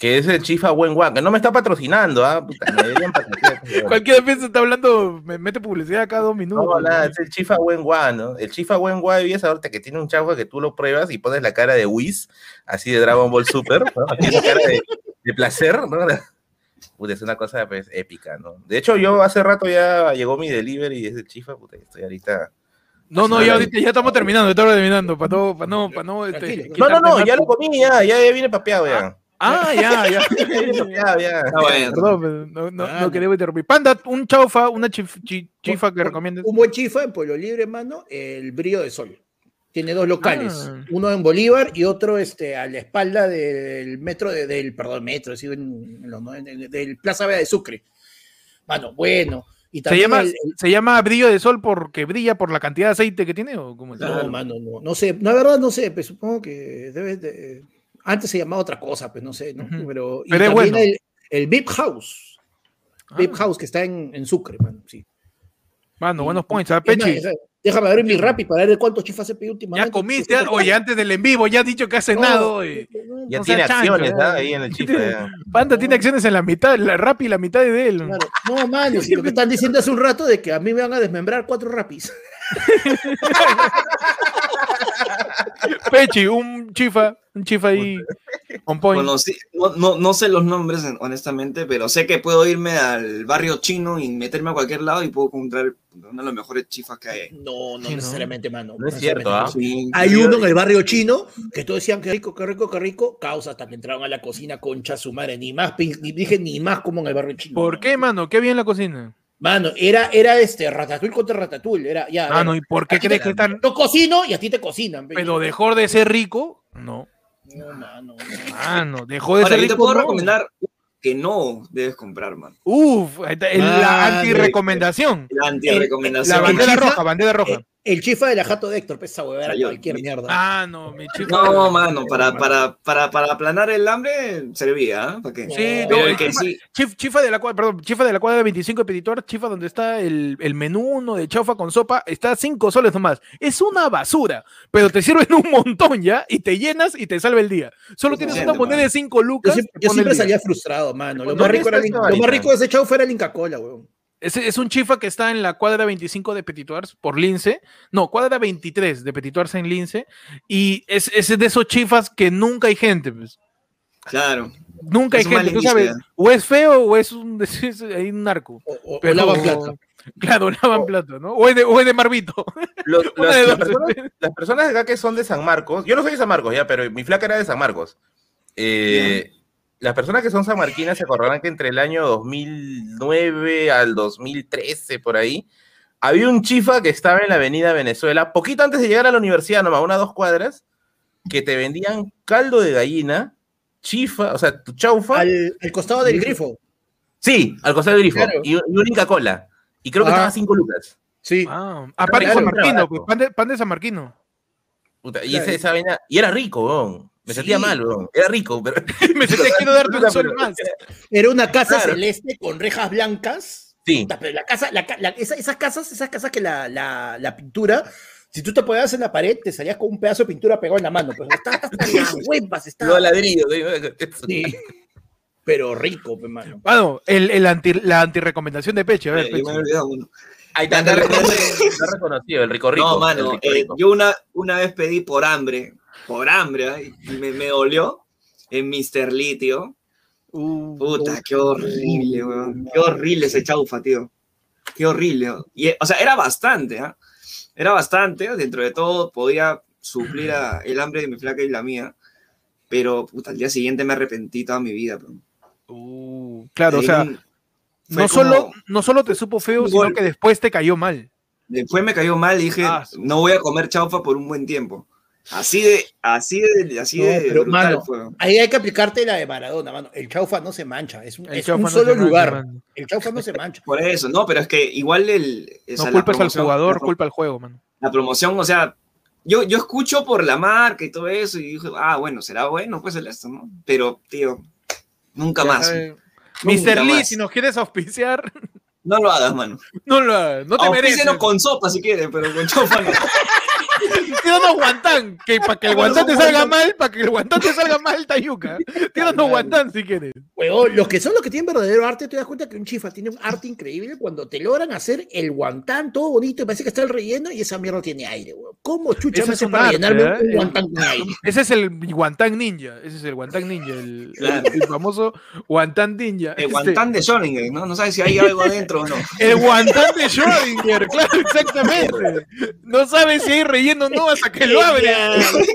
Speaker 3: Que es el Chifa Buen Guan, que no me está patrocinando, ¿ah? Puta, me deberían patrocinar, <laughs>
Speaker 1: Cualquier vez está hablando, me mete publicidad cada dos minutos.
Speaker 3: No, nada, es el Chifa Buen Guan, ¿no? El Chifa de Villa El Salvador, que tiene un chaufa que tú lo pruebas y pones la cara de Whis, así de Dragon Ball Super, ¿no? La cara de, de placer, ¿no? <laughs> Puta, es una cosa pues, épica, ¿no? De hecho, yo hace rato ya llegó mi delivery desde Chifa, puta, estoy ahorita...
Speaker 1: No, no, ya ahorita ya estamos terminando, ya estamos terminando, para no, para no, para no, este.
Speaker 3: No, no, no, ya lo comí, ya, ya, ya viene papeado, ya.
Speaker 1: Ah, ya, ya. <laughs>
Speaker 3: Ya ya.
Speaker 4: Está bueno.
Speaker 1: Perdón, pero no, no,
Speaker 2: Ah,
Speaker 1: no
Speaker 2: no.
Speaker 1: quería interrumpir. Panda, un chaufa, una chif- chi- chifa que recomiendes.
Speaker 2: Un buen chifa en Pueblo Libre, mano, el brillo de sol. Tiene dos locales,
Speaker 1: Ah.
Speaker 2: uno en Bolívar y otro este, a la espalda del metro, de- del, perdón, metro, sí, en, en los no- en- en- del Plaza Vea de Sucre. Mano, bueno. Y
Speaker 1: ¿Se llama,
Speaker 2: el- el-
Speaker 1: ¿Se llama brillo de sol porque brilla por la cantidad de aceite que tiene? ¿o cómo?
Speaker 2: No, mano, no, no sé, la verdad no sé, pues supongo que debe de, antes se llamaba otra cosa, pues no sé, ¿no? Pero, y
Speaker 1: Pero es
Speaker 2: también
Speaker 1: bueno.
Speaker 2: el, el VIP House,
Speaker 1: Ah,
Speaker 2: VIP House que está en, en Sucre, mano, sí.
Speaker 1: Mano, buenos points. ¿ah,
Speaker 2: Es más,
Speaker 1: Pechi?
Speaker 2: es- Déjame abrir mi rap y para ver cuántos chifas he pedido últimamente.
Speaker 1: Ya comiste, oye, antes del en vivo, ya has dicho que has cenado. eh.
Speaker 3: Ya
Speaker 1: No
Speaker 3: tiene acciones,
Speaker 1: chancho,
Speaker 3: ¿ah?
Speaker 1: ya.
Speaker 3: Ahí en el <laughs> Chifa, ya.
Speaker 1: Panda tiene acciones en la mitad, la rap y la mitad de él.
Speaker 2: Claro. No, mano, si lo que están diciendo hace un rato de que a mí me van a desmembrar cuatro rapis. <laughs>
Speaker 1: Pechi, un chifa, un chifa ahí on point.
Speaker 4: No, no, no sé los nombres, en- honestamente, pero sé que puedo irme al barrio chino y meterme a cualquier lado y puedo encontrar uno de los mejores chifas que hay.
Speaker 2: No, no
Speaker 1: Sí, ¿no?
Speaker 2: necesariamente, mano.
Speaker 3: No es cierto. ¿ah?
Speaker 4: Sí,
Speaker 2: Hay uno en el barrio chino que todos decían que rico, que rico, que rico, causa hasta que entraron a la cocina concha su madre, ni más, ni dije ni más como en el barrio chino.
Speaker 1: ¿Por
Speaker 2: mano.
Speaker 1: qué, mano? ¿Qué bien la cocina?
Speaker 2: Mano, era, era este ratatouille contra ratatouille, era ya.
Speaker 1: Mano,
Speaker 2: era,
Speaker 1: ¿y por qué crees
Speaker 2: te-
Speaker 1: que están?
Speaker 2: Yo cocino y a ti te cocinan. pe.
Speaker 1: Pero dejó de ser rico, no.
Speaker 2: No, mano, no.
Speaker 1: Mano, dejó de
Speaker 4: Ahora,
Speaker 1: ser
Speaker 4: yo te
Speaker 1: rico.
Speaker 4: puedo
Speaker 1: no.
Speaker 4: recomendar que no debes comprar, man.
Speaker 1: Uf, ahí está, es la anti-recomendación.
Speaker 4: La anti-recomendación.
Speaker 1: La bandera roja, bandera roja.
Speaker 2: El chifa de la jato de Héctor, pues esa huevada
Speaker 4: Yo-
Speaker 2: cualquier
Speaker 4: mi-
Speaker 2: mierda.
Speaker 1: Ah, no, mi chifa.
Speaker 4: No, mano, para, para, para, para aplanar el hambre servía, ¿ah? ¿Para qué?
Speaker 1: Sí, no,
Speaker 4: el que
Speaker 1: chifa-
Speaker 4: sí,
Speaker 1: Chif- chifa de la cuadra, perdón, chifa de la cuadra 25 de Petitor, chifa donde está el, el menú uno de chaufa con sopa, está 5 soles nomás. Es una basura, pero te sirven un montón ya y te llenas y te salva el día. Solo tienes una moneda de 5
Speaker 2: Yo
Speaker 1: lucas.
Speaker 2: siempre, yo siempre salía frustrado, mano. Lo
Speaker 3: ¿Dónde
Speaker 2: más rico, era, el- lo más rico de ese chau fue el Inca Cola, weón.
Speaker 1: Es, es un chifa que está en la cuadra 25 de Petituars por Lince. No, cuadra 23 de Petituars en Lince. Y es, es de esos chifas que nunca hay gente. Pues.
Speaker 4: claro.
Speaker 1: Nunca hay
Speaker 4: Es
Speaker 1: gente. Tú sabes, o es feo o es un, <laughs> es- hay un narco.
Speaker 2: O, o- o
Speaker 1: Pero-
Speaker 2: lavan plata.
Speaker 1: Claro, <laughs> lavan plata, ¿no? O es de, o es de Marbito.
Speaker 3: Los- <laughs>
Speaker 1: Una
Speaker 3: las,
Speaker 1: de
Speaker 3: personas, las personas acá que son de San Marcos, yo no soy de San Marcos ya, pero mi flaca era de San Marcos. Eh, las personas que son sanmarquinas se acordarán que entre el año 2009 al 2013, por ahí, había un chifa que estaba en la avenida Venezuela, poquito antes de llegar a la universidad, nomás, unas dos cuadras, que te vendían caldo de gallina, chifa, o sea, tu chaufa.
Speaker 2: Al, al costado del grifo.
Speaker 3: Sí, al costado del grifo.
Speaker 2: Claro.
Speaker 3: Y, y una Inca Cola. Y creo que
Speaker 2: Ah.
Speaker 3: estaba a 5 lucas.
Speaker 2: Sí.
Speaker 1: Ah, ah, pan de
Speaker 3: Claro,
Speaker 1: San Marquino,
Speaker 3: barato.
Speaker 1: pues, pan de, pan de San Marquino.
Speaker 3: Puta, y
Speaker 2: Claro.
Speaker 3: ese- esa vaina, y era rico, weón. Me sentía
Speaker 2: Sí.
Speaker 3: mal, weón. Era rico, pero. <laughs>
Speaker 1: Me sentía quiero darte un sol más. <laughs>
Speaker 2: Era una casa
Speaker 3: Claro.
Speaker 2: celeste con rejas blancas.
Speaker 3: Sí.
Speaker 2: Puta, Pero la casa, la la- esa- esas casas, esas casas que la, la, la pintura, si tú te ponías en la pared, te salías con un pedazo de pintura pegado en la mano. Pero está hasta las <laughs> huevas, está.
Speaker 3: Los ladrillos. ¿sí?
Speaker 2: Sí. Pero rico, pe, mano.
Speaker 1: Bueno, el, el anti, la antirecomendación de Peche. A ver, Peche.
Speaker 4: he olvidado uno.
Speaker 3: Ahí está, está reconocido, está el rico rico.
Speaker 4: No, mano,
Speaker 3: rico
Speaker 4: eh,
Speaker 3: rico.
Speaker 4: yo una, una vez pedí por hambre, por hambre, ¿eh? y me, me dolió en Mr. Lee, tío.
Speaker 1: Uh,
Speaker 4: Puta, qué horrible, weón. Qué horrible ese chaufa, tío. Qué horrible. Y, eh, o sea, era bastante, ¿ah? Era bastante, dentro de todo podía suplir a- el hambre de mi flaca y la mía, pero puta, al día siguiente me arrepentí toda mi vida.
Speaker 1: uh, claro, o sea, no solo, no solo te supo feo, sino
Speaker 4: gol.
Speaker 1: que después te cayó mal.
Speaker 4: Después me cayó mal y dije,
Speaker 1: Ah,
Speaker 4: no voy a comer chaufa por un buen tiempo. Así de, así de, así
Speaker 2: No,
Speaker 4: de
Speaker 2: pero,
Speaker 4: brutal
Speaker 2: mano,
Speaker 4: fue.
Speaker 2: Ahí hay que aplicarte la de Maradona, mano. El chaufa no se mancha, es un,
Speaker 1: El
Speaker 2: es
Speaker 1: chaufa
Speaker 2: un
Speaker 1: no
Speaker 2: solo
Speaker 1: mancha,
Speaker 2: lugar.
Speaker 1: mano.
Speaker 2: El chaufa no se mancha. <laughs>
Speaker 4: Por eso, no, pero es que igual el... o
Speaker 1: No
Speaker 4: sea, la
Speaker 1: culpes al jugador, culpa al juego, mano.
Speaker 4: La promoción, o sea, yo, yo escucho por la marca y todo eso y dije, ah, bueno, será bueno, pues el esto, ¿no? Pero, tío, nunca más.
Speaker 1: Mr. Lee,
Speaker 4: más.
Speaker 1: si nos quieres auspiciar,
Speaker 4: No lo hagas, mano.
Speaker 1: no lo hagas, no te mereces.
Speaker 4: Auspícenos con sopa si quieres, pero con chaufa no. <laughs> <laughs>
Speaker 1: Tíranos guantán, que para que el guantán te salga mal, para que el guantán te salga mal, Tayuca. <laughs> Tíranos guantán si quieres.
Speaker 2: Huevón, los que son los que tienen verdadero arte, te das cuenta que un chifa tiene un arte increíble cuando te logran hacer el guantán todo bonito y parece que está el relleno y esa mierda tiene aire, huevón. ¿Cómo chucha me hace para
Speaker 1: arte,
Speaker 2: llenarme
Speaker 1: ¿eh?
Speaker 2: un guantán con aire? <laughs>
Speaker 1: Ese es el guantán ninja, ese es el guantán ninja, el,
Speaker 4: Claro.
Speaker 1: el- el famoso guantán ninja.
Speaker 4: El
Speaker 1: Este,
Speaker 4: guantán de Schrödinger, ¿no? No sabes si hay algo adentro o no.
Speaker 1: el guantán de Schrödinger, claro, exactamente. No sabes si hay relleno o no hasta que lo abres. <laughs>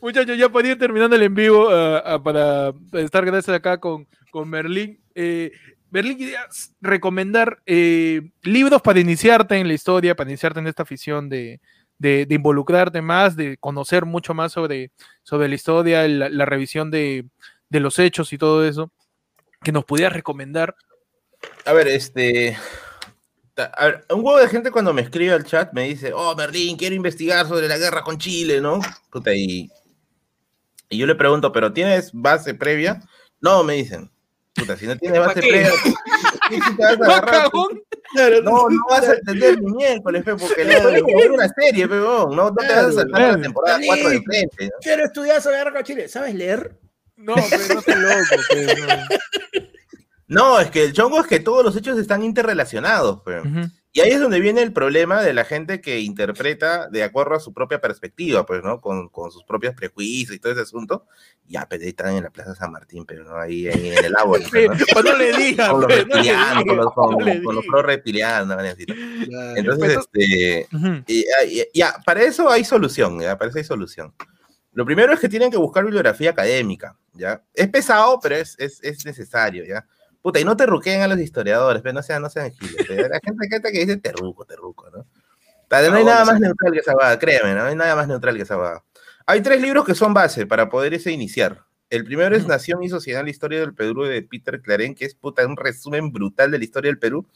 Speaker 1: Muchachos, ya para ir terminando el en vivo, ah, ah, para estar gracias acá con, con Merlín. Eh, Merlín, querías recomendar eh, libros para iniciarte en la historia, para iniciarte en esta afición de, de- de involucrarte más, de conocer mucho más sobre, sobre la historia, la, la revisión de, de los hechos y todo eso, que nos pudieras recomendar.
Speaker 3: A ver, este. A ver, un huevo de gente cuando me escribe al chat me dice, oh, Merlín, quiero investigar sobre la guerra con Chile, ¿no? Puta, y, y yo le pregunto, ¿pero tienes base previa? No, me dicen. Puta, si no tienes
Speaker 4: ¿Para
Speaker 3: base
Speaker 4: qué?
Speaker 3: previa, ¿qué te vas a
Speaker 1: ¡No, <laughs>
Speaker 3: agarrar?
Speaker 1: cagón!
Speaker 3: No, no vas a entender ni miércoles, pe, porque le <laughs> es una serie, pe, huevón, no, no te vas a saltar
Speaker 1: Claro.
Speaker 3: la temporada 4 de frente. ¿no?
Speaker 2: Quiero estudiar sobre la guerra con Chile. ¿Sabes leer?
Speaker 1: No, pero no estoy loco. pero <laughs> no.
Speaker 3: No, es que el chongo es que todos los hechos están interrelacionados, pe.
Speaker 1: Ujú.
Speaker 3: Y ahí es donde viene el problema de la gente que interpreta de acuerdo a su propia perspectiva, pues, ¿no? Con, con sus propios prejuicios y todo ese asunto. Ya, pero ahí están en la Plaza San Martín, pero no ahí, ahí en el agua. <laughs>
Speaker 1: Sí, pues no le digas,
Speaker 3: Con los
Speaker 1: pues, no
Speaker 3: reptilianos, con los, con,
Speaker 1: no
Speaker 3: con los pro reptilianos, decir. Entonces,
Speaker 1: Pues,
Speaker 3: este,
Speaker 1: Ujú.
Speaker 3: y, y- ya, para eso hay solución, ya, para eso hay solución. Lo primero es que tienen que buscar bibliografía académica, ¿ya? Es pesado, pero es, es, es necesario, ¿ya? Puta, y no te ruquen a los historiadores, pero no sean, no sean giles. La gente, gente que dice terruco, terruco, ¿no? Pero no hay nada más neutral que esa vaga, créeme, no hay nada más neutral que esa vaga. Hay tres libros que son base para poder ese iniciar. El primero es. Nación y Sociedad la Historia del Perú de Peter Claren, que es puta, un resumen brutal de la historia del Perú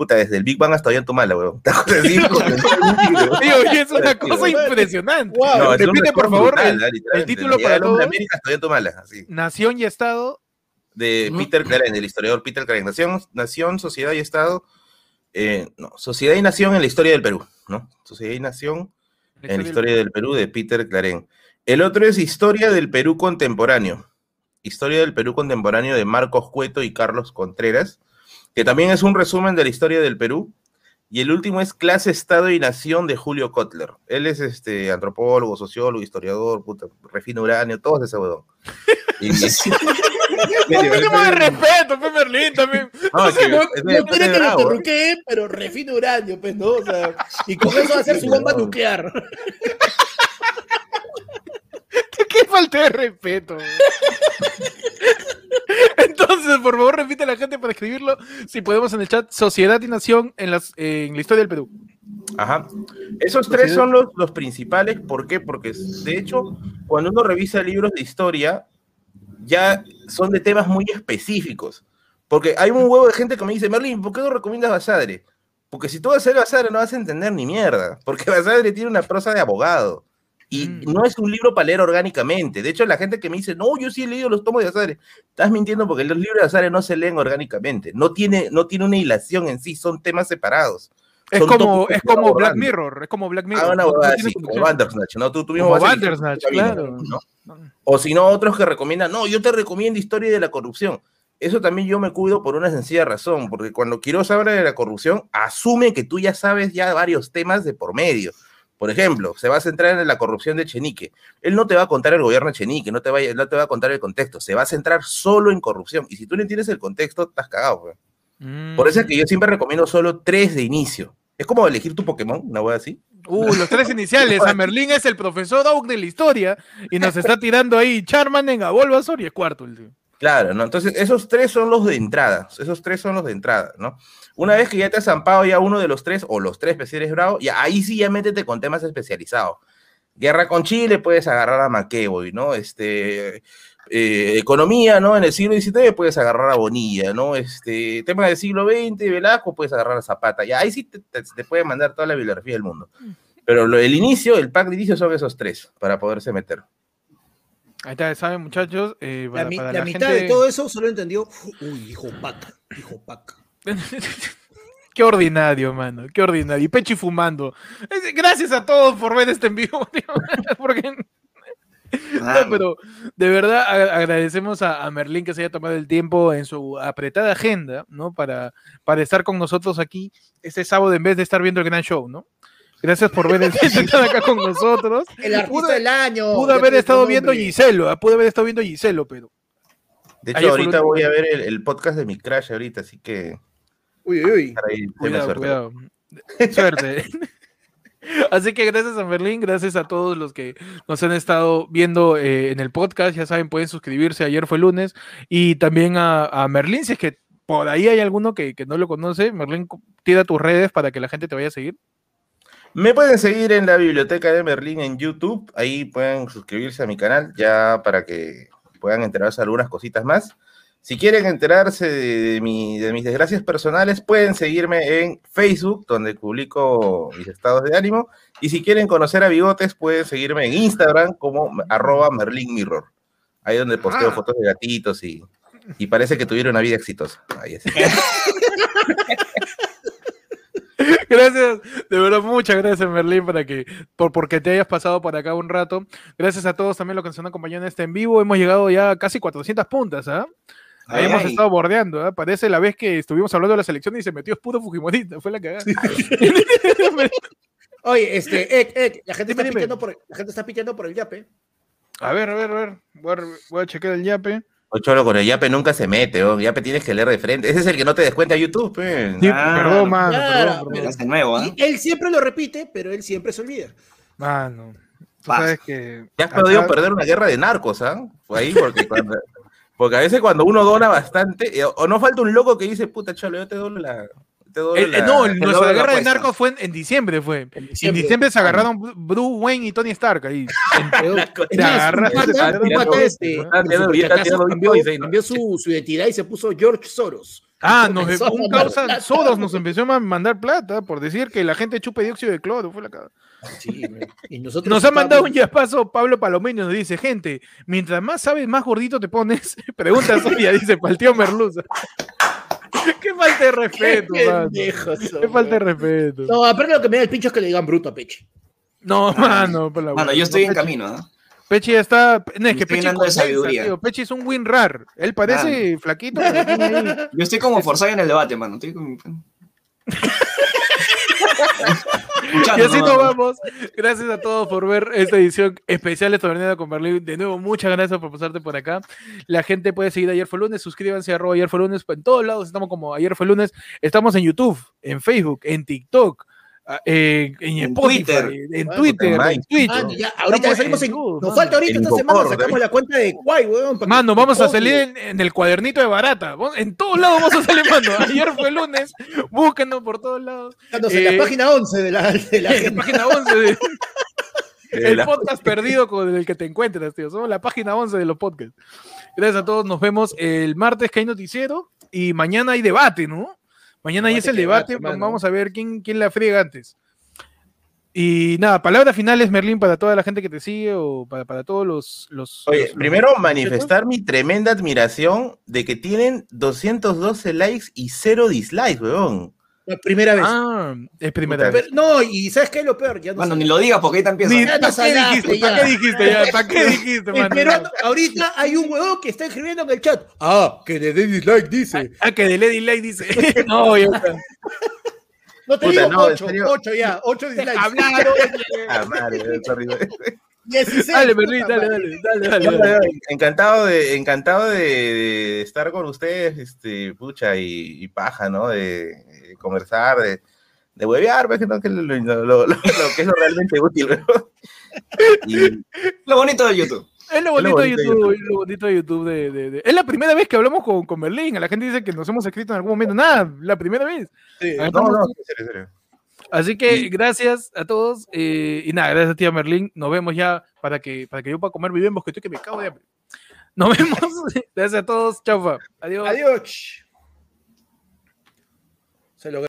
Speaker 3: puta, desde el Big Bang hasta hoy en tu mala, weón. Te acuerdas así,
Speaker 1: Tío, es una cosa impresionante.
Speaker 2: Wow.
Speaker 3: No, un
Speaker 1: Repite, por favor,
Speaker 3: brutal,
Speaker 1: el- título para todos.
Speaker 3: América hasta hoy en tu mala, así.
Speaker 1: Nación y Estado.
Speaker 3: De. Peter Claren, del historiador Peter Claren. Nación, nación, sociedad y Estado. eh, no, sociedad y nación en la historia del Perú, ¿no? Sociedad y nación en la historia del Perú de Peter Claren. El otro es Historia del Perú contemporáneo. Historia del Perú contemporáneo de Marcos Cueto y Carlos Contreras, que también es un resumen de la historia del Perú. Y el último es Clase, Estado y Nación de Julio Kotler. Él es este antropólogo, sociólogo, historiador, puta, refino uranio, todo ese huevón. <laughs> Y-
Speaker 1: Un mínimo de respeto, Pe Merlín también.
Speaker 3: No, es que-
Speaker 2: No,
Speaker 3: es
Speaker 2: no quiere que lo interruquee, pero refine uranio, pues, ¿no? O sea, y con eso va a hacer su bomba nuclear. <laughs>
Speaker 1: Qué falta de respeto. <laughs> Entonces, por favor, repite a la gente para escribirlo. Si podemos en el chat, Sociedad y Nación en, las, eh, en la historia del Perú.
Speaker 3: Ajá. Esos tres son los, los principales. ¿Por qué? Porque, de hecho, cuando uno revisa libros de historia, ya son de temas muy específicos. Porque hay un huevo de gente que me dice, Merlin, ¿por qué no recomiendas Basadre? Porque si tú vas a leer Basadre no vas a entender ni mierda. Porque Basadre tiene una prosa de abogado. Y
Speaker 1: Mm.
Speaker 3: no es un libro para leer orgánicamente. De hecho, la gente que me dice, no, yo sí he leído los tomos de Basadre. Estás mintiendo porque los libros de Basadre no se leen orgánicamente. No tiene, no tiene una hilación en sí, son temas separados.
Speaker 1: Es como, es como Black. Mirror. Es como Black Mirror.
Speaker 3: Ah, una
Speaker 1: no- no
Speaker 3: huevada
Speaker 1: tiene
Speaker 3: así, como
Speaker 1: conducción.
Speaker 3: Bandersnatch, ¿no? Tú, tú mismo
Speaker 1: Como
Speaker 3: vas a elegir
Speaker 1: Bandersnatch,
Speaker 3: tu camino,
Speaker 1: claro.
Speaker 3: ¿no? O si no, otros que recomiendan, no, yo te recomiendo Historia de la Corrupción. Eso también yo me cuido por una sencilla razón, porque cuando Quiroz habla de la corrupción, asume que tú ya sabes ya varios temas de por medio. Por ejemplo, se va a centrar en la corrupción de Chenique. Él no te va a contar el gobierno de Chenique, no te, va, a- no te va a contar el contexto, se va a centrar solo en corrupción. Y si tú no entiendes el contexto, estás cagado. pues.
Speaker 1: Mm.
Speaker 3: Por eso es que yo siempre recomiendo solo tres de inicio. Es como elegir tu Pokémon, una wea así.
Speaker 1: Uh, los tres <laughs> iniciales. A Merlín es el profesor Oak de la historia y nos está tirando ahí Charmander, a Bulbasaur y Squirtle. tío.
Speaker 3: Claro, ¿no? Entonces, esos tres son los de entrada. Esos tres son los de entrada, ¿no? Una vez que ya te has zampado ya uno de los tres, o los tres especiales bravo, ya ahí sí ya métete con temas especializados. Guerra con Chile, puedes agarrar a McEvoy, ¿no? Este, eh, economía, ¿no? En el siglo XIX puedes agarrar a Bonilla, ¿no? Este, tema del siglo XX, Velasco, puedes agarrar a Zapata. Ya ahí sí te, te, te puede mandar toda la bibliografía del mundo. Pero lo, el inicio, el pack de inicio son esos tres, para poderse meter.
Speaker 1: Ahí está, ¿saben, muchachos? Eh,
Speaker 2: La,
Speaker 1: para-
Speaker 2: mi-
Speaker 1: para
Speaker 2: la
Speaker 1: la
Speaker 2: mitad
Speaker 1: gente-
Speaker 2: de todo eso solo entendió, uy, hijo paca, hijo paca. <laughs>
Speaker 1: Qué ordinario, mano. Qué ordinario. Y Pechi fumando. Gracias a todos por ver este en vivo. <laughs> tío, Porque, <laughs> no, pero de verdad agradecemos a, a Merlín que se haya tomado el tiempo en su apretada agenda, ¿no? Para, para estar con nosotros aquí este sábado en vez de estar viendo el gran show, ¿no? Gracias por ver estar <laughs> acá con nosotros.
Speaker 2: El artista
Speaker 1: Pudo-
Speaker 2: del año.
Speaker 1: Pudo haber estado
Speaker 2: otro
Speaker 1: viendo
Speaker 2: nombre.
Speaker 1: Giselo, ah, pudo haber estado viendo Giselo, pero.
Speaker 3: De hecho, ahorita voy a ver el, el podcast de mi crash ahorita, así que
Speaker 2: Uy, uy, uy.
Speaker 3: ahí,
Speaker 1: Cuidado,
Speaker 3: suerte.
Speaker 1: cuidado. Suerte. <laughs> <laughs> Así que gracias a Merlín, gracias a todos los que nos han estado viendo eh, en el podcast. Ya saben, pueden suscribirse. Ayer fue lunes. Y también a, a Merlín, si es que por ahí hay alguno que, que no lo conoce. Merlín, tira tus redes para que la gente te vaya a seguir.
Speaker 3: Me pueden seguir en la biblioteca de Merlín en YouTube. Ahí pueden suscribirse a mi canal ya para que puedan enterarse algunas cositas más. Si quieren enterarse de, mi- de mis desgracias personales, pueden seguirme en Facebook, donde publico mis estados de ánimo. Y si quieren conocer a Bigotes, pueden seguirme en Instagram como arroba Merlin Mirror. Ahí donde posteo
Speaker 2: Ah.
Speaker 3: fotos de gatitos y, y parece que tuvieron una vida exitosa. Ahí es. <laughs>
Speaker 1: Gracias, de verdad, muchas gracias, Merlín, para que, por porque te hayas pasado por acá un rato. Gracias a todos también los que nos han acompañado en este en vivo. Hemos llegado ya a casi 400 puntas, ¿ah?
Speaker 4: Ay,
Speaker 1: hemos
Speaker 4: ay.
Speaker 1: estado bordeando, ¿ah? Parece la vez que estuvimos hablando de la selección y se metió puro Fujimorista, fue la cagada.
Speaker 2: Oye, este, Ek, Ek, la gente
Speaker 1: Dime,
Speaker 2: está
Speaker 1: dime.
Speaker 2: piteando por, la gente está piteando por el yape.
Speaker 1: a ver, a ver, a ver, voy a, voy a chequear el yape.
Speaker 3: O cholo, con el Yape nunca se mete, oh. Yape tienes que leer de frente. Ese es el que no te descuenta YouTube, pe.
Speaker 1: Sí,
Speaker 4: Ah,
Speaker 1: perdón, mano,
Speaker 2: claro.
Speaker 1: perdón, perdón.
Speaker 4: nuevo.
Speaker 2: Y él siempre lo repite, pero él siempre se olvida.
Speaker 1: Mano, tú sabes que...
Speaker 3: Ya has podido
Speaker 1: acá-
Speaker 3: perder una guerra de narcos, ¿ah? Fue ahí porque cuando- <laughs> porque a veces cuando uno dona bastante, eh, o no falta un loco que dice, puta cholo, yo te doy la. Te doy
Speaker 1: Eh, eh,
Speaker 3: la-
Speaker 1: no,
Speaker 3: te
Speaker 1: nuestra guerra de
Speaker 3: apuesta".
Speaker 1: narcos fue en, en diciembre, fue.
Speaker 2: En
Speaker 1: En diciembre se agarraron Bru- Bruce Wayne y Tony Stark ahí.
Speaker 2: Portacazo
Speaker 3: tirando
Speaker 2: cambió, su identidad y se puso George Soros.
Speaker 1: Ah, nos, un causa. Sodos nos empezó a mandar plata por decir que la gente chupe dióxido de cloro. Fue la cagada.
Speaker 2: Sí, y nosotros
Speaker 1: Nos ha mandado un yapazo Pablo Palomino, nos dice, gente, mientras más sabes, más gordito te pones. <laughs> Pregunta Sonia, dice, para el tío Merluza. <laughs> Qué falta de respeto,
Speaker 2: Qué
Speaker 1: mano.
Speaker 2: pendejos son,
Speaker 1: Qué falta de respeto.
Speaker 2: No, aparte lo que me da el pincho es que le digan bruto a Peche.
Speaker 1: No, mano. por la
Speaker 4: Mano, yo estoy
Speaker 1: No,
Speaker 4: en camino, ¿no?
Speaker 1: Pechi está. No, es que Pechi, tío. Es un win rar. Él parece flaquito, pero. <laughs>
Speaker 4: Yo estoy como forzado en el debate, mano. Estoy <laughs> Escuchando,
Speaker 1: Y así
Speaker 4: ¿no,
Speaker 1: nos vamos. Gracias a todos por ver esta edición especial de Tabernalia con Berlín. De nuevo, muchas gracias por pasarte por acá. La gente puede seguir Ayer fue lunes. Suscríbanse a arroba Ayer fue lunes. En todos lados estamos como Ayer fue lunes. Estamos en YouTube, en Facebook, en TikTok, ah, en, en
Speaker 4: En
Speaker 1: Spotify,
Speaker 4: Twitter.
Speaker 1: en
Speaker 2: Bueno,
Speaker 1: Twitter,
Speaker 3: en
Speaker 1: en Twitch.
Speaker 2: Ya, ahorita
Speaker 1: Estamos
Speaker 2: salimos en. Nos falta ahorita
Speaker 3: En
Speaker 2: esta semana, sacamos
Speaker 3: ¿eh?
Speaker 2: la cuenta de Guay, weón.
Speaker 1: Mano, vamos a salir en, en el cuadernito de barata. En todos lados vamos a salir, mano. <laughs> Ayer fue lunes. Búsquenos por todos lados. Eh,
Speaker 2: la página 11 de la, de la <laughs>
Speaker 1: En la página 11 de- <laughs>
Speaker 3: Eh,
Speaker 1: El
Speaker 3: la-
Speaker 1: podcast perdido con el que te encuentras, tío. Somos la página 11 de los podcasts. Gracias a todos. Nos vemos el martes que hay noticiero y mañana hay debate, ¿no? Mañana ahí es el debate. Vamos a ver quién, quién la friega antes. Y nada, palabras finales, Merlín, para toda la gente que te sigue o para, para todos los. los
Speaker 3: Oye,
Speaker 1: los-
Speaker 3: primero
Speaker 1: los-
Speaker 3: manifestar mi tremenda admiración de que tienen 212 likes y cero dislikes, weón.
Speaker 2: La primera vez.
Speaker 1: Ah, es primera vez.
Speaker 2: Pero- no, y ¿sabes qué es lo peor? Ya no sé.
Speaker 4: ni lo digas porque ahorita empieza.
Speaker 1: Ni-
Speaker 2: ya
Speaker 1: ¿Para
Speaker 2: nos
Speaker 1: qué dijiste? ¿Para qué dijiste ya? ¿Para qué <laughs> dijiste, mano?
Speaker 2: Esperando, ahorita hay un huevón que está escribiendo en el chat. Ah, que le dé dislike, dice.
Speaker 1: Ah, que de Lady Light dice. <laughs> no, ya está.
Speaker 2: No te
Speaker 3: Puta,
Speaker 2: digo
Speaker 3: no, en
Speaker 2: 8,
Speaker 3: serio.
Speaker 2: 8 ya, 8 dislikes.
Speaker 1: Hablar, oye. <laughs>
Speaker 3: Ah, madre, sorry.
Speaker 2: 16.
Speaker 1: Dale, Merlín,
Speaker 2: puta
Speaker 1: dale, dale, dale, dale.
Speaker 3: no, Encantado de, encantado de, de estar con ustedes, este, pucha, y, y paja, ¿no? De, de conversar, de, de huevear, pues, no, que lo, lo- lo- lo- que es lo realmente útil, weón. Y
Speaker 4: Lo bonito de YouTube.
Speaker 1: Es lo
Speaker 3: Es lo
Speaker 1: bonito de
Speaker 3: bonito de
Speaker 1: YouTube,
Speaker 3: YouTube.
Speaker 1: es lo bonito de YouTube. De, de- de- Es la primera vez que hablamos con, con Berlín. A la gente dice que nos hemos escrito en algún momento. Nada, la primera vez.
Speaker 2: Sí.
Speaker 1: Ahí
Speaker 3: no, no, serio, serio.
Speaker 1: Así que gracias a todos. eh, y nada, gracias a ti, Merlín. Nos vemos ya para que, para que yo pueda comer vivemos, que estoy que me cago de hambre. Nos <laughs> vemos. gracias a todos. Chaufa. Adiós.
Speaker 2: Adiós. Se lo